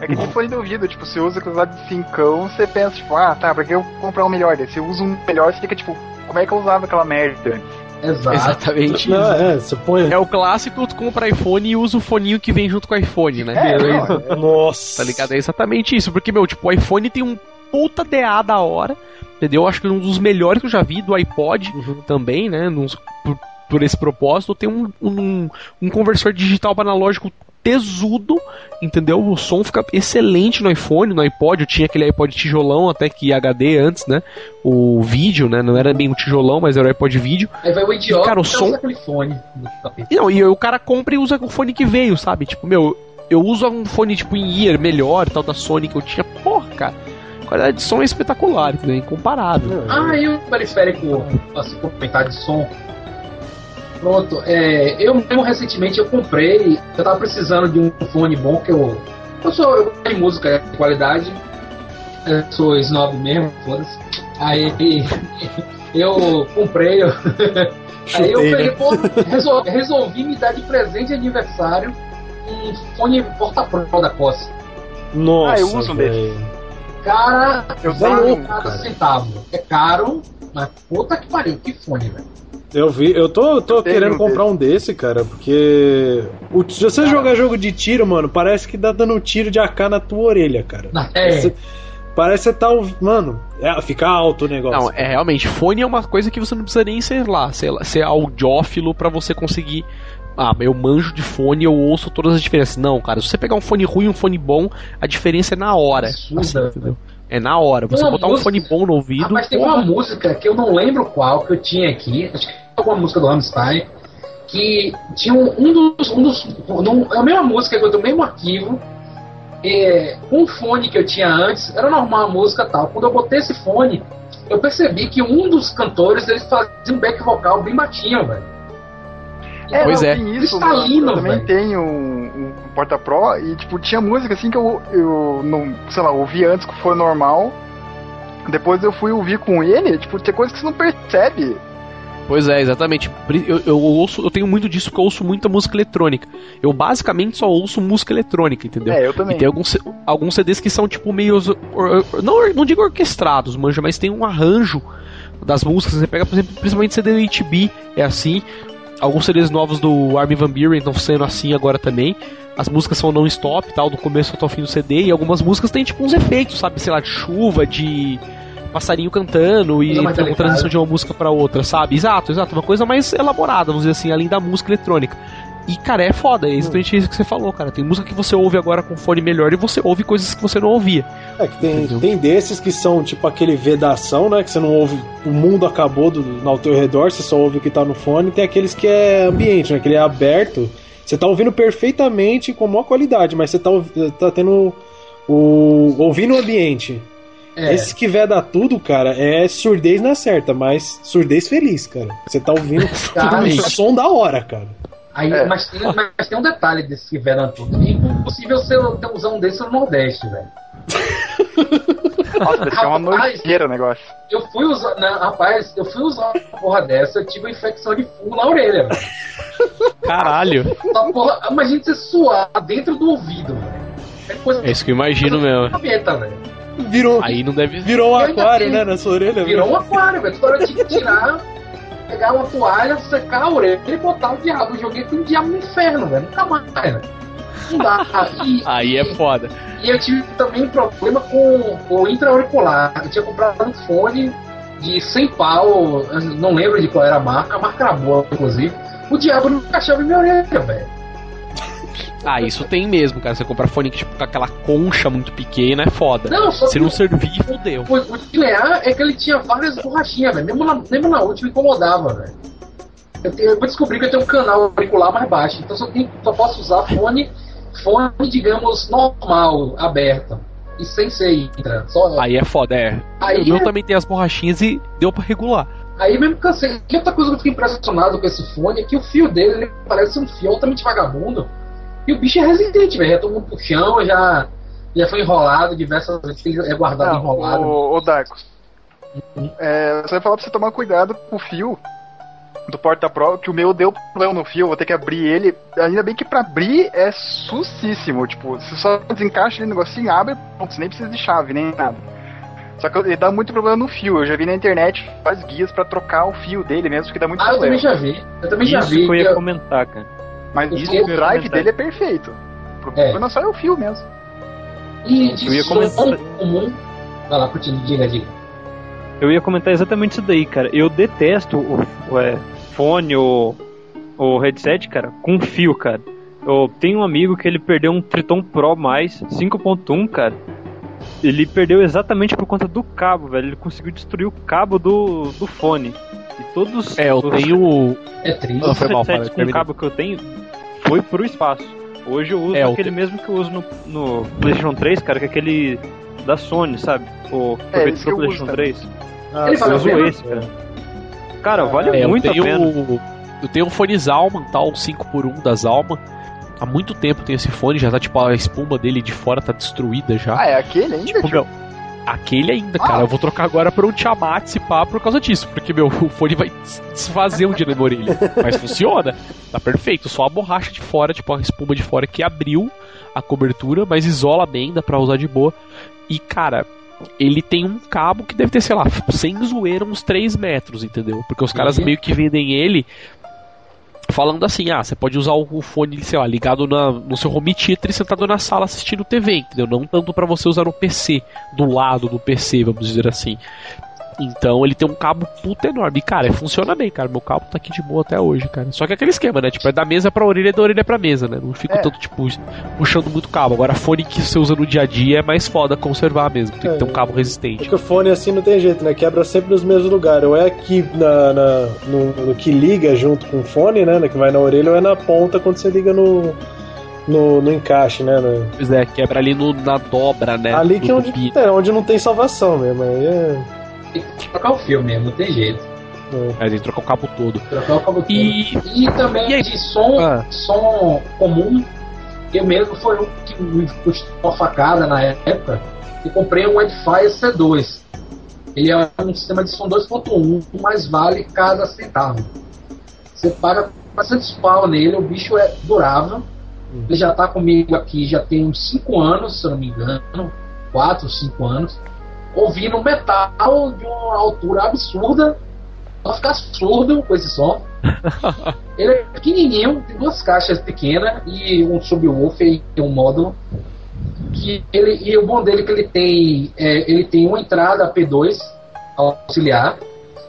É que nem fone de ouvido, tipo, você usa aquele lado de cincão, você pensa, tipo, ah, tá, pra que eu comprar um melhor? Daí você usa um melhor, você fica, tipo, como é que eu usava aquela merda Exato. Exatamente Não, é, você põe... é o clássico, tu compra iPhone e usa o foninho que vem junto com o iPhone, né? É, é, é, Nossa. Tá ligado? É exatamente isso, porque, meu, tipo, o iPhone tem um puta DA da hora, entendeu? Acho que um dos melhores que eu já vi, do iPod uhum. também, né? Nos, por, por esse propósito, tem um, um, um conversor digital para analógico tesudo, entendeu? O som fica excelente no iPhone, no iPod, eu tinha aquele iPod tijolão até que HD antes, né? O vídeo, né? Não era bem um tijolão, mas era o iPod vídeo. Aí vai o idiota e, cara, o som... aquele fone. Não, e o cara compra e usa o fone que veio, sabe? Tipo, meu, eu uso um fone tipo em ear melhor, tal da Sony que eu tinha, porra, cara. A qualidade de som é espetacular, entendeu? Incomparável. Ah, e o periférico, assim, complementar de som Pronto, é, eu mesmo recentemente eu comprei, eu tava precisando de um fone bom que eu. Eu sou eu gosto de música de qualidade, eu sou snob mesmo, foda-se. Aí eu comprei, eu, aí eu peguei, né? pô, resolvi, resolvi, me dar de presente de aniversário um fone porta-pro da Costa. Nossa, ah, eu uso mesmo. Cara, eu valor cada centavo. É caro, mas puta que pariu, que fone, velho. Eu vi, eu tô, tô querendo comprar um desse, cara, porque. O, se você cara, jogar jogo de tiro, mano, parece que dá dando um tiro de AK na tua orelha, cara. É. Você, parece que você tá. Mano, é, fica alto o negócio. Não, é realmente, fone é uma coisa que você não precisa nem ser lá, ser, ser audiófilo para você conseguir. Ah, eu manjo de fone, eu ouço todas as diferenças. Não, cara, se você pegar um fone ruim e um fone bom, a diferença é na hora. Assim, entendeu? É na hora. Você botar música... um fone bom no ouvido. Ah, mas tem porra. uma música que eu não lembro qual que eu tinha aqui. Acho que alguma música do Rammstein, que tinha um, um dos. Um dos um, é a mesma música que eu tenho o mesmo arquivo. É, um fone que eu tinha antes, era normal a música tal. Quando eu botei esse fone, eu percebi que um dos cantores eles faziam um back vocal bem batinho, velho. É, pois é. Isso, Cristalino, eu também tenho um, um Porta Pro e tipo tinha música assim que eu, eu não, sei lá, ouvi antes que foi normal. Depois eu fui ouvir com ele, tipo, tem coisa que você não percebe. Pois é, exatamente. Eu, eu, ouço, eu tenho muito disso porque eu ouço muita música eletrônica. Eu basicamente só ouço música eletrônica, entendeu? É, eu também. E tem alguns, alguns CDs que são tipo meio. Não, não digo orquestrados, manja, mas tem um arranjo das músicas. Você pega, por exemplo, principalmente CD do HB, é assim. Alguns CDs novos do Armin Van Buren estão sendo assim agora também. As músicas são non-stop, tal, do começo até o fim do CD. E algumas músicas têm tipo uns efeitos, sabe? Sei lá, de chuva, de passarinho cantando e uma transição de uma música para outra, sabe? Exato, exato. Uma coisa mais elaborada, vamos dizer assim, além da música eletrônica. E, cara, é foda, é exatamente isso que você falou, cara. Tem música que você ouve agora com fone melhor e você ouve coisas que você não ouvia. É que tem, tem desses que são tipo aquele vedação, né? Que você não ouve, o mundo acabou do, ao teu redor, você só ouve o que tá no fone. Tem aqueles que é ambiente, né? Que ele é aberto. Você tá ouvindo perfeitamente com maior qualidade, mas você tá, tá tendo O ouvir no ambiente. É. Esse que veda tudo, cara, é surdez na certa, mas surdez feliz, cara. Você tá ouvindo um som da hora, cara. Aí, é. mas, tem, mas tem um detalhe desse que veda tudo. É impossível você usar um desse no Nordeste, velho. Nossa, deve ser uma nojeira o negócio. Eu fui usar. Não, rapaz, eu fui usar uma porra dessa, eu tive uma infecção de fungo na orelha, velho. Caralho. Porra, imagina você suar dentro do ouvido, velho. É, é isso que eu imagino mesmo. Cabeça, velho. Virou. Aí não deve. Virou um aquário, né, na sua orelha? Virou um aquário, velho. Toda hora tinha que tirar, pegar uma toalha, secar a orelha e botar o diabo. Joguei com o diabo no inferno, velho. Nunca mais, velho. Não dá. E, Aí é foda. E eu tive também problema com o intra-auricular. Eu tinha comprado um fone de 100 pau, não lembro de qual era a marca, a marca era boa, inclusive. O diabo não encaixava em minha orelha, velho. Ah, isso tem mesmo, cara. Você comprar fone tipo, com aquela concha muito pequena é foda. Não, só Se não servir, fodeu. O, o de é que ele tinha várias borrachinhas, velho. Mesmo na, mesmo na última incomodava, velho. Eu, eu descobri que eu tenho um canal auricular mais baixo, então só, tenho, só posso usar fone, fone, digamos, normal, aberto. E sem ser intra. Só... Aí é foda, é. Aí o meu é... também tem as borrachinhas e deu pra regular. Aí mesmo cansei. E outra coisa que eu fiquei impressionado com esse fone é que o fio dele parece um fio altamente vagabundo. E o bicho é resistente, velho. Já tomou um puxão, já, já foi enrolado diversas vezes, ele é guardado Não, enrolado. Ô, uhum. é, você vai falar pra você tomar cuidado com o fio do porta-prova, que o meu deu problema no fio, vou ter que abrir ele. Ainda bem que pra abrir é sucíssimo. Tipo, você só desencaixa ele no negocinho, abre, você nem precisa de chave, nem nada. Só que ele dá muito problema no fio. Eu já vi na internet faz guias para trocar o fio dele mesmo, que dá muito ah, problema. eu também já vi. Eu também Isso já vi. Que eu ia comentar, cara. Mas o, o drive dele é perfeito. O problema é. só é o fio mesmo. E eu ia comentar... comum. Vai lá, continua, diga, diga. Eu ia comentar exatamente isso daí, cara. Eu detesto o, o é, fone ou o headset, cara, com fio, cara. Eu tenho um amigo que ele perdeu um Triton Pro mais 5.1, cara. Ele perdeu exatamente por conta do cabo, velho. Ele conseguiu destruir o cabo do, do fone. E todos É, eu os, tenho. É triste. Os headsets com cabo que eu tenho foi pro espaço. Hoje eu uso é, aquele te... mesmo que eu uso no, no PlayStation 3, cara, que é aquele da Sony, sabe? O é, do PlayStation 3. Ah, eu uso esse, cara. Cara, ah, vale é, muito a pena. Eu tenho um fone Zalman, tal, 5x1 da Zalman. Há muito tempo tem esse fone, já tá tipo a espuma dele de fora tá destruída já. Ah, é aquele ainda? Tipo, meu, aquele ainda, ah. cara. Eu vou trocar agora pra um Tiamat se pá por causa disso. Porque, meu, o fone vai desfazer um dia na minha orelha. Mas funciona. Tá perfeito. Só a borracha de fora, tipo a espuma de fora que abriu a cobertura, mas isola bem, dá pra usar de boa. E, cara, ele tem um cabo que deve ter, sei lá, sem zoeira, uns 3 metros, entendeu? Porque os caras uhum. meio que vendem ele falando assim, ah, você pode usar o fone, sei lá, ligado na, no seu home theater e sentado na sala assistindo TV, entendeu? Não tanto para você usar no PC, do lado do PC, vamos dizer assim. Então ele tem um cabo puta enorme. E, cara, funciona bem, cara. Meu cabo tá aqui de boa até hoje, cara. Só que é aquele esquema, né? Tipo, é da mesa pra orelha e da orelha pra mesa, né? Não fico é. tanto, tipo, puxando muito cabo. Agora, fone que você usa no dia a dia é mais foda conservar mesmo. Tem é, que ter um cabo resistente. Porque o fone assim não tem jeito, né? Quebra sempre nos mesmos lugares. Ou é aqui na, na no, no, que liga junto com o fone, né? Que vai na orelha, ou é na ponta quando você liga no. No, no, encaixe, né? No... Pois é, quebra ali no, na dobra, né? Ali que é onde, é onde não tem salvação mesmo. Aí é tem que trocar o fio mesmo, não tem jeito. É, tem que trocar o cabo todo. Trocar o cabo todo. E, e também e de som, ah. som comum, eu mesmo foi um que me custou uma facada na época. Eu comprei um Wi-Fi C2. Ele é um sistema de som 2.1, mas vale cada centavo. Você paga 400 pau nele, o bicho é durável. Hum. Ele já está comigo aqui já tem uns 5 anos, se eu não me engano. 4, 5 anos ouvindo metal de uma altura absurda pra ficar surdo com esse som. Ele é pequenininho, tem duas caixas pequenas e um subwoofer e um módulo. Que ele, e o bom dele é que ele tem, é, ele tem uma entrada P2 auxiliar,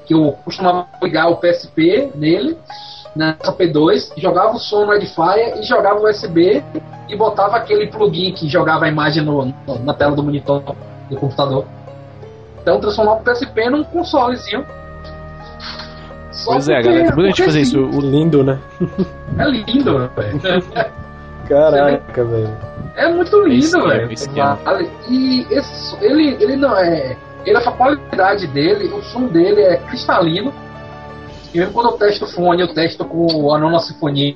que eu costumava ligar o PSP nele, nessa P2, jogava o som no Edifier e jogava o USB e botava aquele plugin que jogava a imagem no, no, na tela do monitor do computador. Então transformar o PSP num consolezinho. Só pois é, galera. Muita gente fazer isso. O lindo, né? É lindo, velho. Caraca, velho. É muito lindo, velho. E esse, ele, ele não é. Ele, a qualidade dele, o som dele é cristalino. E mesmo quando eu testo o fone, eu testo com a nona sinfonia.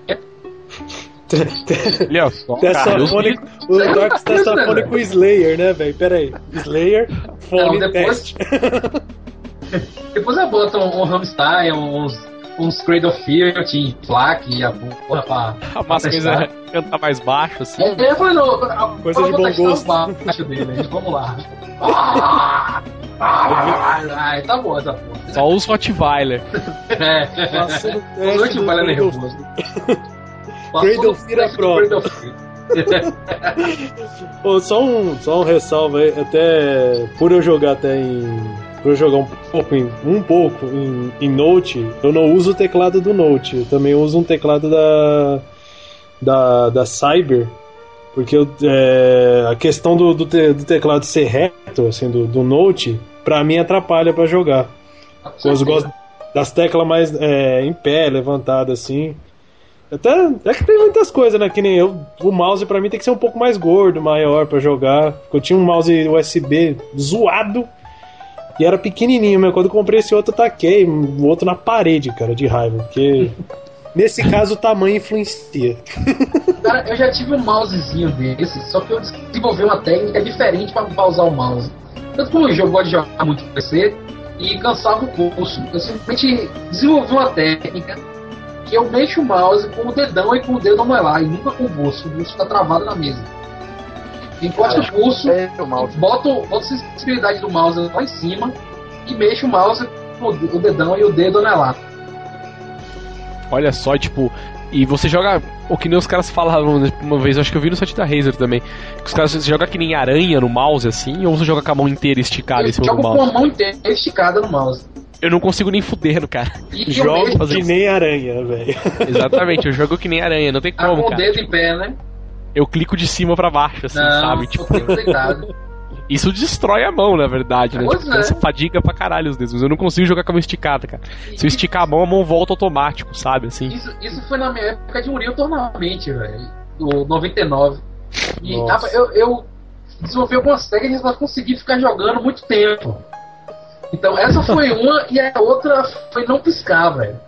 Olha só, Tessafone, o Docs Tessafone com Slayer, né, velho? Pera aí. Slayer, fone não, depois, depois eu boto um, um uns, uns Cradle Field em plaque e a porra pra. A massa cantar mais baixo, assim. É, eu falei, não, Coisa de bom gosto. baixo dele, vamos lá. Ah, ah, ah, tá bom essa porra. Só os Rottweiler. É, os Rottweiler nervoso. Cradle Fear é próprio. Pô, só um, só um ressalva aí, até por eu jogar até em. Por eu jogar um pouco em, um pouco em, em Note, eu não uso o teclado do Note, eu também uso um teclado da. da, da Cyber, porque eu, é, a questão do, do, te, do, teclado ser reto, assim, do, do Note, pra mim atrapalha para jogar. Eu gosto das teclas mais é, em pé, levantadas assim. Até é que tem muitas coisas, né? Que nem eu. O mouse pra mim tem que ser um pouco mais gordo, maior para jogar. Eu tinha um mouse USB zoado e era pequenininho, mas quando eu comprei esse outro, eu taquei o outro na parede, cara, de raiva. Porque nesse caso o tamanho influencia. Cara, eu já tive um mousezinho desse, só que eu desenvolvi uma técnica diferente para usar o mouse. Tanto que eu jogo de jogar muito PC e cansava o pulso. Eu simplesmente desenvolvi uma técnica que eu mexo o mouse com o dedão e com o dedo amolar, e nunca com o bolso. O bolso fica travado na mesa. Encosta o pulso, é boto, boto a sensibilidade do mouse lá em cima e mexo o mouse com o dedão e o dedo anelar. Olha só, tipo, e você joga o que nem os caras falavam né, uma vez, acho que eu vi no site da Razer também. Que os caras jogam que nem aranha no mouse assim, ou você joga com a mão inteira esticada eu em cima do mouse? com a mão inteira esticada no mouse. Eu não consigo nem fuder no cara. E jogo que nem aranha, velho. Exatamente, eu jogo que nem aranha, não tem como, ah, com cara. o dedo em pé, né? Eu clico de cima para baixo, assim, não, sabe? Tipo, isso destrói a mão, na verdade, né? Tipo, é. Você fadiga pra caralho os dedos, mas eu não consigo jogar com a mão esticada, cara. Se eu esticar a mão, a mão volta automático, sabe? Assim. Isso, isso foi na minha época de Unreal Tournament, velho. Do 99. E eu, eu desenvolvi algumas técnicas pra conseguir ficar jogando muito tempo. Então essa foi uma e a outra foi não piscar, velho.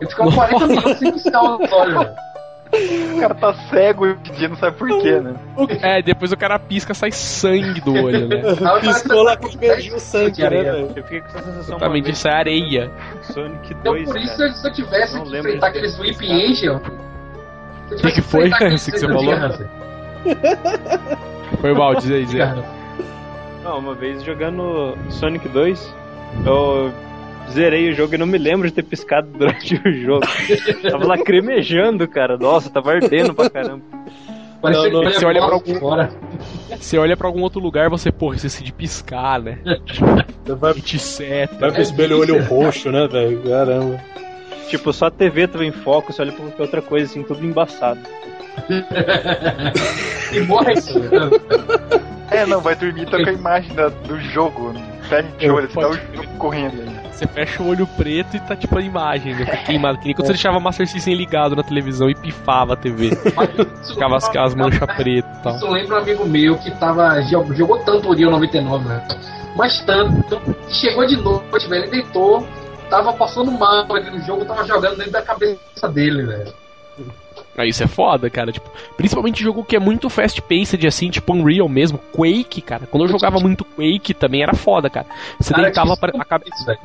Eu ficava 40 minutos sem piscar os olhos, velho. O cara tá cego e dia não sabe por quê, né? É, depois o cara pisca, sai sangue do olho, né? Piscou lá com beijinho sangue, né, velho? Eu fiquei com essa sensação. Exatamente, isso é areia. Sonic 2. Então por isso, cara. se eu tivesse que enfrentar aqueles Whip Angel. O que, que foi? Isso que você falou? Foi mal, diz aí, Zé. Não, uma vez jogando Sonic 2, eu zerei o jogo e não me lembro de ter piscado durante o jogo. tava lá cremejando, cara. Nossa, tava ardendo pra caramba. Não, não, você olha pra algum, fora. Você olha pra algum outro lugar, você, porra, esqueci de piscar, né? Você vai, te seta. Vai pro espelho olho roxo, né, velho? Caramba. Tipo, só a TV tava em foco, você olha pra outra coisa, assim, tudo embaçado. e morre isso. É, não, vai dormir tá com a imagem da, do jogo. Fecha o olho, você tá o jogo correndo aí. Você fecha o olho preto e tá tipo a imagem, né? Queimado. Que nem quando você deixava Master System ligado na televisão e pifava a TV. Ficava as, as manchas pretas e tal. Isso lembra um amigo meu que tava. Jogou tanto o Rio 99, né? Mas tanto. Chegou de noite, velho. Ele deitou. Tava passando mal ali no jogo, tava jogando dentro da cabeça dele, velho. Aí isso é foda, cara. Tipo, principalmente jogo que é muito fast-paced, assim, tipo Unreal mesmo. Quake, cara. Quando eu jogava muito Quake também era foda, cara. Você cara, deitava pra, a cabeça.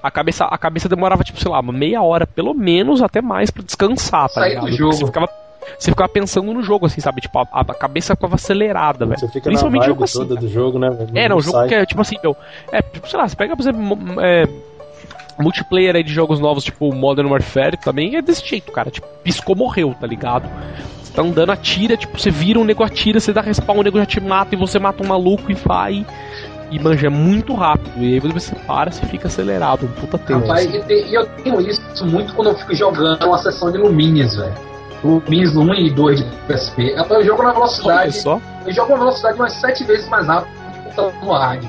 A cabeça, a cabeça demorava, tipo, sei lá, uma meia hora, pelo menos, até mais, para descansar, tá ligado? Do jogo. Você ficava, você ficava pensando no jogo, assim, sabe? Tipo, a, a cabeça ficava acelerada, velho. Você fica Principalmente na jogo assim. Toda do jogo, né? é, não, o jogo que é, tipo assim, meu. É, tipo, sei lá, você pega, por exemplo, é, multiplayer aí de jogos novos, tipo Modern Warfare, também é desse jeito, cara. Tipo, piscou, morreu, tá ligado? Você tá andando, atira, tipo, você vira um nego atira, você dá respawn, o nego já te mata e você mata um maluco e vai. E manja é muito rápido. E aí você para, você fica acelerado, um puta tempo. Rapaz, assim. e, eu tenho isso muito quando eu fico jogando uma sessão de Lumines, velho. Lumines 1 e 2 de PSP. Eu jogo na velocidade. Só? Eu jogo na velocidade umas 7 vezes mais rápido do que o no hard,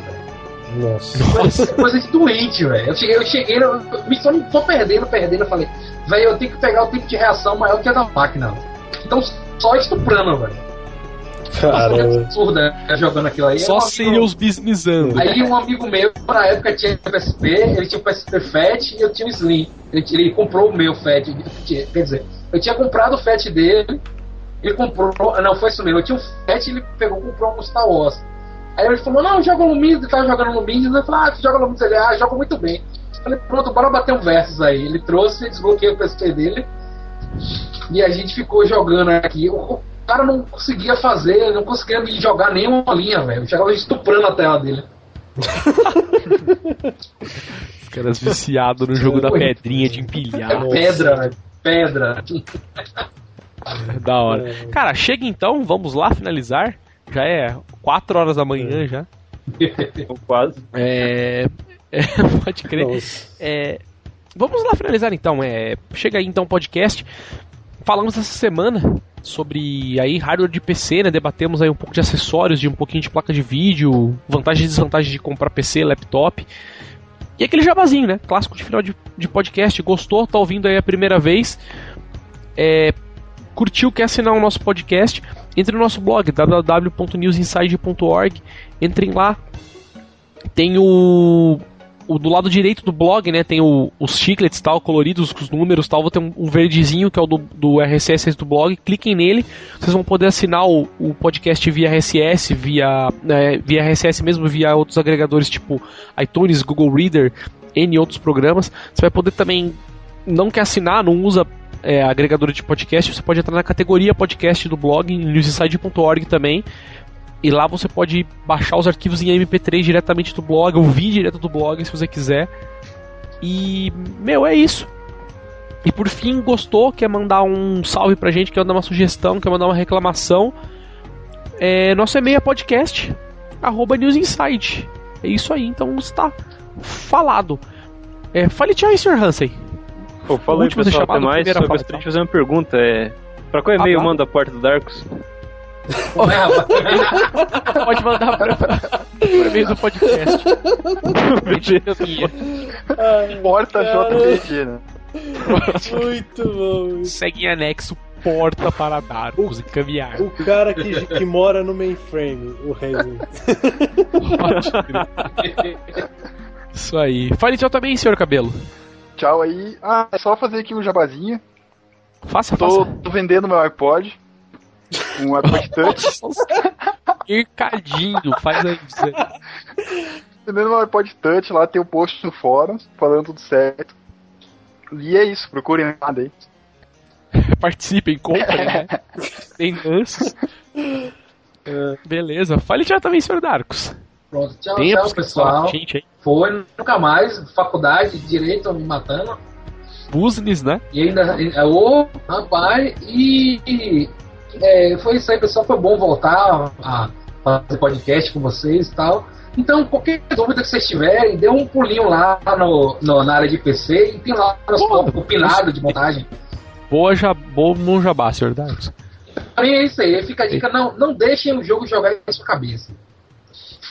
Nossa. Coisa, coisa de doente, velho. Eu cheguei, eu cheguei eu, só não tô perdendo, perdendo. Eu falei, velho, eu tenho que pegar o tempo de reação maior que a da máquina. Então, só estuprando, velho. Caramba. absurda né, jogando aquilo aí. Só um amigo... os. Aí um amigo meu, na época tinha PSP, ele tinha o PSP Fat e eu tinha o Slim. Ele, ele comprou o meu Fat. Quer dizer, eu tinha comprado o Fat dele, ele comprou. Não, foi isso mesmo. Eu tinha o Fat e ele pegou comprou um Star Wars. Aí ele falou, não, joga no ele tava jogando no Midas, eu falei, ah, tu joga no Midas, ele, ah, joga muito bem. Eu falei, pronto, bora bater um versus aí. Ele trouxe, desbloqueei o PSP dele, e a gente ficou jogando aqui. O cara não conseguia fazer, não conseguia me jogar nenhuma linha, velho. Chegava estuprando a tela dele. Os caras viciados no jogo da pedrinha de empilhar. É pedra, velho. Pedra. Da hora. Cara, chega então, vamos lá finalizar. Já é 4 horas da manhã já. Quase. É, é, pode crer. É, vamos lá finalizar então. É, chega aí então o podcast. Falamos essa semana sobre aí hardware de PC, né? Debatemos aí um pouco de acessórios, de um pouquinho de placa de vídeo, vantagens e desvantagens de comprar PC, laptop. E aquele jabazinho, né? Clássico de final de, de podcast. Gostou? Tá ouvindo aí a primeira vez? É, curtiu, quer assinar o nosso podcast? Entre no nosso blog www.newsinside.org. Entrem lá. Tem o, o, do lado direito do blog, né? Tem o, os chiclets tal, coloridos, os números tal. Vou ter um, um verdezinho que é o do, do, RSS do blog. Cliquem nele. Vocês vão poder assinar o, o podcast via RSS, via, é, via RSS mesmo, via outros agregadores tipo iTunes, Google Reader, N outros programas. Você vai poder também não quer assinar, não usa é, agregadora de podcast, você pode entrar na categoria podcast do blog, newsinside.org também. E lá você pode baixar os arquivos em MP3 diretamente do blog, ouvir direto do blog se você quiser. E, meu, é isso. E por fim, gostou, quer mandar um salve pra gente, quer mandar uma sugestão, quer mandar uma reclamação. É, nosso e-mail é podcast, arroba. É isso aí, então está falado. É, fale tchau aí, Sr. Hansen. Pô, fala aí, pessoal, até mais. Só gostaria de fazer uma pergunta. É... Pra qual e-mail ah, manda a porta do Darkus? Pode mandar pra, pra e-mail do podcast. porta JPG, né? Muito bom. Segue em anexo porta para Darkus e caminhar. O cara que, que mora no mainframe, o Resident. Isso aí. Fale tchau também, senhor Cabelo tchau aí. Ah, é só fazer aqui um jabazinho. Faça, tô, faça. Tô vendendo meu iPod. Um iPod Touch. Mercadinho, faz aí. vendendo meu iPod Touch, lá tem o um post no fórum, falando tudo certo. E é isso, procurem nada aí. Participem, comprem, né? Tem lances. Uh, beleza. Fale já também, senhor Darcos. Pronto, tchau, tchau, pessoal. Gente, Foi, nunca mais, faculdade, direito me matando. Business, né? E ainda, ô, rapaz, e, e é, foi isso aí, pessoal. Foi bom voltar a fazer podcast com vocês e tal. Então, qualquer dúvida que vocês tiverem, dê um pulinho lá no, no na área de PC e tem lá o pinado de montagem. Boa, já, bom jabá, senhor Darks. É isso aí, fica a dica, não, não deixem o jogo jogar em sua cabeça.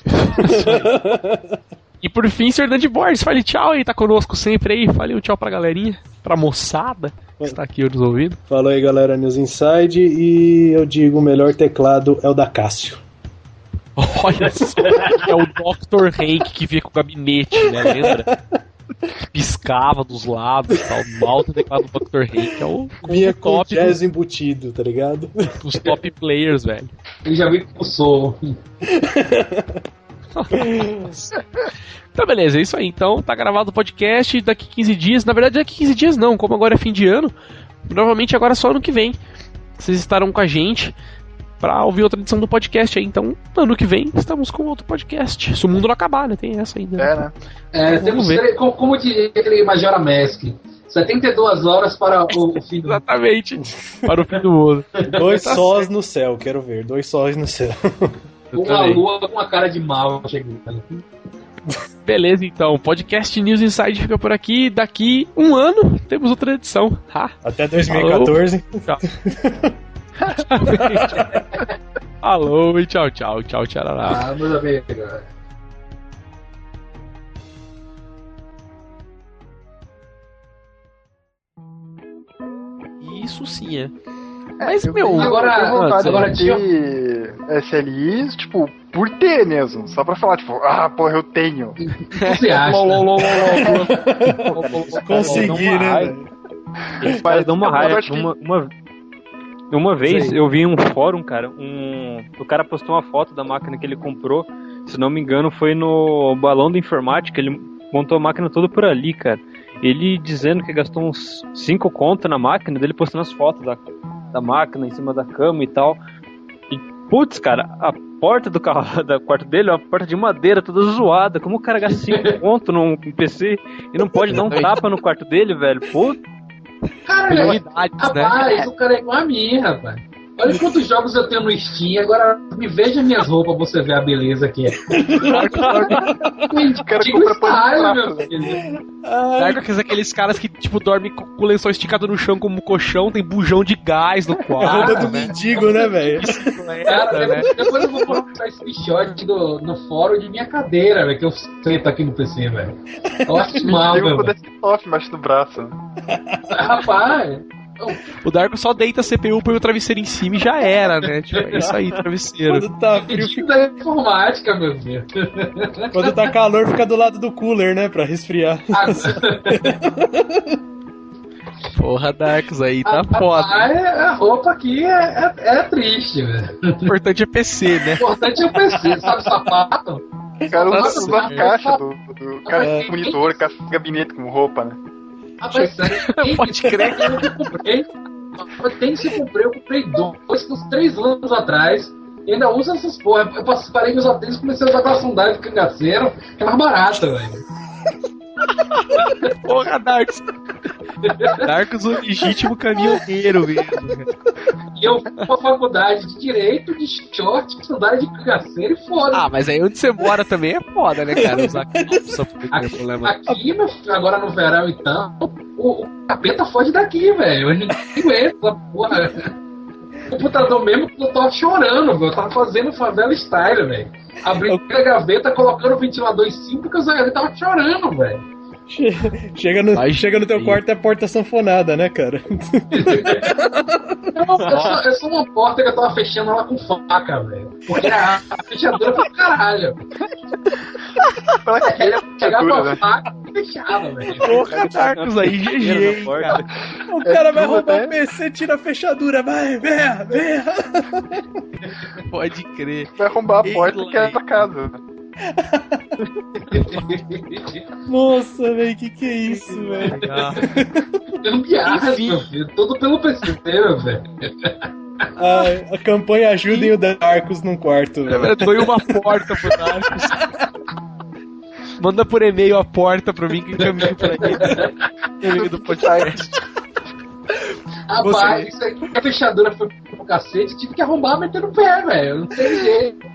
e por fim, Sr. Boards, fale tchau aí, tá conosco sempre aí. Fale um tchau pra galerinha, pra moçada que está aqui nos ouvindo. Falou aí, galera, News Inside. E eu digo: o melhor teclado é o da Cássio. Olha só, é o Dr. Hank que via com o gabinete, né? Lembra? Piscava dos lados e tal. O alto teclado do Dr. Hank é o, Vinha com top jazz do, embutido, tá ligado? Os top players, velho. Ele já vi com o som. então, beleza, é isso aí. Então, tá gravado o podcast daqui 15 dias. Na verdade, daqui 15 dias não, como agora é fim de ano. Provavelmente agora só ano que vem. Vocês estarão com a gente para ouvir outra edição do podcast aí. Então, ano que vem, estamos com outro podcast. Se o mundo não acabar, né? Tem essa ainda. É, né? É, então, temos ver. como, como diria aquele Majora Mask. 72 horas para o, fim do Exatamente. para o fim do mundo. Dois tá sós certo. no céu, quero ver. Dois sóis no céu. Uma lua com uma cara de mal chegando. Beleza, então. Podcast News Inside fica por aqui. Daqui um ano temos outra edição. Ha. Até 2014. Tchau. Alô e tchau, tchau, tchau, tcharará. Ah, meus amigos. Isso sim é. é Mas, meu, agora, agora tinha... SLI, tipo, por ter mesmo. Só pra falar, tipo, ah, porra, eu tenho. Você acha? Consegui, né? Mas dá uma raiva. Uma, uma, uma vez eu vi um fórum, cara, um. O cara postou uma foto da máquina que ele comprou. Se não me engano, foi no balão da informática. Ele montou a máquina toda por ali, cara. Ele dizendo que gastou uns 5 conto na máquina, dele postando as fotos da, da máquina em cima da cama e tal. E, putz, cara, a porta do carro da quarto dele é uma porta de madeira toda zoada. Como o cara gasta 5 conto num PC e não pode dar um tapa no quarto dele, velho? Putz. Cara, rapaz, né? o cara é igual a mim, rapaz. Olha quantos jogos eu tenho no Steam, agora me veja minhas roupas pra você ver a beleza que é. cara compra style, meu filho. Dark aqueles caras que, tipo, dormem com o lençol esticado no chão como colchão, tem bujão de gás no quarto. A roupa do né? mendigo, né, velho? Cara, né? depois eu vou colocar esse do, no fórum de minha cadeira, velho, que eu sento aqui no PC, velho. Eu acho mal, velho. Eu desktop embaixo do braço. Rapaz... O Darko só deita a CPU, põe o travesseiro em cima e já era, né? Tipo, é isso aí, travesseiro. Quando tá frio, fica da informática, meu filho. Quando tá calor, fica do lado do cooler, né? Pra resfriar. Ah, Porra, Darks aí tá a, foda. A, a, roupa aqui é, é, é triste, velho. O importante é PC, né? O importante é o PC, sabe sapato? O cara usa uma caixa do, do cara é. monitor, caixa de gabinete com roupa, né? Rapaz, sério, Pode crer. Que eu comprei. Tem que comprei, eu comprei dois, uns três anos atrás. E ainda usa essas porra. Eu parei meus tênis e comecei a usar aquela sandália de cangaceiro, que é mais barata, velho. Porra, Darks. Darks, o legítimo caminhoneiro mesmo. E eu fui pra faculdade de direito, de short, sandália de cangaceiro e foda. Ah, mas aí onde você mora também é foda, né, cara? Usar calça aqui, problema. Aqui, agora no verão, então, o, o capeta foge daqui, velho. Eu não aguento porra. O computador mesmo, eu tava chorando, velho. Eu tava fazendo favela style, velho. Abrindo a gaveta, colocando o ventilador em cima, porque eu tava chorando, velho. Chega no, Ai, chega no teu quarto é a porta sanfonada, né, cara? Não, eu, sou, eu sou uma porta que eu tava fechando ela com faca, velho. Porque a, a fechadura foi caralho. Ela chegar com a né? faca e fechava, velho. Porra, Marcos aí, GG. Cara. O cara é vai roubar né? o PC, tira a fechadura, vai, venha, venha. Pode crer. Vai arrombar a porta e quer pra casa. Nossa, velho, que que é isso, velho? Gambiarra, meu filho. Todo pelo PC, velho. A, a campanha ajudem o Darkus num quarto, velho. Eu dou uma porta pro Darkus. Manda por e-mail a porta pra mim que encaminho pra ele. E-mail do podcast. Rapaz, isso aqui, a fechadura foi pro cacete, tive que arrombar metendo o pé, velho. Não tem jeito.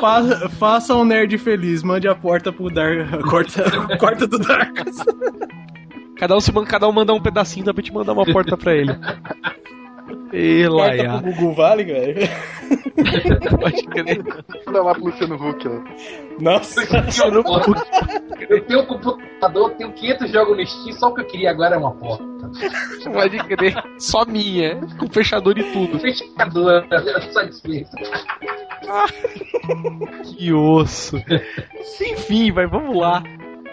Faça, faça um nerd feliz, mande a porta pro Dark. Corta, corta do Dark. Cada um, se, cada um manda um pedacinho, dá pra te mandar uma porta pra ele. E lá, Corta pro Gugu Vale, velho. Pode crer. Manda lá pro Luciano Huck, ó. Nossa, Luciano Huck. Eu tenho um computador, tenho 500 jogos no Steam, só o que eu queria agora é uma porta. Pode crer. Só minha, com fechador e tudo. Fechador, satisfeito. que osso. Enfim, vai, vamos lá.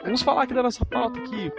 Vamos falar aqui da nossa pauta aqui.